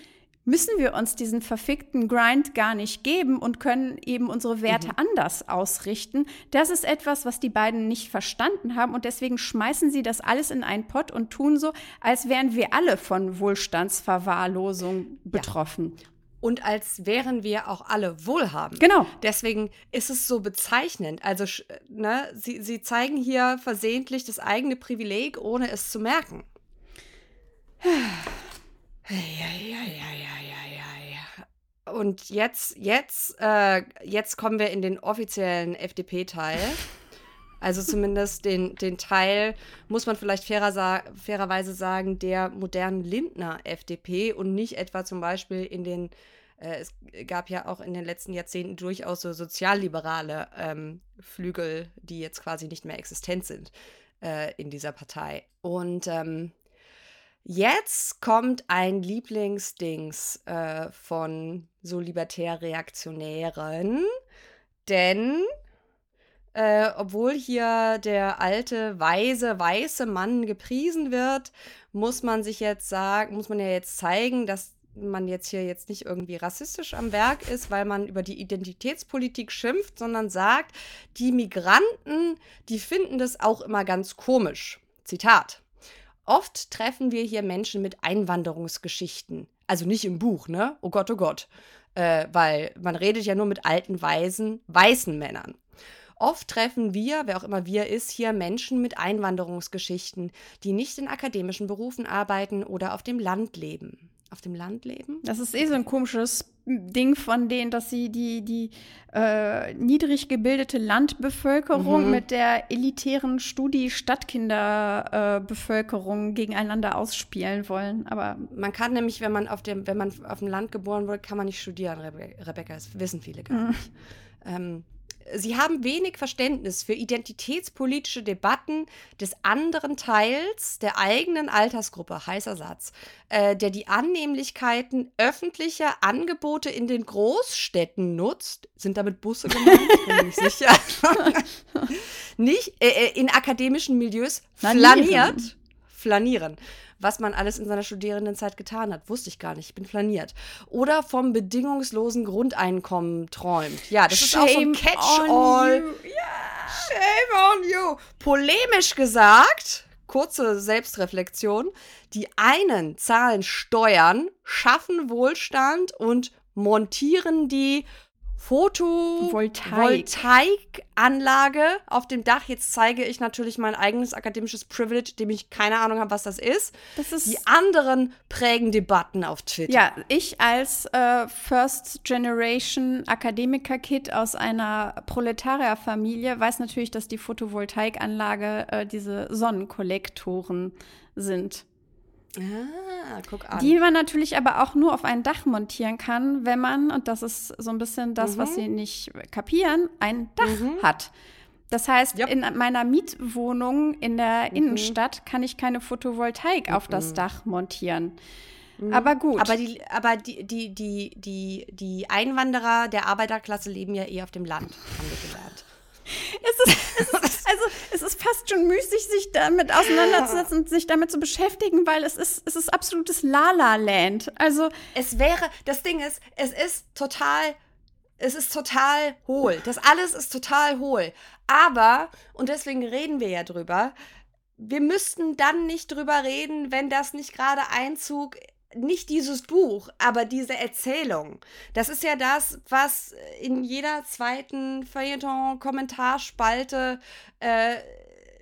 müssen wir uns diesen verfickten Grind gar nicht geben und können eben unsere Werte anders ausrichten. Das ist etwas, was die beiden nicht verstanden haben und deswegen schmeißen sie das alles in einen Pott und tun so, als wären wir alle von Wohlstandsverwahrlosung betroffen. Und als wären wir auch alle wohlhabend. Genau. Deswegen ist es so bezeichnend. Also, sch- ne, sie, sie zeigen hier versehentlich das eigene Privileg, ohne es zu merken. Ja, ja, ja, ja, ja, ja, ja. Und jetzt, jetzt, äh, jetzt kommen wir in den offiziellen FDP-Teil. Also zumindest den, den Teil, muss man vielleicht fairer sa fairerweise sagen, der modernen Lindner FDP und nicht etwa zum Beispiel in den, äh, es gab ja auch in den letzten Jahrzehnten durchaus so sozialliberale ähm, Flügel, die jetzt quasi nicht mehr existent sind äh, in dieser Partei. Und ähm, Jetzt kommt ein Lieblingsdings äh, von so libertär-reaktionären, denn äh, obwohl hier der alte, weise, weiße Mann gepriesen wird, muss man sich jetzt sagen, muss man ja jetzt zeigen, dass man jetzt hier jetzt nicht irgendwie rassistisch am Werk ist, weil man über die Identitätspolitik schimpft, sondern sagt, die Migranten, die finden das auch immer ganz komisch. Zitat. Oft treffen wir hier Menschen mit Einwanderungsgeschichten. Also nicht im Buch, ne? Oh Gott, oh Gott. Äh, weil man redet ja nur mit alten, weisen, weißen Männern. Oft treffen wir, wer auch immer wir ist, hier Menschen mit Einwanderungsgeschichten, die nicht in akademischen Berufen arbeiten oder auf dem Land leben. Auf dem Land leben? Das ist eh so ein komisches Ding von denen, dass sie die, die äh, niedrig gebildete Landbevölkerung Mhm. mit der elitären Studi-Stadtkinderbevölkerung gegeneinander ausspielen wollen. Aber Man kann nämlich, wenn man auf dem, wenn man auf dem Land geboren wurde, kann man nicht studieren, Rebe Rebecca. Das wissen viele gar Mhm. nicht. Ähm, sie haben wenig Verständnis für identitätspolitische Debatten des anderen Teils der eigenen Altersgruppe, heißer Satz, äh, der die Annehmlichkeiten öffentlicher Angebote in den Großstädten nutzt. Sind damit Busse gemeint? Ich bin nicht sicher. nicht äh, äh, in akademischen Milieus Flanieren. flaniert. Flanieren. Was man alles in seiner Studierendenzeit getan hat, wusste ich gar nicht. Ich bin flaniert. Oder vom bedingungslosen Grundeinkommen träumt. Ja, das ist auch so ein Shame Catch-all. Shame on you. Polemisch gesagt, kurze Selbstreflexion, die einen zahlen Steuern, schaffen Wohlstand und montieren die Voltaik. Photovoltaikanlage auf dem Dach. Jetzt zeige ich natürlich mein eigenes akademisches Privilege, dem ich keine Ahnung habe, was das ist. Das ist Die anderen prägen Debatten auf Twitter. Ja, ich als äh, First Generation Akademiker-Kid aus einer Proletarierfamilie weiß natürlich, dass die Photovoltaikanlage äh, diese Sonnenkollektoren sind. Ah, guck an. Die man natürlich aber auch nur auf ein Dach montieren kann, wenn man, und das ist so ein bisschen das, was Mhm. sie nicht kapieren, ein Dach hat. Das heißt, Yep. in meiner Mietwohnung in der Mhm. Innenstadt kann ich keine Photovoltaik auf das Dach montieren. Aber gut. Mhm. Aber die, aber die, die, die, die, die Einwanderer der Arbeiterklasse leben ja eh auf dem Land, haben wir gelernt. Es ist, es ist, also, es ist fast schon müßig, sich damit auseinanderzusetzen und sich damit zu beschäftigen, weil es ist, es ist absolutes La-La-Land. Also, Es wäre, das Ding ist, es ist total, es ist total hohl. Das alles ist total hohl. Aber, und deswegen reden wir ja drüber, wir müssten dann nicht drüber reden, wenn das nicht gerade Einzug, nicht dieses Buch, aber diese Erzählung. Das ist ja das, was in jeder zweiten Feuilleton-Kommentarspalte äh,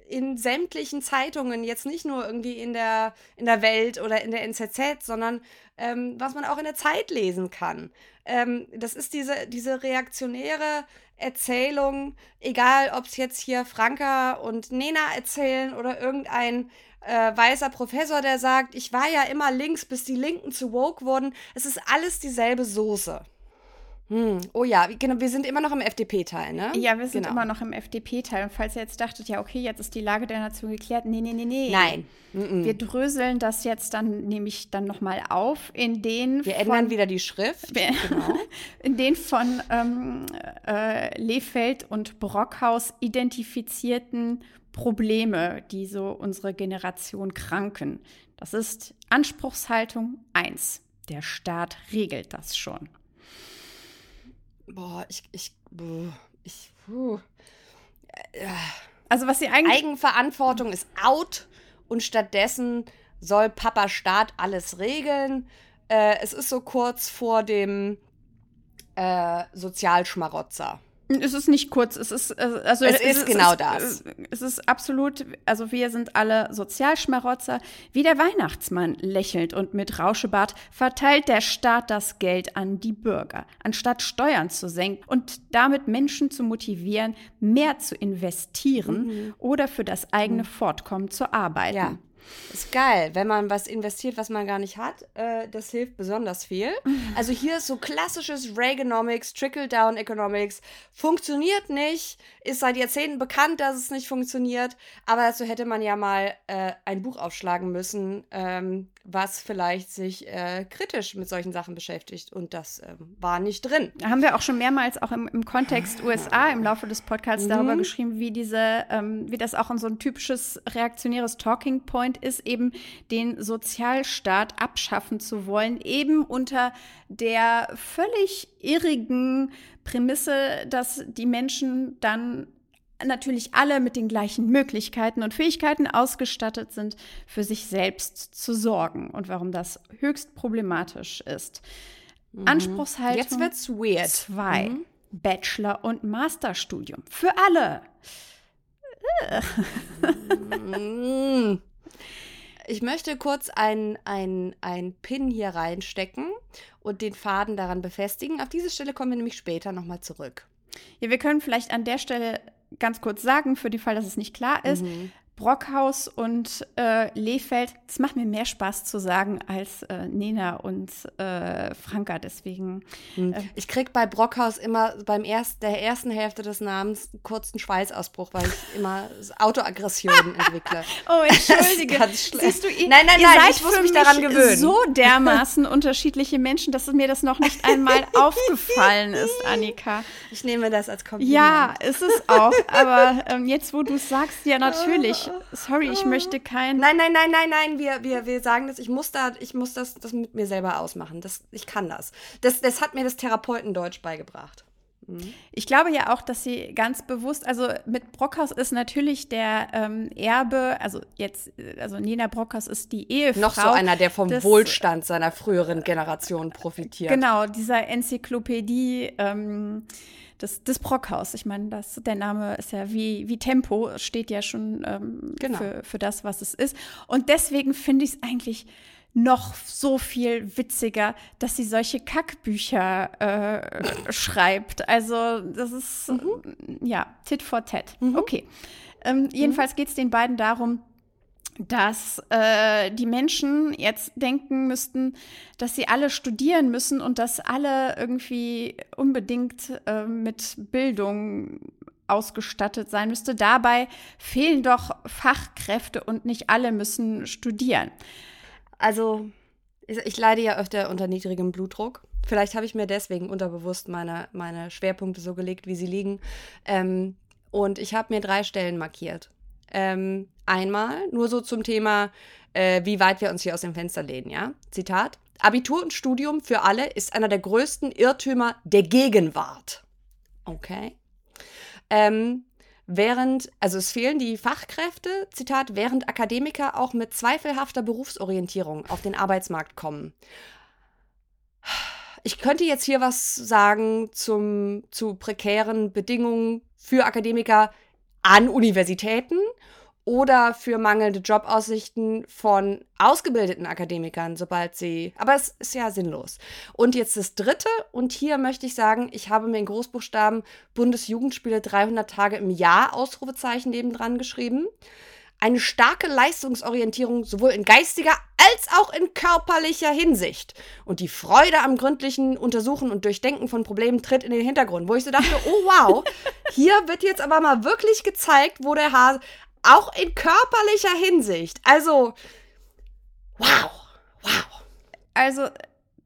in sämtlichen Zeitungen, jetzt nicht nur irgendwie in der, in der Welt oder in der NZZ, sondern ähm, was man auch in der Zeit lesen kann. Ähm, das ist diese, diese reaktionäre Erzählung, egal ob es jetzt hier Franka und Nena erzählen oder irgendein äh, weißer Professor, der sagt, ich war ja immer links, bis die Linken zu woke wurden. Es ist alles dieselbe Soße. Hm. Oh ja, genau, wir sind immer noch im FDP-Teil, ne? ja, wir sind Genau. immer noch im FDP-Teil. Und falls ihr jetzt dachtet, ja, okay, jetzt ist die Lage der Nation geklärt. Nee, nee, nee, nee. Nein. Mhm. Wir dröseln das jetzt dann nämlich dann nochmal auf in den Wir von, ändern wieder die Schrift. Genau. in den von ähm, äh, Lefeld und Brockhaus identifizierten Probleme, die so unsere Generation kranken. Das ist Anspruchshaltung 1. Der Staat regelt das schon. Boah, ich, ich, ich, puh. Also was sie eigentlich Eigenverantwortung ist out und stattdessen soll Papa Staat alles regeln. Äh, es ist so kurz vor dem äh, Sozialschmarotzer. Es ist nicht kurz, es ist äh, also Es ist genau das. äh, Es ist absolut, also wir sind alle Sozialschmarotzer. Wie der Weihnachtsmann lächelt und mit Rauschebart verteilt der Staat das Geld an die Bürger, anstatt Steuern zu senken und damit Menschen zu motivieren, mehr zu investieren oder für das eigene Fortkommen zu arbeiten. Mhm. Ja. Ist geil, wenn man was investiert, was man gar nicht hat. Äh, das hilft besonders viel. Also hier ist so klassisches Reaganomics, Trickle-Down Economics. Funktioniert nicht, ist seit Jahrzehnten bekannt, dass es nicht funktioniert. Aber dazu hätte man ja mal äh, ein Buch aufschlagen müssen, ähm, was vielleicht sich äh, kritisch mit solchen Sachen beschäftigt. Und das ähm, war nicht drin. Da haben wir auch schon mehrmals auch im, im Kontext USA im Laufe des Podcasts darüber geschrieben, wie diese, ähm, wie das auch in so ein typisches reaktionäres Talking Point ist, eben den Sozialstaat abschaffen zu wollen, eben unter der völlig irrigen Prämisse, dass die Menschen dann natürlich alle mit den gleichen Möglichkeiten und Fähigkeiten ausgestattet sind, für sich selbst zu sorgen und warum das höchst problematisch ist. Anspruchshaltung Jetzt wird's weird. zwei. Bachelor- und Masterstudium. Für alle. Mm. ich möchte kurz ein, ein, ein Pin hier reinstecken und den Faden daran befestigen. Auf diese Stelle kommen wir nämlich später nochmal zurück. Ja, wir können vielleicht an der Stelle ganz kurz sagen, für den Fall, dass es nicht klar ist. Mhm. Brockhaus und äh, Lehfeld, es macht mir mehr Spaß zu sagen als äh, Nena und äh, Franka. Deswegen. Hm. Ich krieg bei Brockhaus immer beim erst, der ersten Hälfte des Namens einen kurzen Schweißausbruch, weil ich immer Autoaggressionen entwickle. Oh, entschuldige. Siehst du, ihr, Nein, nein, ihr nein, seid ich muss mich daran gewöhnen. so dermaßen unterschiedliche Menschen, dass mir das noch nicht einmal aufgefallen ist, Annika. Ich nehme das als Kompliment. Ja, ist es auch. Aber ähm, jetzt, wo du es sagst, ja, natürlich. Sorry, ich möchte kein. Nein, nein, nein, nein, nein, wir, wir, wir sagen das, ich muss da, ich muss das, das mit mir selber ausmachen. Das, ich kann das. das. Das hat mir das Therapeutendeutsch beigebracht. Ich glaube ja auch, dass sie ganz bewusst, also mit Brockhaus ist natürlich der ähm, Erbe, also jetzt, also Nina Brockhaus ist die Ehefrau. Noch so einer, der vom des- Wohlstand seiner früheren Generation profitiert. Genau, dieser Enzyklopädie ähm, des, des Brockhaus. Ich meine, das, der Name ist ja wie, wie Tempo, steht ja schon ähm, Genau. für, für das, was es ist. Und deswegen finde ich es eigentlich noch so viel witziger, dass sie solche Kackbücher äh, schreibt. Also das ist, äh, ja, tit for tat. Okay. Ähm, jedenfalls geht es den beiden darum, dass äh, die Menschen jetzt denken müssten, dass sie alle studieren müssen und dass alle irgendwie unbedingt äh, mit Bildung ausgestattet sein müsste. Dabei fehlen doch Fachkräfte und nicht alle müssen studieren. Also, ich, leide ja öfter unter niedrigem Blutdruck. Vielleicht habe ich mir deswegen unterbewusst meine, meine Schwerpunkte so gelegt, wie sie liegen. Ähm, und ich habe mir drei Stellen markiert. Ähm, einmal nur so zum Thema, äh, wie weit wir uns hier aus dem Fenster lehnen, ja? Zitat. Abitur und Studium für alle ist einer der größten Irrtümer der Gegenwart. Okay. Ähm, während, also es fehlen die Fachkräfte, Zitat, während Akademiker auch mit zweifelhafter Berufsorientierung auf den Arbeitsmarkt kommen. Ich könnte jetzt hier was sagen zum, zu prekären Bedingungen für Akademiker an Universitäten oder für mangelnde Jobaussichten von ausgebildeten Akademikern, sobald sie. Aber es ist ja sinnlos. Und jetzt das Dritte, und hier möchte ich sagen, ich habe mir in Großbuchstaben Bundesjugendspiele 300 Tage im Jahr Ausrufezeichen nebendran geschrieben. Eine starke Leistungsorientierung sowohl in geistiger als auch in körperlicher Hinsicht. Und die Freude am gründlichen Untersuchen und Durchdenken von Problemen tritt in den Hintergrund, wo ich so dachte, oh wow, hier wird jetzt aber mal wirklich gezeigt, wo der Hase, auch in körperlicher Hinsicht. Also, wow, wow. Also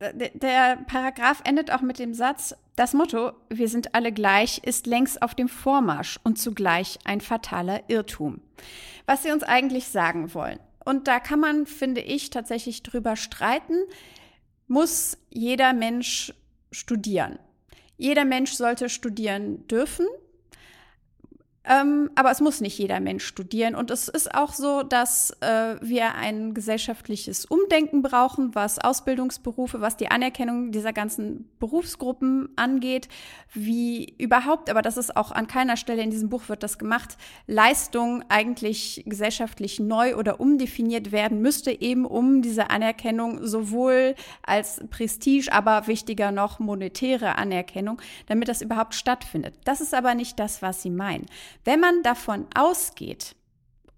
d- der Paragraph endet auch mit dem Satz, das Motto, wir sind alle gleich, ist längst auf dem Vormarsch und zugleich ein fataler Irrtum. Was sie uns eigentlich sagen wollen. Und da kann man, finde ich, tatsächlich drüber streiten, muss jeder Mensch studieren. Jeder Mensch sollte studieren dürfen. Ähm, aber es muss nicht jeder Mensch studieren. Und es ist auch so, dass äh, wir ein gesellschaftliches Umdenken brauchen, was Ausbildungsberufe, was die Anerkennung dieser ganzen Berufsgruppen angeht, wie überhaupt, aber das ist auch an keiner Stelle in diesem Buch wird das gemacht, Leistung eigentlich gesellschaftlich neu oder umdefiniert werden müsste, eben um diese Anerkennung sowohl als Prestige, aber wichtiger noch monetäre Anerkennung, damit das überhaupt stattfindet. Das ist aber nicht das, was sie meinen. Wenn man davon ausgeht,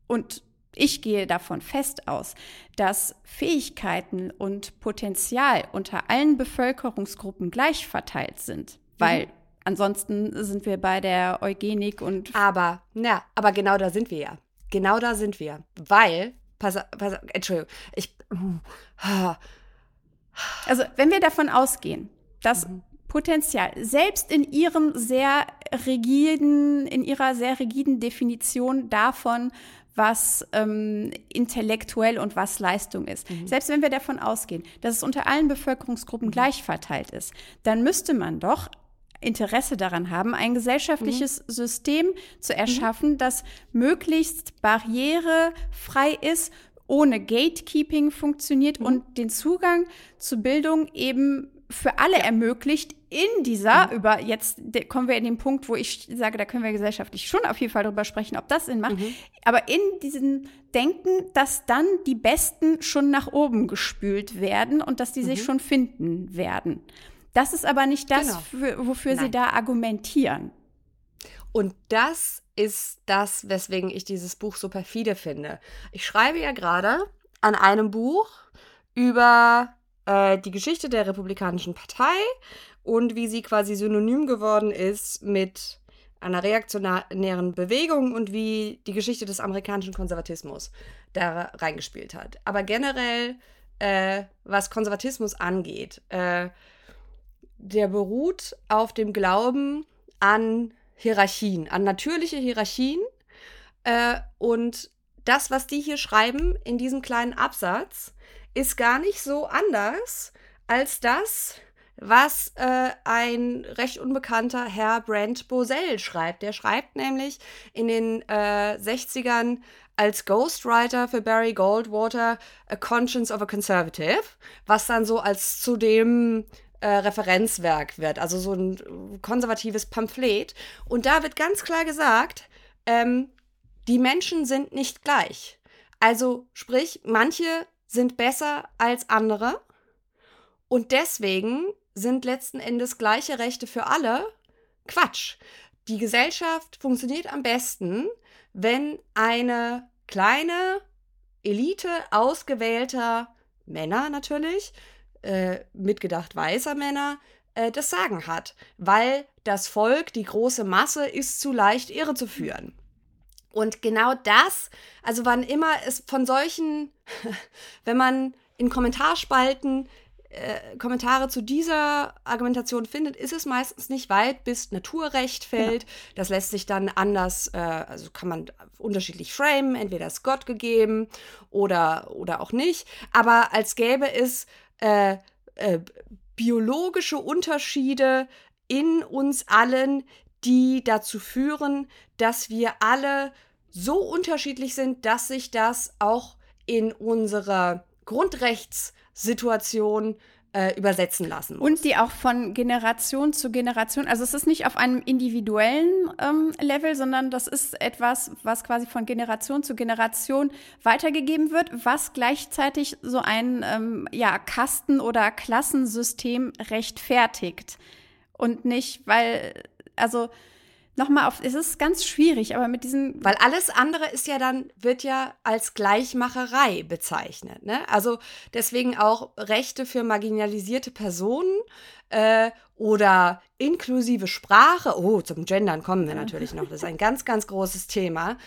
und ich gehe davon fest aus, dass Fähigkeiten und Potenzial unter allen Bevölkerungsgruppen gleich verteilt sind, weil ansonsten sind wir bei der Eugenik und Aber, na, aber genau da sind wir ja. Genau da sind wir. Weil, pass, pass, Entschuldigung, ich. Also, wenn wir davon ausgehen, dass Potenzial. Selbst in ihrem sehr rigiden, in ihrer sehr rigiden Definition davon, was ähm, intellektuell und was Leistung ist. Selbst wenn wir davon ausgehen, dass es unter allen Bevölkerungsgruppen gleich verteilt ist, dann müsste man doch Interesse daran haben, ein gesellschaftliches System zu erschaffen, das möglichst barrierefrei ist, ohne Gatekeeping funktioniert und den Zugang zu Bildung eben für alle ermöglicht, in dieser, über jetzt kommen wir in den Punkt, wo ich sage, da können wir gesellschaftlich schon auf jeden Fall drüber sprechen, ob das Sinn macht. Aber in diesem Denken, dass dann die Besten schon nach oben gespült werden und dass die sich schon finden werden. Das ist aber nicht das, Genau. für, wofür sie Nein. da argumentieren. Und das ist das, weswegen ich dieses Buch so perfide finde. Ich schreibe ja gerade an einem Buch über äh, die Geschichte der Republikanischen Partei und wie sie quasi synonym geworden ist mit einer reaktionären Bewegung und wie die Geschichte des amerikanischen Konservatismus da reingespielt hat. Aber generell, äh, was Konservatismus angeht, äh, der beruht auf dem Glauben an Hierarchien, an natürliche Hierarchien. Äh, und das, was die hier schreiben in diesem kleinen Absatz, ist gar nicht so anders als das, was äh, ein recht unbekannter Herr Brent Bosell schreibt. Der schreibt nämlich in den äh, 60ern als Ghostwriter für Barry Goldwater A Conscience of a Conservative, was dann so als zu dem äh, Referenzwerk wird, also so ein konservatives Pamphlet. Und da wird ganz klar gesagt, ähm, die Menschen sind nicht gleich. Also sprich, manche sind besser als andere und deswegen sind letzten Endes gleiche Rechte für alle Quatsch. Die Gesellschaft funktioniert am besten, wenn eine kleine Elite ausgewählter Männer natürlich, äh, mitgedacht weißer Männer, äh, das Sagen hat, weil das Volk, die große Masse, ist zu leicht irre zu führen. Und genau das, also wann immer es von solchen, wenn man in Kommentarspalten äh, Kommentare zu dieser Argumentation findet, ist es meistens nicht weit, bis Naturrecht fällt. Das lässt sich dann anders, äh, also kann man unterschiedlich framen, entweder ist Gott gegeben oder, oder auch nicht. Aber als gäbe es äh, äh, biologische Unterschiede in uns allen, die dazu führen, dass wir alle so unterschiedlich sind, dass sich das auch in unserer Grundrechtssituation äh, übersetzen lassen muss. Und die auch von Generation zu Generation, also es ist nicht auf einem individuellen ähm, Level, sondern das ist etwas, was quasi von Generation zu Generation weitergegeben wird, was gleichzeitig so ein ähm, ja, Kasten- oder Klassensystem rechtfertigt. Und nicht, weil, also nochmal auf, es ist ganz schwierig, aber mit diesen Weil alles andere ist ja dann, wird ja als Gleichmacherei bezeichnet. Ne? Also deswegen auch Rechte für marginalisierte Personen äh, oder inklusive Sprache. Oh, zum Gendern kommen wir natürlich noch. Das ist ein ganz, ganz großes Thema.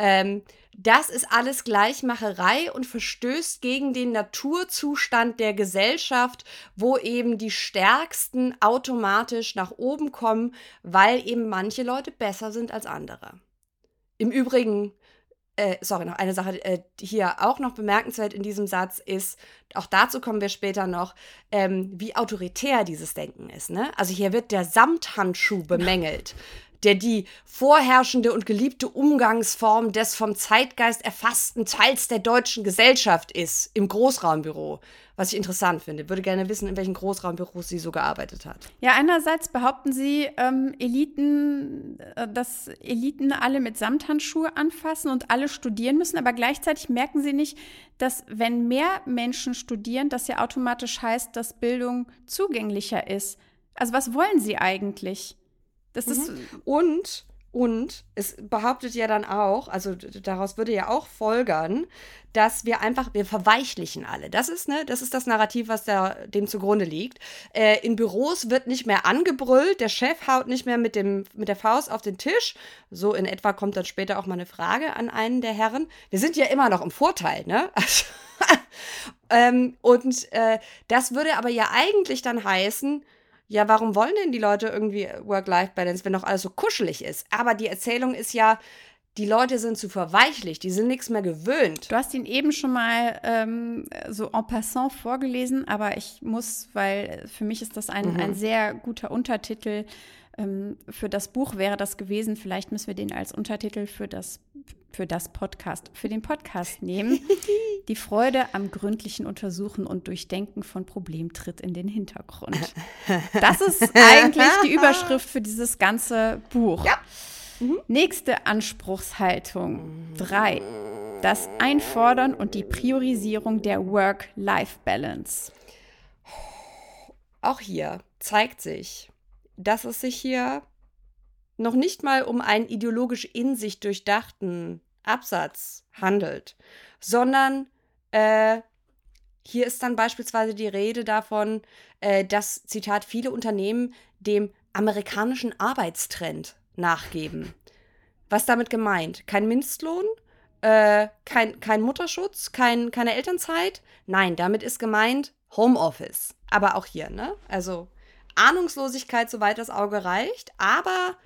Ähm, das ist alles Gleichmacherei und verstößt gegen den Naturzustand der Gesellschaft, wo eben die Stärksten automatisch nach oben kommen, weil eben manche Leute besser sind als andere. Im Übrigen, äh, sorry, noch eine Sache, äh, hier auch noch bemerkenswert in diesem Satz ist, auch dazu kommen wir später noch, ähm, wie autoritär dieses Denken ist. Ne? Also hier wird der Samthandschuh bemängelt. Der die vorherrschende und geliebte Umgangsform des vom Zeitgeist erfassten Teils der deutschen Gesellschaft ist im Großraumbüro. Was ich interessant finde. Würde gerne wissen, in welchen Großraumbüros sie so gearbeitet hat. Ja, einerseits behaupten sie, ähm, Eliten, äh, dass Eliten alle mit Samthandschuhe anfassen und alle studieren müssen, aber gleichzeitig merken sie nicht, dass wenn mehr Menschen studieren, das ja automatisch heißt, dass Bildung zugänglicher ist. Also was wollen sie eigentlich? Das ist Und, und es behauptet ja dann auch, also daraus würde ja auch folgern, dass wir einfach, wir verweichlichen alle. Das ist, ne, das ist das Narrativ, was da dem zugrunde liegt. Äh, in Büros wird nicht mehr angebrüllt, der Chef haut nicht mehr mit, dem, mit der Faust auf den Tisch. So in etwa kommt dann später auch mal eine Frage an einen der Herren. Wir sind ja immer noch im Vorteil, ne? Also, ähm, und äh, das würde aber ja eigentlich dann heißen, ja, warum wollen denn die Leute irgendwie Work-Life-Balance, wenn doch alles so kuschelig ist? Aber die Erzählung ist ja, die Leute sind zu verweichlicht, die sind nichts mehr gewöhnt. Du hast ihn eben schon mal ähm, so en passant vorgelesen, aber ich muss, weil für mich ist das ein, ein sehr guter Untertitel. Ähm, für das Buch wäre das gewesen. Vielleicht müssen wir den als Untertitel für das, für das Podcast, für den Podcast nehmen. Die Freude am gründlichen Untersuchen und Durchdenken von Problemen tritt in den Hintergrund. Das ist eigentlich die Überschrift für dieses ganze Buch. Ja. Nächste Anspruchshaltung. Drei. Das Einfordern und die Priorisierung der Work-Life-Balance. Auch hier zeigt sich, dass es sich hier noch nicht mal um einen ideologisch in sich durchdachten Absatz handelt, sondern äh, hier ist dann beispielsweise die Rede davon, äh, dass, Zitat, viele Unternehmen dem amerikanischen Arbeitstrend nachgeben. Was damit gemeint? Kein Mindestlohn? Äh, kein, kein Mutterschutz? Kein, keine Elternzeit? Nein, damit ist gemeint Homeoffice. Aber auch hier, ne? Also Ahnungslosigkeit, soweit das Auge reicht, aber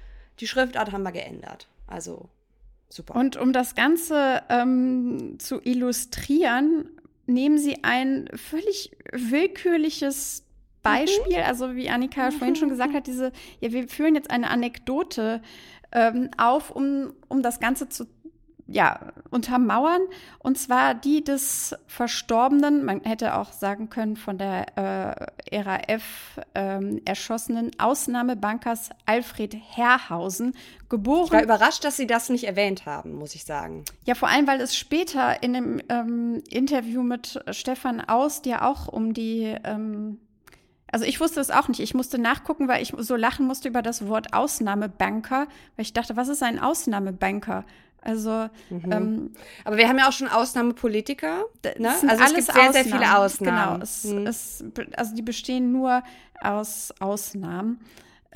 die Schriftart haben wir geändert. Also super. Und um das Ganze ähm, zu illustrieren, nehmen Sie ein völlig willkürliches Beispiel, also wie Annika vorhin schon gesagt hat, diese, ja, wir führen jetzt eine Anekdote ähm, auf, um, um das Ganze zu ja, untermauern. Und zwar die des Verstorbenen, man hätte auch sagen können, von der äh, RAF ähm, erschossenen Ausnahmebankers Alfred Herrhausen, geboren. Ich war überrascht, dass Sie das nicht erwähnt haben, muss ich sagen. Ja, vor allem, weil es später in dem ähm, Interview mit Stefan Aust ja auch um die ähm, also ich wusste es auch nicht. Ich musste nachgucken, weil ich so lachen musste über das Wort Ausnahmebanker, weil ich dachte, was ist ein Ausnahmebanker? Also, Mhm. ähm, Aber wir haben ja auch schon Ausnahmepolitiker. Ne? es Also es alles gibt sehr, sehr viele Ausnahmen. Genau, es, Mhm. es, also die bestehen nur aus Ausnahmen.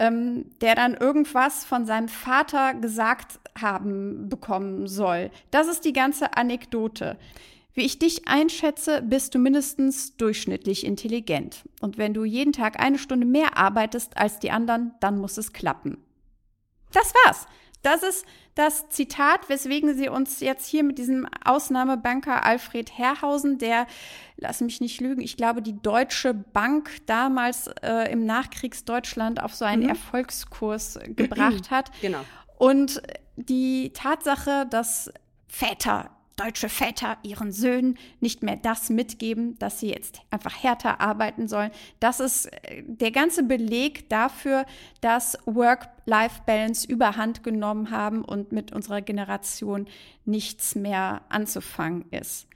Ähm, der dann irgendwas von seinem Vater gesagt haben bekommen soll. Das ist die ganze Anekdote. Wie ich dich einschätze, bist du mindestens durchschnittlich intelligent. Und wenn du jeden Tag eine Stunde mehr arbeitest als die anderen, dann muss es klappen. Das war's. Das ist das Zitat, weswegen sie uns jetzt hier mit diesem Ausnahmebanker Alfred Herrhausen, der, lass mich nicht lügen, ich glaube, die Deutsche Bank damals äh, im Nachkriegsdeutschland auf so einen Mhm. Erfolgskurs gebracht hat. Genau. Und die Tatsache, dass Väter, deutsche Väter ihren Söhnen nicht mehr das mitgeben, dass sie jetzt einfach härter arbeiten sollen, das ist äh, der ganze Beleg dafür, dass Work-Life-Balance überhand genommen haben und mit unserer Generation nichts mehr anzufangen ist.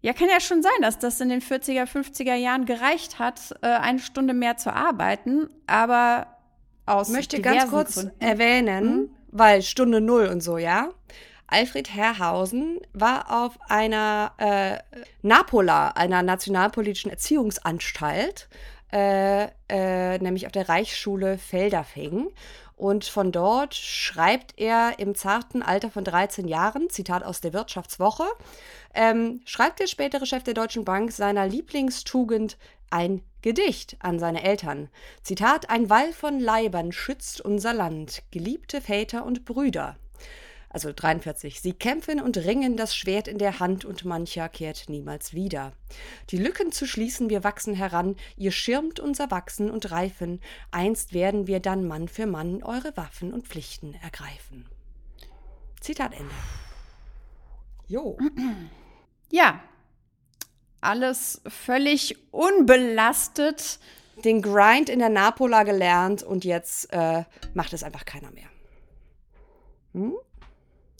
Ja, kann ja schon sein, dass das in den 40er, 50er Jahren gereicht hat, äh, eine Stunde mehr zu arbeiten, aber aus Ich möchte ganz kurz Gründen. erwähnen, weil Stunde Null und so, ja. Alfred Herrhausen war auf einer äh, Napola, einer nationalpolitischen Erziehungsanstalt, äh, äh, nämlich auf der Reichsschule Felderfing. Und von dort schreibt er im zarten Alter von 13 Jahren, Zitat aus der Wirtschaftswoche, ähm, schreibt der spätere Chef der Deutschen Bank seiner Lieblingstugend ein Gedicht an seine Eltern. Zitat: Ein Wall von Leibern schützt unser Land, geliebte Väter und Brüder. Also 43. Sie kämpfen und ringen das Schwert in der Hand und mancher kehrt niemals wieder. Die Lücken zu schließen, wir wachsen heran, ihr schirmt unser Wachsen und Reifen. Einst werden wir dann Mann für Mann eure Waffen und Pflichten ergreifen. Zitat Ende. Jo. Ja, alles völlig unbelastet. Den Grind in der Napola gelernt und jetzt äh, macht es einfach keiner mehr. Hm?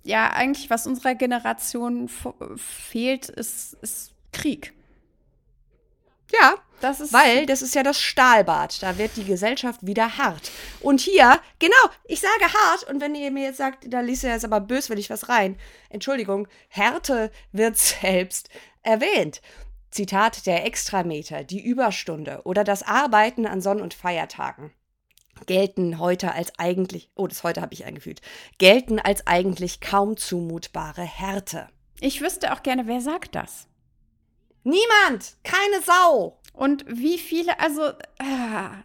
Ja, eigentlich, was unserer Generation fehlt, ist, ist Krieg. Ja, Das ist Weil das ist ja das Stahlbad. Da wird die Gesellschaft wieder hart. Und hier, genau, ich sage hart. Und wenn ihr mir jetzt sagt, da liest ihr jetzt aber böswillig was rein. Entschuldigung, Härte wird selbst erwähnt. Zitat der Extrameter, die Überstunde oder das Arbeiten an Sonn- und Feiertagen gelten heute als eigentlich, oh, das heute habe ich eingefügt, gelten als eigentlich kaum zumutbare Härte. Ich wüsste auch gerne, wer sagt das? Niemand! Keine Sau! Und wie viele, also, ah,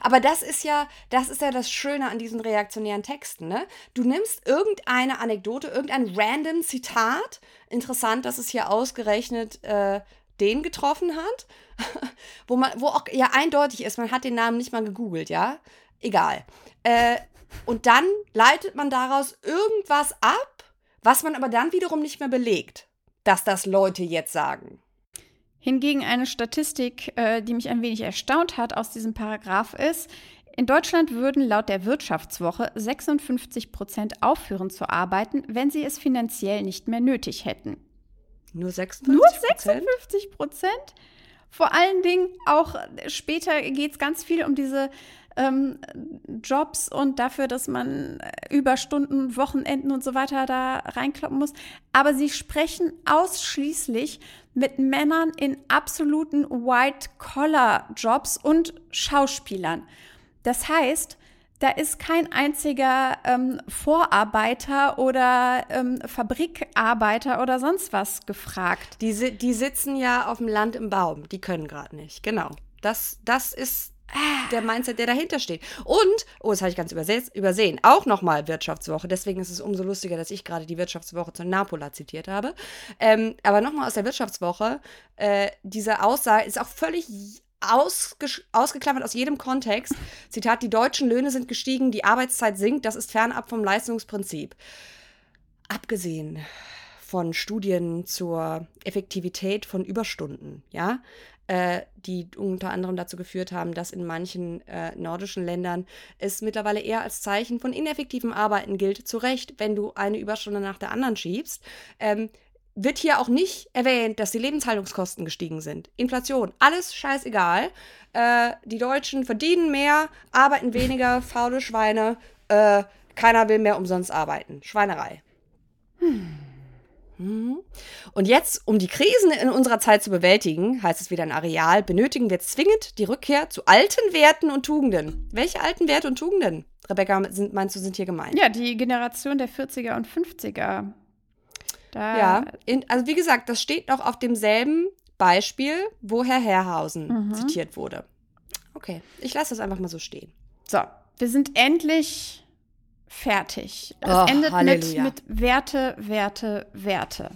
Aber das ist ja, das ist ja das Schöne an diesen reaktionären Texten, ne? Du nimmst irgendeine Anekdote, irgendein random Zitat. Interessant, dass es hier ausgerechnet äh, den getroffen hat, wo man, wo auch ja eindeutig ist, man hat den Namen nicht mal gegoogelt, ja? Egal. Äh, und dann leitet man daraus irgendwas ab, was man aber dann wiederum nicht mehr belegt. dass das Leute jetzt sagen. Hingegen eine Statistik, äh, die mich ein wenig erstaunt hat aus diesem Paragraph ist, in Deutschland würden laut der Wirtschaftswoche 56 Prozent aufhören zu arbeiten, wenn sie es finanziell nicht mehr nötig hätten. Nur 56 Nur Prozent? 56 Prozent? Vor allen Dingen auch später geht es ganz viel um diese ähm, Jobs und dafür, dass man äh, Überstunden, Wochenenden und so weiter da reinkloppen muss. Aber sie sprechen ausschließlich mit Männern in absoluten White-Collar-Jobs und Schauspielern. Das heißt, da ist kein einziger ähm, Vorarbeiter oder ähm, Fabrikarbeiter oder sonst was gefragt. Die, die sitzen ja auf dem Land im Baum. Die können gerade nicht. Genau. Das, das ist der Mindset, der dahinter steht. Und, oh, das habe ich ganz überse- übersehen, auch nochmal Wirtschaftswoche. Deswegen ist es umso lustiger, dass ich gerade die Wirtschaftswoche zu Napola zitiert habe. Ähm, aber nochmal aus der Wirtschaftswoche. Äh, diese Aussage ist auch völlig ausgesch- ausgeklammert aus jedem Kontext. Zitat, die deutschen Löhne sind gestiegen, die Arbeitszeit sinkt, das ist fernab vom Leistungsprinzip. Abgesehen von Studien zur Effektivität von Überstunden, ja, äh, die unter anderem dazu geführt haben, dass in manchen äh, nordischen Ländern es mittlerweile eher als Zeichen von ineffektivem Arbeiten gilt, zu Recht, wenn du eine Überstunde nach der anderen schiebst. Ähm, wird hier auch nicht erwähnt, dass die Lebenshaltungskosten gestiegen sind. Inflation, alles scheißegal. Äh, die Deutschen verdienen mehr, arbeiten weniger, faule Schweine. Äh, keiner will mehr umsonst arbeiten. Schweinerei. Mhm. Und jetzt, um die Krisen in unserer Zeit zu bewältigen, heißt es wieder in Areal, benötigen wir zwingend die Rückkehr zu alten Werten und Tugenden. Welche alten Werte und Tugenden, Rebecca, sind, meinst du, sind hier gemeint? Ja, die Generation der 40er und 50er. Da, Ja, in, also wie gesagt, das steht noch auf demselben Beispiel, wo Herr Herrhausen Mhm. zitiert wurde. Okay, ich lasse das einfach mal so stehen. So, wir sind endlich fertig. Es Oh, endet mit, Halleluja. mit Werte, Werte, Werte.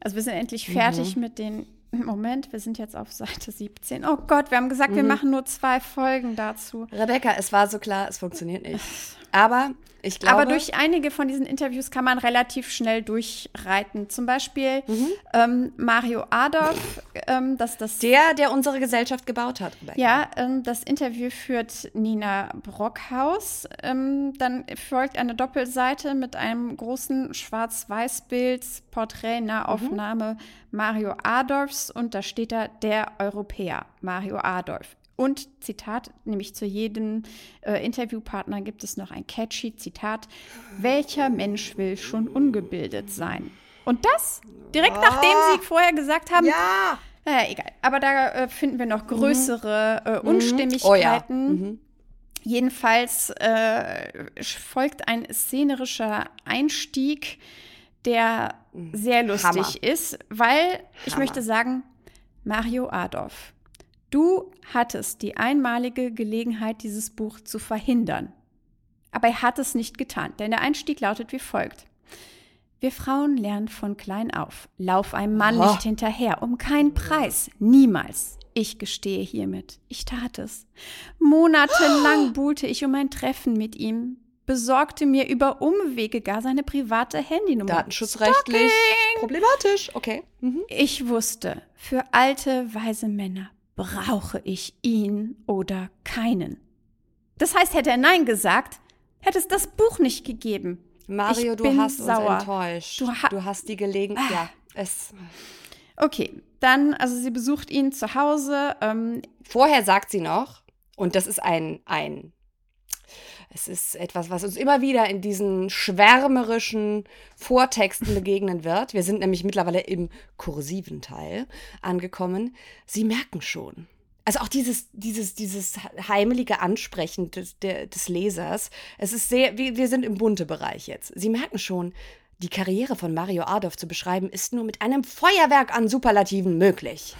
Also wir sind endlich Mhm. fertig mit den. Moment, wir sind jetzt auf Seite 17. Oh Gott, wir haben gesagt, Mhm. wir machen nur zwei Folgen dazu. Rebecca, es war so klar, es funktioniert nicht. Aber ich glaube. Aber durch einige von diesen Interviews kann man relativ schnell durchreiten. Zum Beispiel Mhm. ähm, Mario Adolf, ähm, das das der, der unsere Gesellschaft gebaut hat, Rebecca. Ja, ähm, das Interview führt Nina Brockhaus. Ähm, dann folgt eine Doppelseite mit einem großen Schwarz-Weiß-Bild, Porträt, Nahaufnahme Mario Adolfs und da steht da der Europäer, Mario Adolf. Und Zitat, nämlich zu jedem äh, Interviewpartner gibt es noch ein catchy Zitat. Welcher Mensch will schon ungebildet sein? Und das direkt nachdem sie vorher gesagt haben, Ja! naja, egal. Aber da äh, finden wir noch größere äh, Oh ja. Unstimmigkeiten. Jedenfalls äh, folgt ein szenerischer Einstieg, der sehr lustig Mhm. Hammer. ist, weil ich Hammer. möchte sagen, Mario Adolf, du hattest die einmalige Gelegenheit, dieses Buch zu verhindern. Aber er hat es nicht getan, denn der Einstieg lautet wie folgt. Wir Frauen lernen von klein auf. Lauf einem Mann Oh. nicht hinterher, um keinen Preis. Niemals. Ich gestehe hiermit. Ich tat es. Monatelang buhlte ich um ein Treffen mit ihm, besorgte mir über Umwege gar seine private Handynummer. Datenschutzrechtlich problematisch. Okay. Mhm. Ich wusste, für alte, weise Männer brauche ich ihn oder keinen. Das heißt, hätte er Nein gesagt, hätte es das Buch nicht gegeben. Mario, Ich du hast sauer. uns enttäuscht. Du Du, ha- hast die Gelegenheit. Ja, es. Okay, dann, also sie besucht ihn zu Hause. Ähm, Vorher sagt sie noch, und das ist ein, ein, es ist etwas, was uns immer wieder in diesen schwärmerischen Vortexten begegnen wird. Wir sind nämlich mittlerweile im kursiven Teil angekommen. Sie merken schon. Also auch dieses, dieses, dieses heimelige Ansprechen des, der, des Lesers. Es ist sehr, wir, wir sind im bunte Bereich jetzt. Sie merken schon, die Karriere von Mario Adolf zu beschreiben, ist nur mit einem Feuerwerk an Superlativen möglich.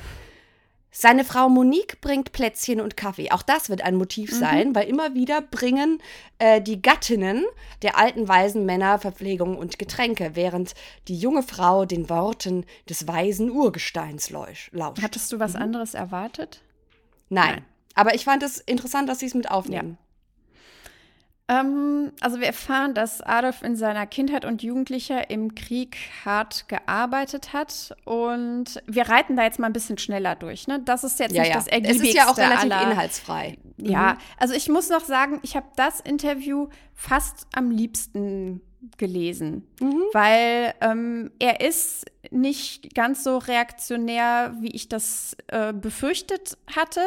Seine Frau Monique bringt Plätzchen und Kaffee. Auch das wird ein Motiv sein, weil immer wieder bringen äh, die Gattinnen der alten weisen Männer Verpflegung und Getränke, während die junge Frau den Worten des weisen Urgesteins lausch- lauscht. hattest du was anderes erwartet? Nein. Nein. Aber ich fand es interessant, dass sie es mit aufnehmen. Ähm, also wir erfahren, dass Adolf in seiner Kindheit und Jugendlicher im Krieg hart gearbeitet hat und wir reiten da jetzt mal ein bisschen schneller durch. Ne? Das ist jetzt Ja, nicht ja. das Es ergiebigste ist ja auch relativ aller. inhaltsfrei. Ja, also ich muss noch sagen, ich habe das Interview fast am liebsten gelesen, weil ähm, er ist nicht ganz so reaktionär, wie ich das äh, befürchtet hatte.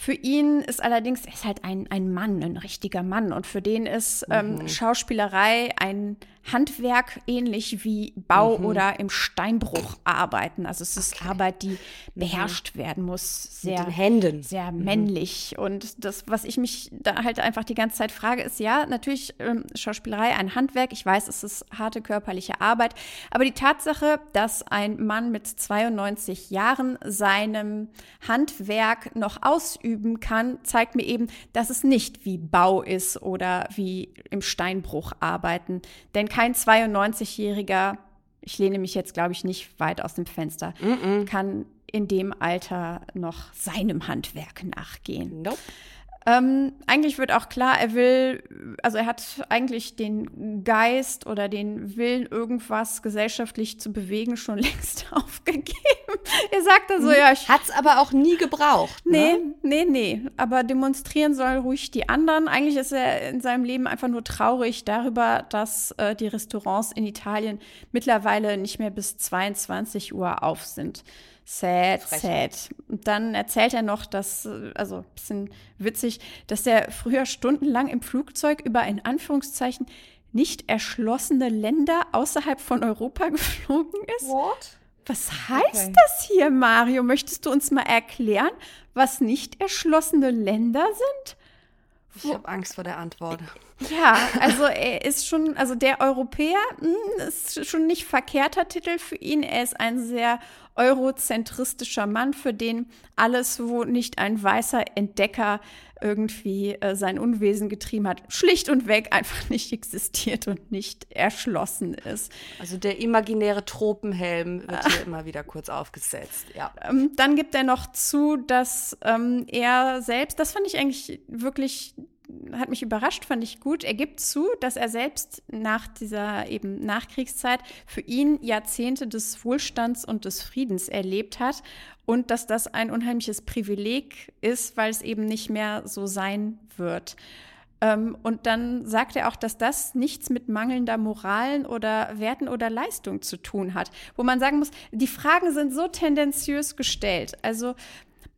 Für ihn ist allerdings, er ist halt ein, ein Mann, ein richtiger Mann. Und für den ist ähm, Schauspielerei ein Handwerk, ähnlich wie Bau oder im Steinbruch arbeiten. Also es ist Arbeit, die beherrscht werden muss. Sehr, den Händen. sehr männlich. Und das, was ich mich da halt einfach die ganze Zeit frage, ist ja, natürlich ähm, Schauspielerei ein Handwerk. Ich weiß, es ist harte körperliche Arbeit. Aber die Tatsache, dass ein Mann mit 92 Jahren seinem Handwerk noch ausüben kann, zeigt mir eben, dass es nicht wie Bau ist oder wie im Steinbruch arbeiten. Denn kein 92-Jähriger, ich lehne mich jetzt, glaube ich, nicht weit aus dem Fenster, kann in dem Alter noch seinem Handwerk nachgehen. Nope. Ähm, eigentlich wird auch klar, er will, also er hat eigentlich den Geist oder den Willen, irgendwas gesellschaftlich zu bewegen, schon längst aufgegeben. er sagt dann so, ja, ich Hat's aber auch nie gebraucht. Nee, Ne? nee, nee. Aber demonstrieren sollen ruhig die anderen. Eigentlich ist er in seinem Leben einfach nur traurig darüber, dass äh, die Restaurants in Italien mittlerweile nicht mehr bis 22 Uhr auf sind. Sad, sad. Und dann erzählt er noch, dass, also ein bisschen witzig, dass er früher stundenlang im Flugzeug über in Anführungszeichen nicht erschlossene Länder außerhalb von Europa geflogen ist. What? Was heißt Okay. das hier, Mario? Möchtest du uns mal erklären, was nicht erschlossene Länder sind? Ich habe Angst vor der Antwort. Ja, also er ist schon, also der Europäer mh, ist schon nicht verkehrter Titel für ihn. Er ist ein sehr eurozentristischer Mann, für den alles, wo nicht ein weißer Entdecker irgendwie äh, sein Unwesen getrieben hat, schlicht und weg einfach nicht existiert und nicht erschlossen ist. Also der imaginäre Tropenhelm wird hier immer wieder kurz aufgesetzt. Ja. Ähm, dann gibt er noch zu, dass ähm, er selbst, das fand ich eigentlich wirklich, hat mich überrascht, fand ich gut. Er gibt zu, dass er selbst nach dieser eben Nachkriegszeit für ihn Jahrzehnte des Wohlstands und des Friedens erlebt hat und dass das ein unheimliches Privileg ist, weil es eben nicht mehr so sein wird. Ähm, und dann sagt er auch, dass das nichts mit mangelnder Moralen oder Werten oder Leistung zu tun hat. Wo man sagen muss, die Fragen sind so tendenziös gestellt. Also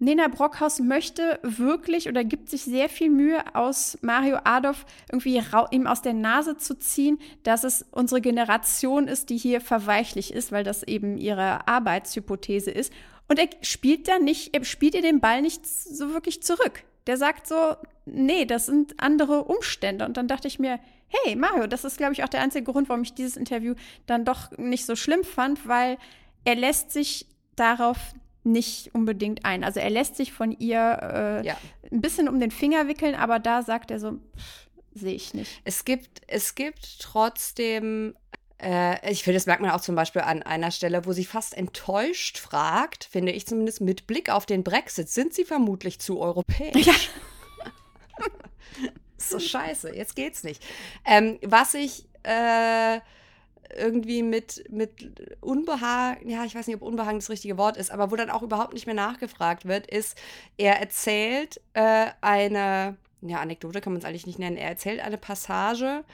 Nena Brockhaus möchte wirklich oder gibt sich sehr viel Mühe, aus Mario Adolf irgendwie ihm aus der Nase zu ziehen, dass es unsere Generation ist, die hier verweichlich ist, weil das eben ihre Arbeitshypothese ist. Und er spielt da nicht, er spielt ihr den Ball nicht so wirklich zurück. Der sagt so, nee, das sind andere Umstände. Und dann dachte ich mir, hey, Mario, das ist, glaube ich, auch der einzige Grund, warum ich dieses Interview dann doch nicht so schlimm fand, weil er lässt sich darauf nicht unbedingt ein. Also er lässt sich von ihr äh, Ja. ein bisschen um den Finger wickeln, aber da sagt er so, sehe ich nicht. Es gibt, es gibt trotzdem, äh, ich finde, das merkt man auch zum Beispiel an einer Stelle, wo sie fast enttäuscht fragt, finde ich zumindest mit Blick auf den Brexit, sind sie vermutlich zu europäisch? Ja. so scheiße, jetzt geht's nicht. Ähm, was ich äh, irgendwie mit, mit Unbehagen, ja, ich weiß nicht, ob Unbehagen das richtige Wort ist, aber wo dann auch überhaupt nicht mehr nachgefragt wird, ist, er erzählt äh, eine, ja, Anekdote kann man es eigentlich nicht nennen, er erzählt eine Passage,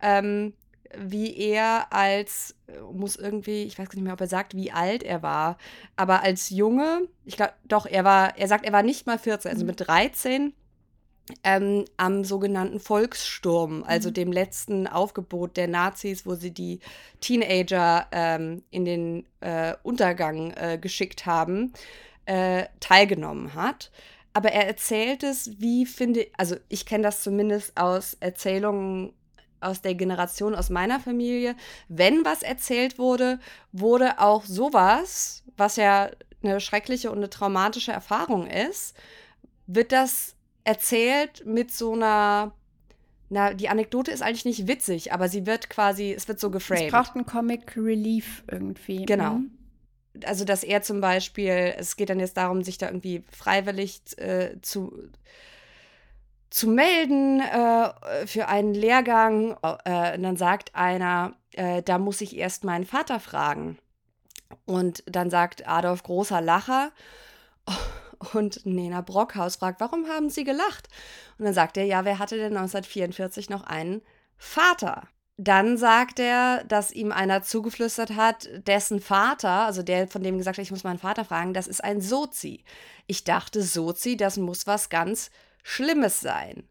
ähm, wie er als, muss irgendwie, ich weiß gar nicht mehr, ob er sagt, wie alt er war, aber als Junge, ich glaube, doch, er war, er sagt, er war nicht mal 14, also mit 13 ähm, am sogenannten Volkssturm, also dem letzten Aufgebot der Nazis, wo sie die Teenager ähm, in den äh, Untergang äh, geschickt haben, äh, teilgenommen hat. Aber er erzählt es, wie finde, also ich kenne das zumindest aus Erzählungen aus der Generation aus meiner Familie. Wenn was erzählt wurde, wurde auch sowas, was ja eine schreckliche und eine traumatische Erfahrung ist, wird das erzählt mit so einer, na, die Anekdote ist eigentlich nicht witzig, aber sie wird quasi, es wird so Es geframed. braucht einen Comic Relief irgendwie. Genau. Mhm. also, dass er zum Beispiel, es geht dann jetzt darum, sich da irgendwie freiwillig äh, zu, zu melden äh, für einen Lehrgang. Äh, und dann sagt einer, äh, da muss ich erst meinen Vater fragen. Und dann sagt Adolf großer Lacher. Und Nena Brockhaus fragt, warum haben Sie gelacht? Und dann sagt er, ja, wer hatte denn 1944 noch einen Vater? Dann sagt er, dass ihm einer zugeflüstert hat, dessen Vater, also der, von dem gesagt hat, ich muss meinen Vater fragen, das ist ein Sozi. Ich dachte, Sozi, das muss was ganz Schlimmes sein.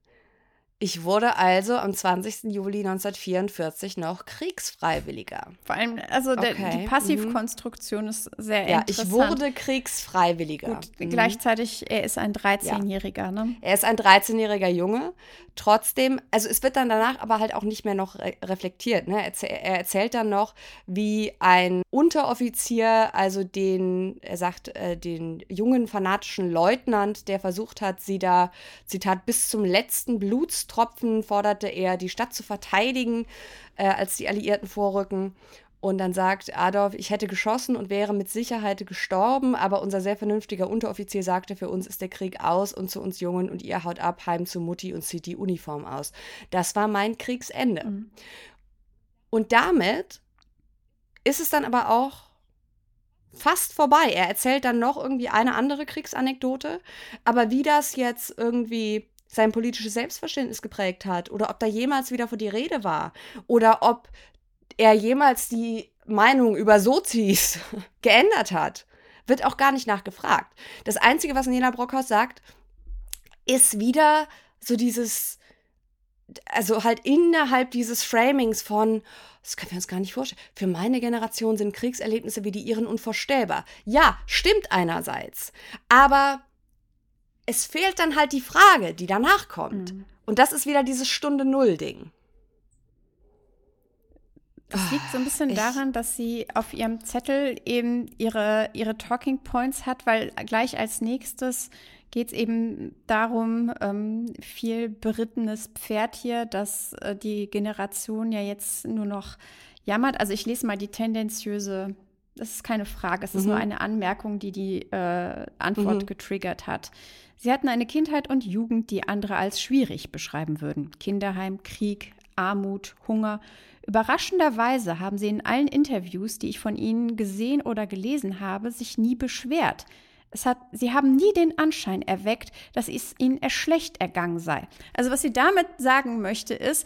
Ich wurde also am 20. Juli 1944 noch Kriegsfreiwilliger. Vor allem, also der, Okay, die mhm. Passivkonstruktion ist sehr Ja, interessant. ich wurde Kriegsfreiwilliger. Gut, Mhm. gleichzeitig, er ist ein 13-Jähriger, ne? Er ist ein 13-jähriger Junge. Trotzdem, also es wird dann danach aber halt auch nicht mehr noch re reflektiert. Ne? Er, erzäh- er erzählt dann noch, wie ein Unteroffizier, also den, er sagt, äh, den jungen fanatischen Leutnant, der versucht hat, sie da, Zitat, bis zum letzten Blutstropfen forderte er, die Stadt zu verteidigen, äh, als die Alliierten vorrücken. Und dann sagt Adolf, ich hätte geschossen und wäre mit Sicherheit gestorben, aber unser sehr vernünftiger Unteroffizier sagte, für uns ist der Krieg aus und zu uns Jungen und ihr haut ab, heim zu Mutti und zieht die Uniform aus. Das war mein Kriegsende. Mhm. Und damit ist es dann aber auch fast vorbei. Er erzählt dann noch irgendwie eine andere Kriegsanekdote, aber wie das jetzt irgendwie sein politisches Selbstverständnis geprägt hat oder ob da jemals wieder vor die Rede war oder ob er jemals die Meinung über Sozis geändert hat, wird auch gar nicht nachgefragt. Das Einzige, was Nela Brockhaus sagt, ist wieder so dieses, also halt innerhalb dieses Framings von, das können wir uns gar nicht vorstellen, für meine Generation sind Kriegserlebnisse wie die ihren unvorstellbar. Ja, stimmt einerseits, aber es fehlt dann halt die Frage, die danach kommt. Mhm. Und das ist wieder dieses Stunde Null-Ding. Das liegt so ein bisschen Ich- daran, dass sie auf ihrem Zettel eben ihre, ihre Talking Points hat, weil gleich als nächstes geht es eben darum, ähm, viel berittenes Pferd hier, dass äh, die Generation ja jetzt nur noch jammert. Also ich lese mal die tendenziöse, das ist keine Frage, es ist Mhm. nur eine Anmerkung, die die äh, Antwort Mhm. getriggert hat. Sie hatten eine Kindheit und Jugend, die andere als schwierig beschreiben würden. Kinderheim, Krieg, Armut, Hunger. Überraschenderweise haben sie in allen Interviews, die ich von ihnen gesehen oder gelesen habe, sich nie beschwert. Es hat, sie haben nie den Anschein erweckt, dass es ihnen schlecht ergangen sei. Also was sie damit sagen möchte ist,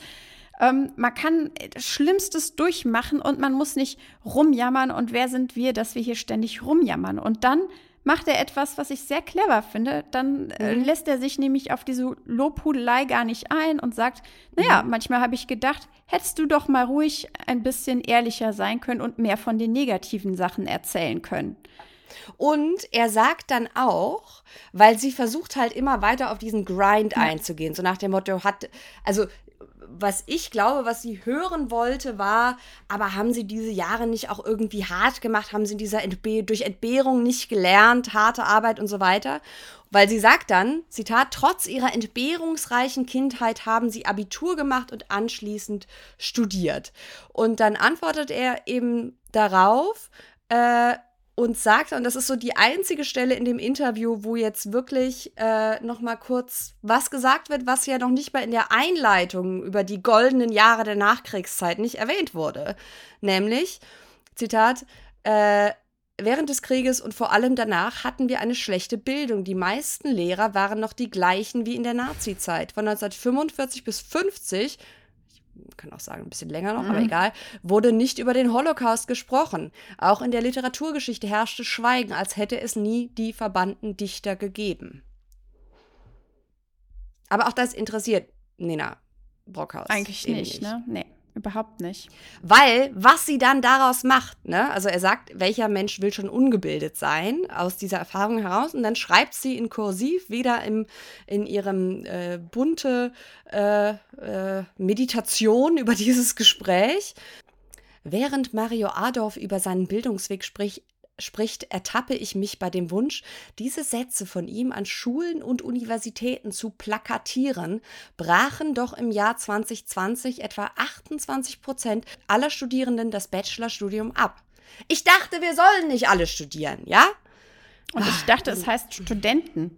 ähm, man kann Schlimmstes durchmachen und man muss nicht rumjammern und wer sind wir, dass wir hier ständig rumjammern. Und dann macht er etwas, was ich sehr clever finde. Dann äh, Mhm. lässt er sich nämlich auf diese Lobhudelei gar nicht ein und sagt, naja, manchmal habe ich gedacht, hättest du doch mal ruhig ein bisschen ehrlicher sein können und mehr von den negativen Sachen erzählen können. Und er sagt dann auch, weil sie versucht halt immer weiter auf diesen Grind einzugehen, so nach dem Motto, hat, also was ich glaube, was sie hören wollte, war, aber haben sie diese Jahre nicht auch irgendwie hart gemacht? Haben sie dieser Entbe durch Entbehrung nicht gelernt, harte Arbeit und so weiter? Weil sie sagt dann, Zitat, trotz ihrer entbehrungsreichen Kindheit haben sie Abitur gemacht und anschließend studiert. Und dann antwortet er eben darauf, äh, und sagt, und das ist so die einzige Stelle in dem Interview, wo jetzt wirklich äh, noch mal kurz was gesagt wird, was ja noch nicht mal in der Einleitung über die goldenen Jahre der Nachkriegszeit nicht erwähnt wurde. Nämlich, Zitat, äh, Während des Krieges und vor allem danach hatten wir eine schlechte Bildung. Die meisten Lehrer waren noch die gleichen wie in der Nazizeit. Von 1945 bis 50 ich kann auch sagen, ein bisschen länger noch, aber Mhm. egal, wurde nicht über den Holocaust gesprochen. Auch in der Literaturgeschichte herrschte Schweigen, als hätte es nie die verbannten Dichter gegeben. Aber auch das interessiert Nina Brockhaus. Eigentlich eben nicht, ne? Nee, überhaupt nicht. Weil, was sie dann daraus macht, ne? Also er sagt, welcher Mensch will schon ungebildet sein aus dieser Erfahrung heraus und dann schreibt sie in Kursiv wieder im, in ihrem äh, bunte äh, äh, Meditation über dieses Gespräch. Während Mario Adorf über seinen Bildungsweg spricht, spricht, ertappe ich mich bei dem Wunsch, diese Sätze von ihm an Schulen und Universitäten zu plakatieren, brachen doch im Jahr 2020 etwa 28 Prozent aller Studierenden das Bachelorstudium ab. Ich dachte, wir sollen nicht alle studieren, ja? Und ich dachte, es heißt Studenten.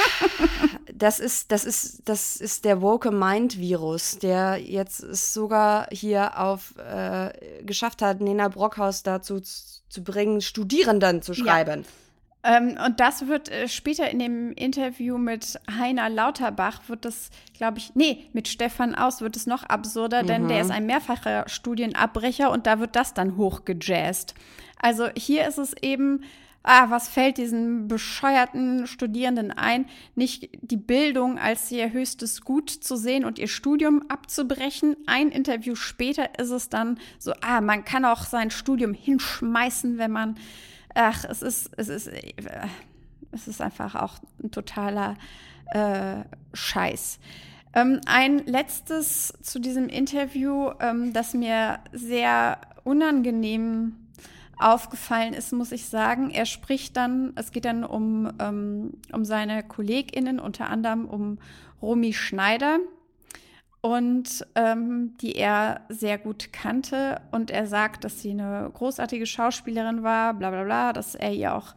das ist, das ist, das ist der Woke Mind Virus, der jetzt es sogar hier auf äh, geschafft hat, Nena Brockhaus dazu zu, bringen, Studierenden zu schreiben. Ähm, und das wird äh, später in dem Interview mit Heiner Lauterbach, wird das, glaube ich, nee, mit Stefan Aus wird es noch absurder, denn der ist ein mehrfacher Studienabbrecher und da wird das dann hochgejazzt. Also hier ist es eben, ah, was fällt diesen bescheuerten Studierenden ein, nicht die Bildung als ihr höchstes Gut zu sehen und ihr Studium abzubrechen. Ein Interview später ist es dann so, ah, man kann auch sein Studium hinschmeißen, wenn man ach, es ist, es ist, äh, es ist einfach auch ein totaler äh, Scheiß. Ähm, ein letztes zu diesem Interview, ähm, das mir sehr unangenehm aufgefallen ist, muss ich sagen. Er spricht dann, es geht dann um, ähm, um seine KollegInnen, unter anderem um Romy Schneider und ähm, die er sehr gut kannte. Und er sagt, dass sie eine großartige Schauspielerin war, bla bla bla, dass er ihr auch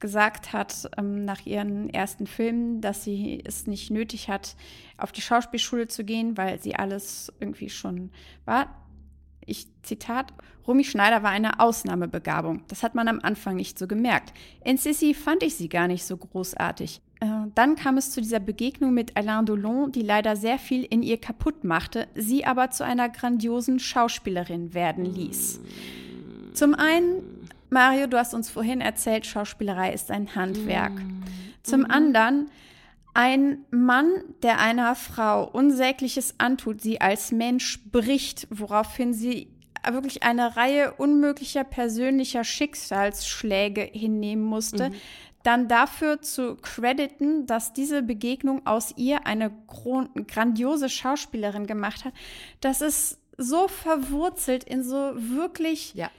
gesagt hat ähm, nach ihren ersten Filmen, dass sie es nicht nötig hat, auf die Schauspielschule zu gehen, weil sie alles irgendwie schon war. Ich Zitat, Rumi Schneider war eine Ausnahmebegabung. Das hat man am Anfang nicht so gemerkt. In Sissy fand ich sie gar nicht so großartig. Äh, dann kam es zu dieser Begegnung mit Alain Delon, die leider sehr viel in ihr kaputt machte, sie aber zu einer grandiosen Schauspielerin werden ließ. Zum einen, Mario, du hast uns vorhin erzählt, Schauspielerei ist ein Handwerk. Zum anderen, ein Mann, der einer Frau Unsägliches antut, sie als Mensch bricht, woraufhin sie wirklich eine Reihe unmöglicher persönlicher Schicksalsschläge hinnehmen musste, mhm dann dafür zu crediten, dass diese Begegnung aus ihr eine grandiose Schauspielerin gemacht hat, das ist so verwurzelt in so wirklich ja.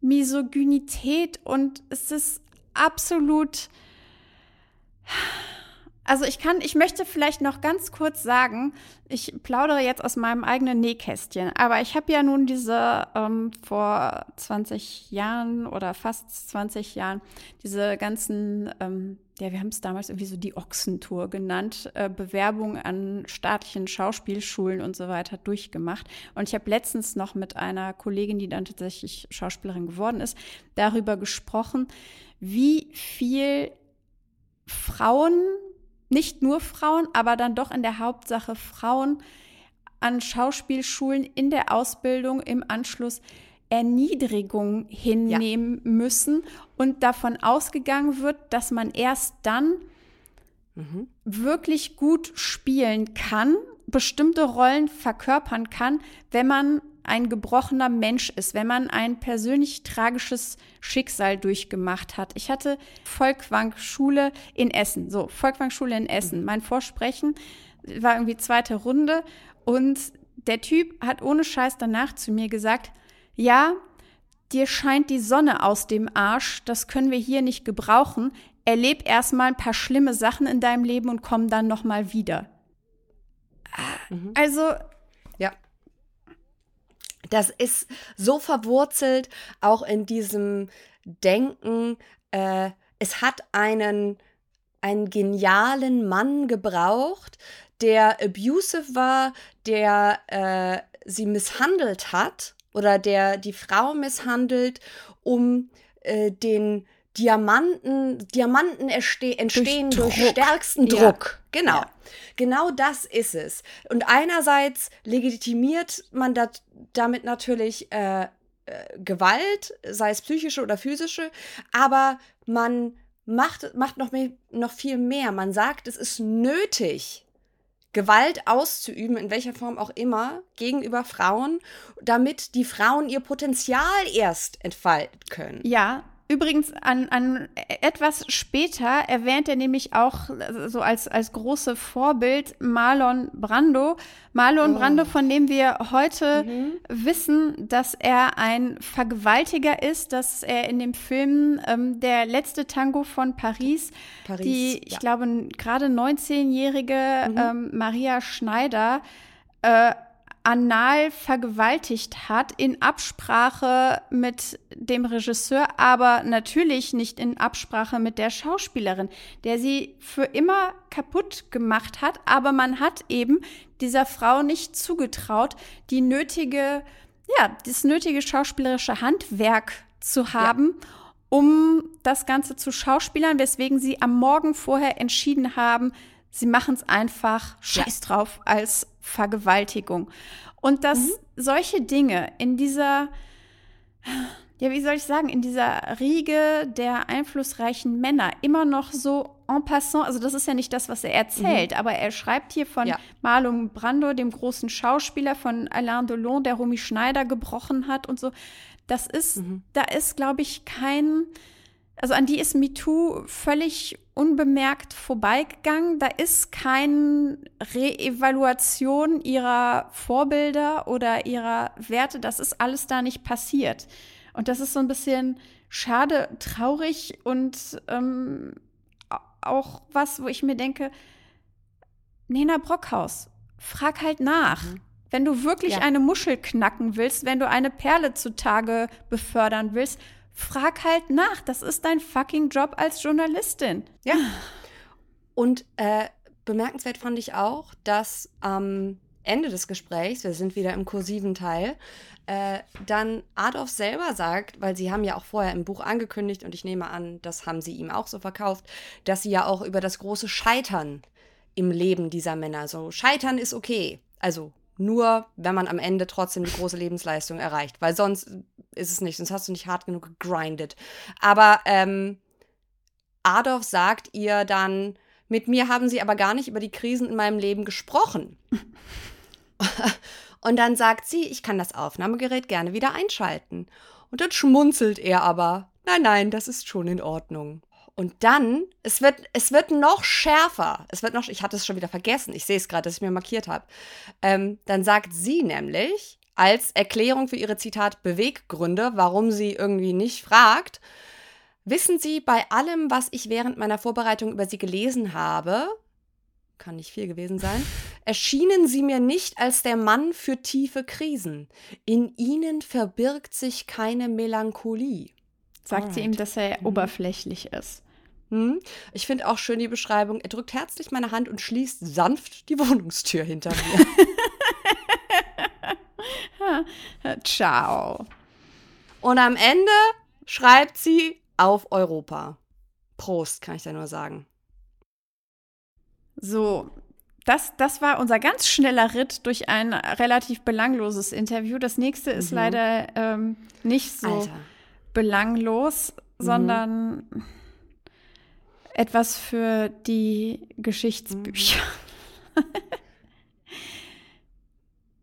Misogynität und es ist absolut also ich kann, ich möchte vielleicht noch ganz kurz sagen, ich plaudere jetzt aus meinem eigenen Nähkästchen, aber ich habe ja nun diese ähm, vor 20 Jahren oder fast 20 Jahren diese ganzen, ähm, ja, wir haben es damals irgendwie so die Ochsentour genannt, äh, Bewerbungen an staatlichen Schauspielschulen und so weiter durchgemacht. Und ich habe letztens noch mit einer Kollegin, die dann tatsächlich Schauspielerin geworden ist, darüber gesprochen, wie viel Frauen nicht nur Frauen, aber dann doch in der Hauptsache Frauen an Schauspielschulen in der Ausbildung im Anschluss Erniedrigung hinnehmen ja. müssen und davon ausgegangen wird, dass man erst dann mhm. wirklich gut spielen kann, bestimmte Rollen verkörpern kann, wenn man ein gebrochener Mensch ist, wenn man ein persönlich tragisches Schicksal durchgemacht hat. Ich hatte Volkwang-Schule in Essen. So, Volkwang-Schule in Essen. Mein Vorsprechen war irgendwie zweite Runde und der Typ hat ohne Scheiß danach zu mir gesagt, ja, dir scheint die Sonne aus dem Arsch, das können wir hier nicht gebrauchen. Erleb erstmal ein paar schlimme Sachen in deinem Leben und komm dann nochmal wieder. Mhm. Also das ist so verwurzelt auch in diesem Denken, äh, es hat einen, einen genialen Mann gebraucht, der abusive war, der äh, sie misshandelt hat oder der die Frau misshandelt, um äh, den Diamanten, Diamanten entstehen durch, durch stärksten Druck. Ja. Genau. Ja. Genau das ist es. Und einerseits legitimiert man dat, damit natürlich äh, äh, Gewalt, sei es psychische oder physische, aber man macht, macht noch, mehr, noch viel mehr. Man sagt, es ist nötig, Gewalt auszuüben, in welcher Form auch immer, gegenüber Frauen, damit die Frauen ihr Potenzial erst entfalten können. Ja, Übrigens, an, an etwas später erwähnt er nämlich auch so als, als große Vorbild Marlon Brando. Marlon oh. Brando, von dem wir heute mhm. wissen, dass er ein Vergewaltiger ist, dass er in dem Film ähm, Der letzte Tango von Paris, Paris die, ich glaube, gerade 19-jährige mhm. ähm, Maria Schneider äh, anal vergewaltigt hat, in Absprache mit dem Regisseur, aber natürlich nicht in Absprache mit der Schauspielerin, der sie für immer kaputt gemacht hat. Aber man hat eben dieser Frau nicht zugetraut, die nötige, ja, das nötige schauspielerische Handwerk zu haben. Ja. um das Ganze zu schauspielern, weswegen sie am Morgen vorher entschieden haben, sie machen es einfach scheiß drauf als Vergewaltigung. Und dass mhm. solche Dinge in dieser, ja, wie soll ich sagen, in dieser Riege der einflussreichen Männer immer noch so en passant, also das ist ja nicht das, was er erzählt, mhm. aber er schreibt hier von ja. Marlon Brando, dem großen Schauspieler, von Alain Delon, der Romy Schneider gebrochen hat und so. Das ist, mhm. da ist, glaube ich, kein, also an die ist MeToo völlig unbemerkt vorbeigegangen. Da ist keine Reevaluation ihrer Vorbilder oder ihrer Werte. Das ist alles da nicht passiert. Und das ist so ein bisschen schade, traurig und ähm, auch was, wo ich mir denke, Nena Brockhaus, frag halt nach. Mhm. Wenn du wirklich ja. eine Muschel knacken willst, wenn du eine Perle zutage befördern willst, frag halt nach. Das ist dein fucking Job als Journalistin. Ja. Und äh, bemerkenswert fand ich auch, dass am Ende des Gesprächs, wir sind wieder im kursiven Teil, äh, dann Adolf selber sagt, weil sie haben ja auch vorher im Buch angekündigt und ich nehme an, das haben sie ihm auch so verkauft, dass sie ja auch über das große Scheitern im Leben dieser Männer, so Scheitern ist okay, also nur, wenn man am Ende trotzdem die große Lebensleistung erreicht, weil sonst ist es nicht, sonst hast du nicht hart genug gegrindet. Aber ähm, Adolf sagt ihr dann, mit mir haben sie aber gar nicht über die Krisen in meinem Leben gesprochen. Und dann sagt sie, ich kann das Aufnahmegerät gerne wieder einschalten. Und dann schmunzelt er aber, nein, nein, das ist schon in Ordnung. Und dann, es wird, es wird noch schärfer. Es wird noch, ich hatte es schon wieder vergessen. Ich sehe es gerade, dass ich mir markiert habe. Ähm, dann sagt sie nämlich als Erklärung für ihre Zitat Beweggründe, warum sie irgendwie nicht fragt, wissen Sie, bei allem, was ich während meiner Vorbereitung über Sie gelesen habe, kann nicht viel gewesen sein, erschienen Sie mir nicht als der Mann für tiefe Krisen. In Ihnen verbirgt sich keine Melancholie. Sagt Alright. sie ihm, dass er mhm. oberflächlich ist. Hm. Ich finde auch schön die Beschreibung. Er drückt herzlich meine Hand und schließt sanft die Wohnungstür hinter mir. Ciao. Und am Ende schreibt sie auf Europa. Prost, kann ich da nur sagen. So, das, das war unser ganz schneller Ritt durch ein relativ belangloses Interview. Das nächste ist mhm. leider ähm, nicht so Alter. belanglos, mhm. Etwas für die Geschichtsbücher.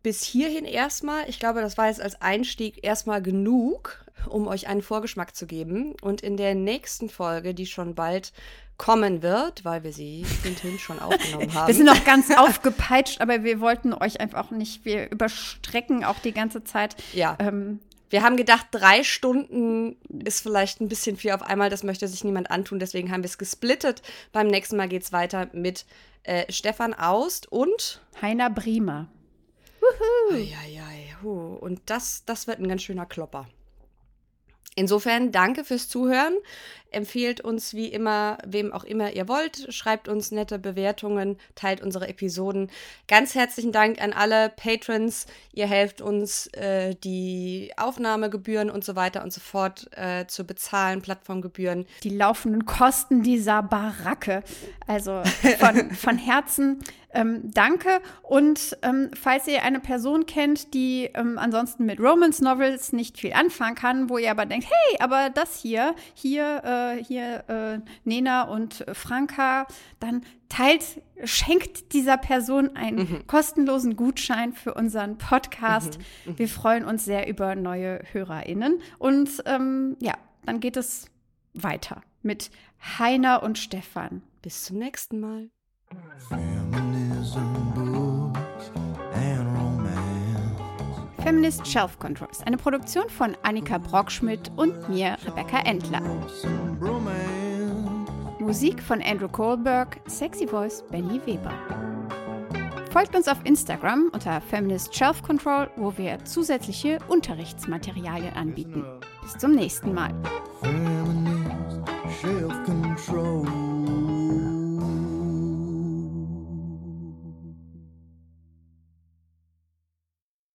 Bis hierhin erstmal, ich glaube, das war jetzt als Einstieg erstmal genug, um euch einen Vorgeschmack zu geben. Und in der nächsten Folge, die schon bald kommen wird, weil wir sie hinten schon aufgenommen haben. Wir sind noch ganz aufgepeitscht, aber wir wollten euch einfach nicht, wir überstrecken auch die ganze Zeit. Ja. Ähm, wir haben gedacht, drei Stunden ist vielleicht ein bisschen viel auf einmal. Das möchte sich niemand antun. Deswegen haben wir es gesplittet. Beim nächsten Mal geht es weiter mit äh, Stefan Aust und Heiner Briemer. Und das, das wird ein ganz schöner Klopper. Insofern danke fürs Zuhören. Empfehlt uns wie immer, wem auch immer ihr wollt. Schreibt uns nette Bewertungen, teilt unsere Episoden. Ganz herzlichen Dank an alle Patrons. Ihr helft uns, äh, die Aufnahmegebühren und so weiter und so fort äh, zu bezahlen, Plattformgebühren. Die laufenden Kosten dieser Baracke. Also von, von Herzen ähm, danke. Und ähm, falls ihr eine Person kennt, die ähm, ansonsten mit Romance Novels nicht viel anfangen kann, wo ihr aber denkt, hey, aber das hier, hier, äh, hier äh, Nena und Franka, dann teilt, schenkt dieser Person einen mhm. kostenlosen Gutschein für unseren Podcast. Mhm. Mhm. Wir freuen uns sehr über neue HörerInnen. Und ähm, ja, dann geht es weiter mit Heiner und Stefan. Bis zum nächsten Mal. Feminist Shelf Controls, eine Produktion von Annika Brockschmidt und mir, Rebecca Entler. Musik von Andrew Kohlberg, Sexy Voice Benny Weber. Folgt uns auf Instagram unter Feminist Shelf Control, wo wir zusätzliche Unterrichtsmaterialien anbieten. Bis zum nächsten Mal. Feminist Shelf Control.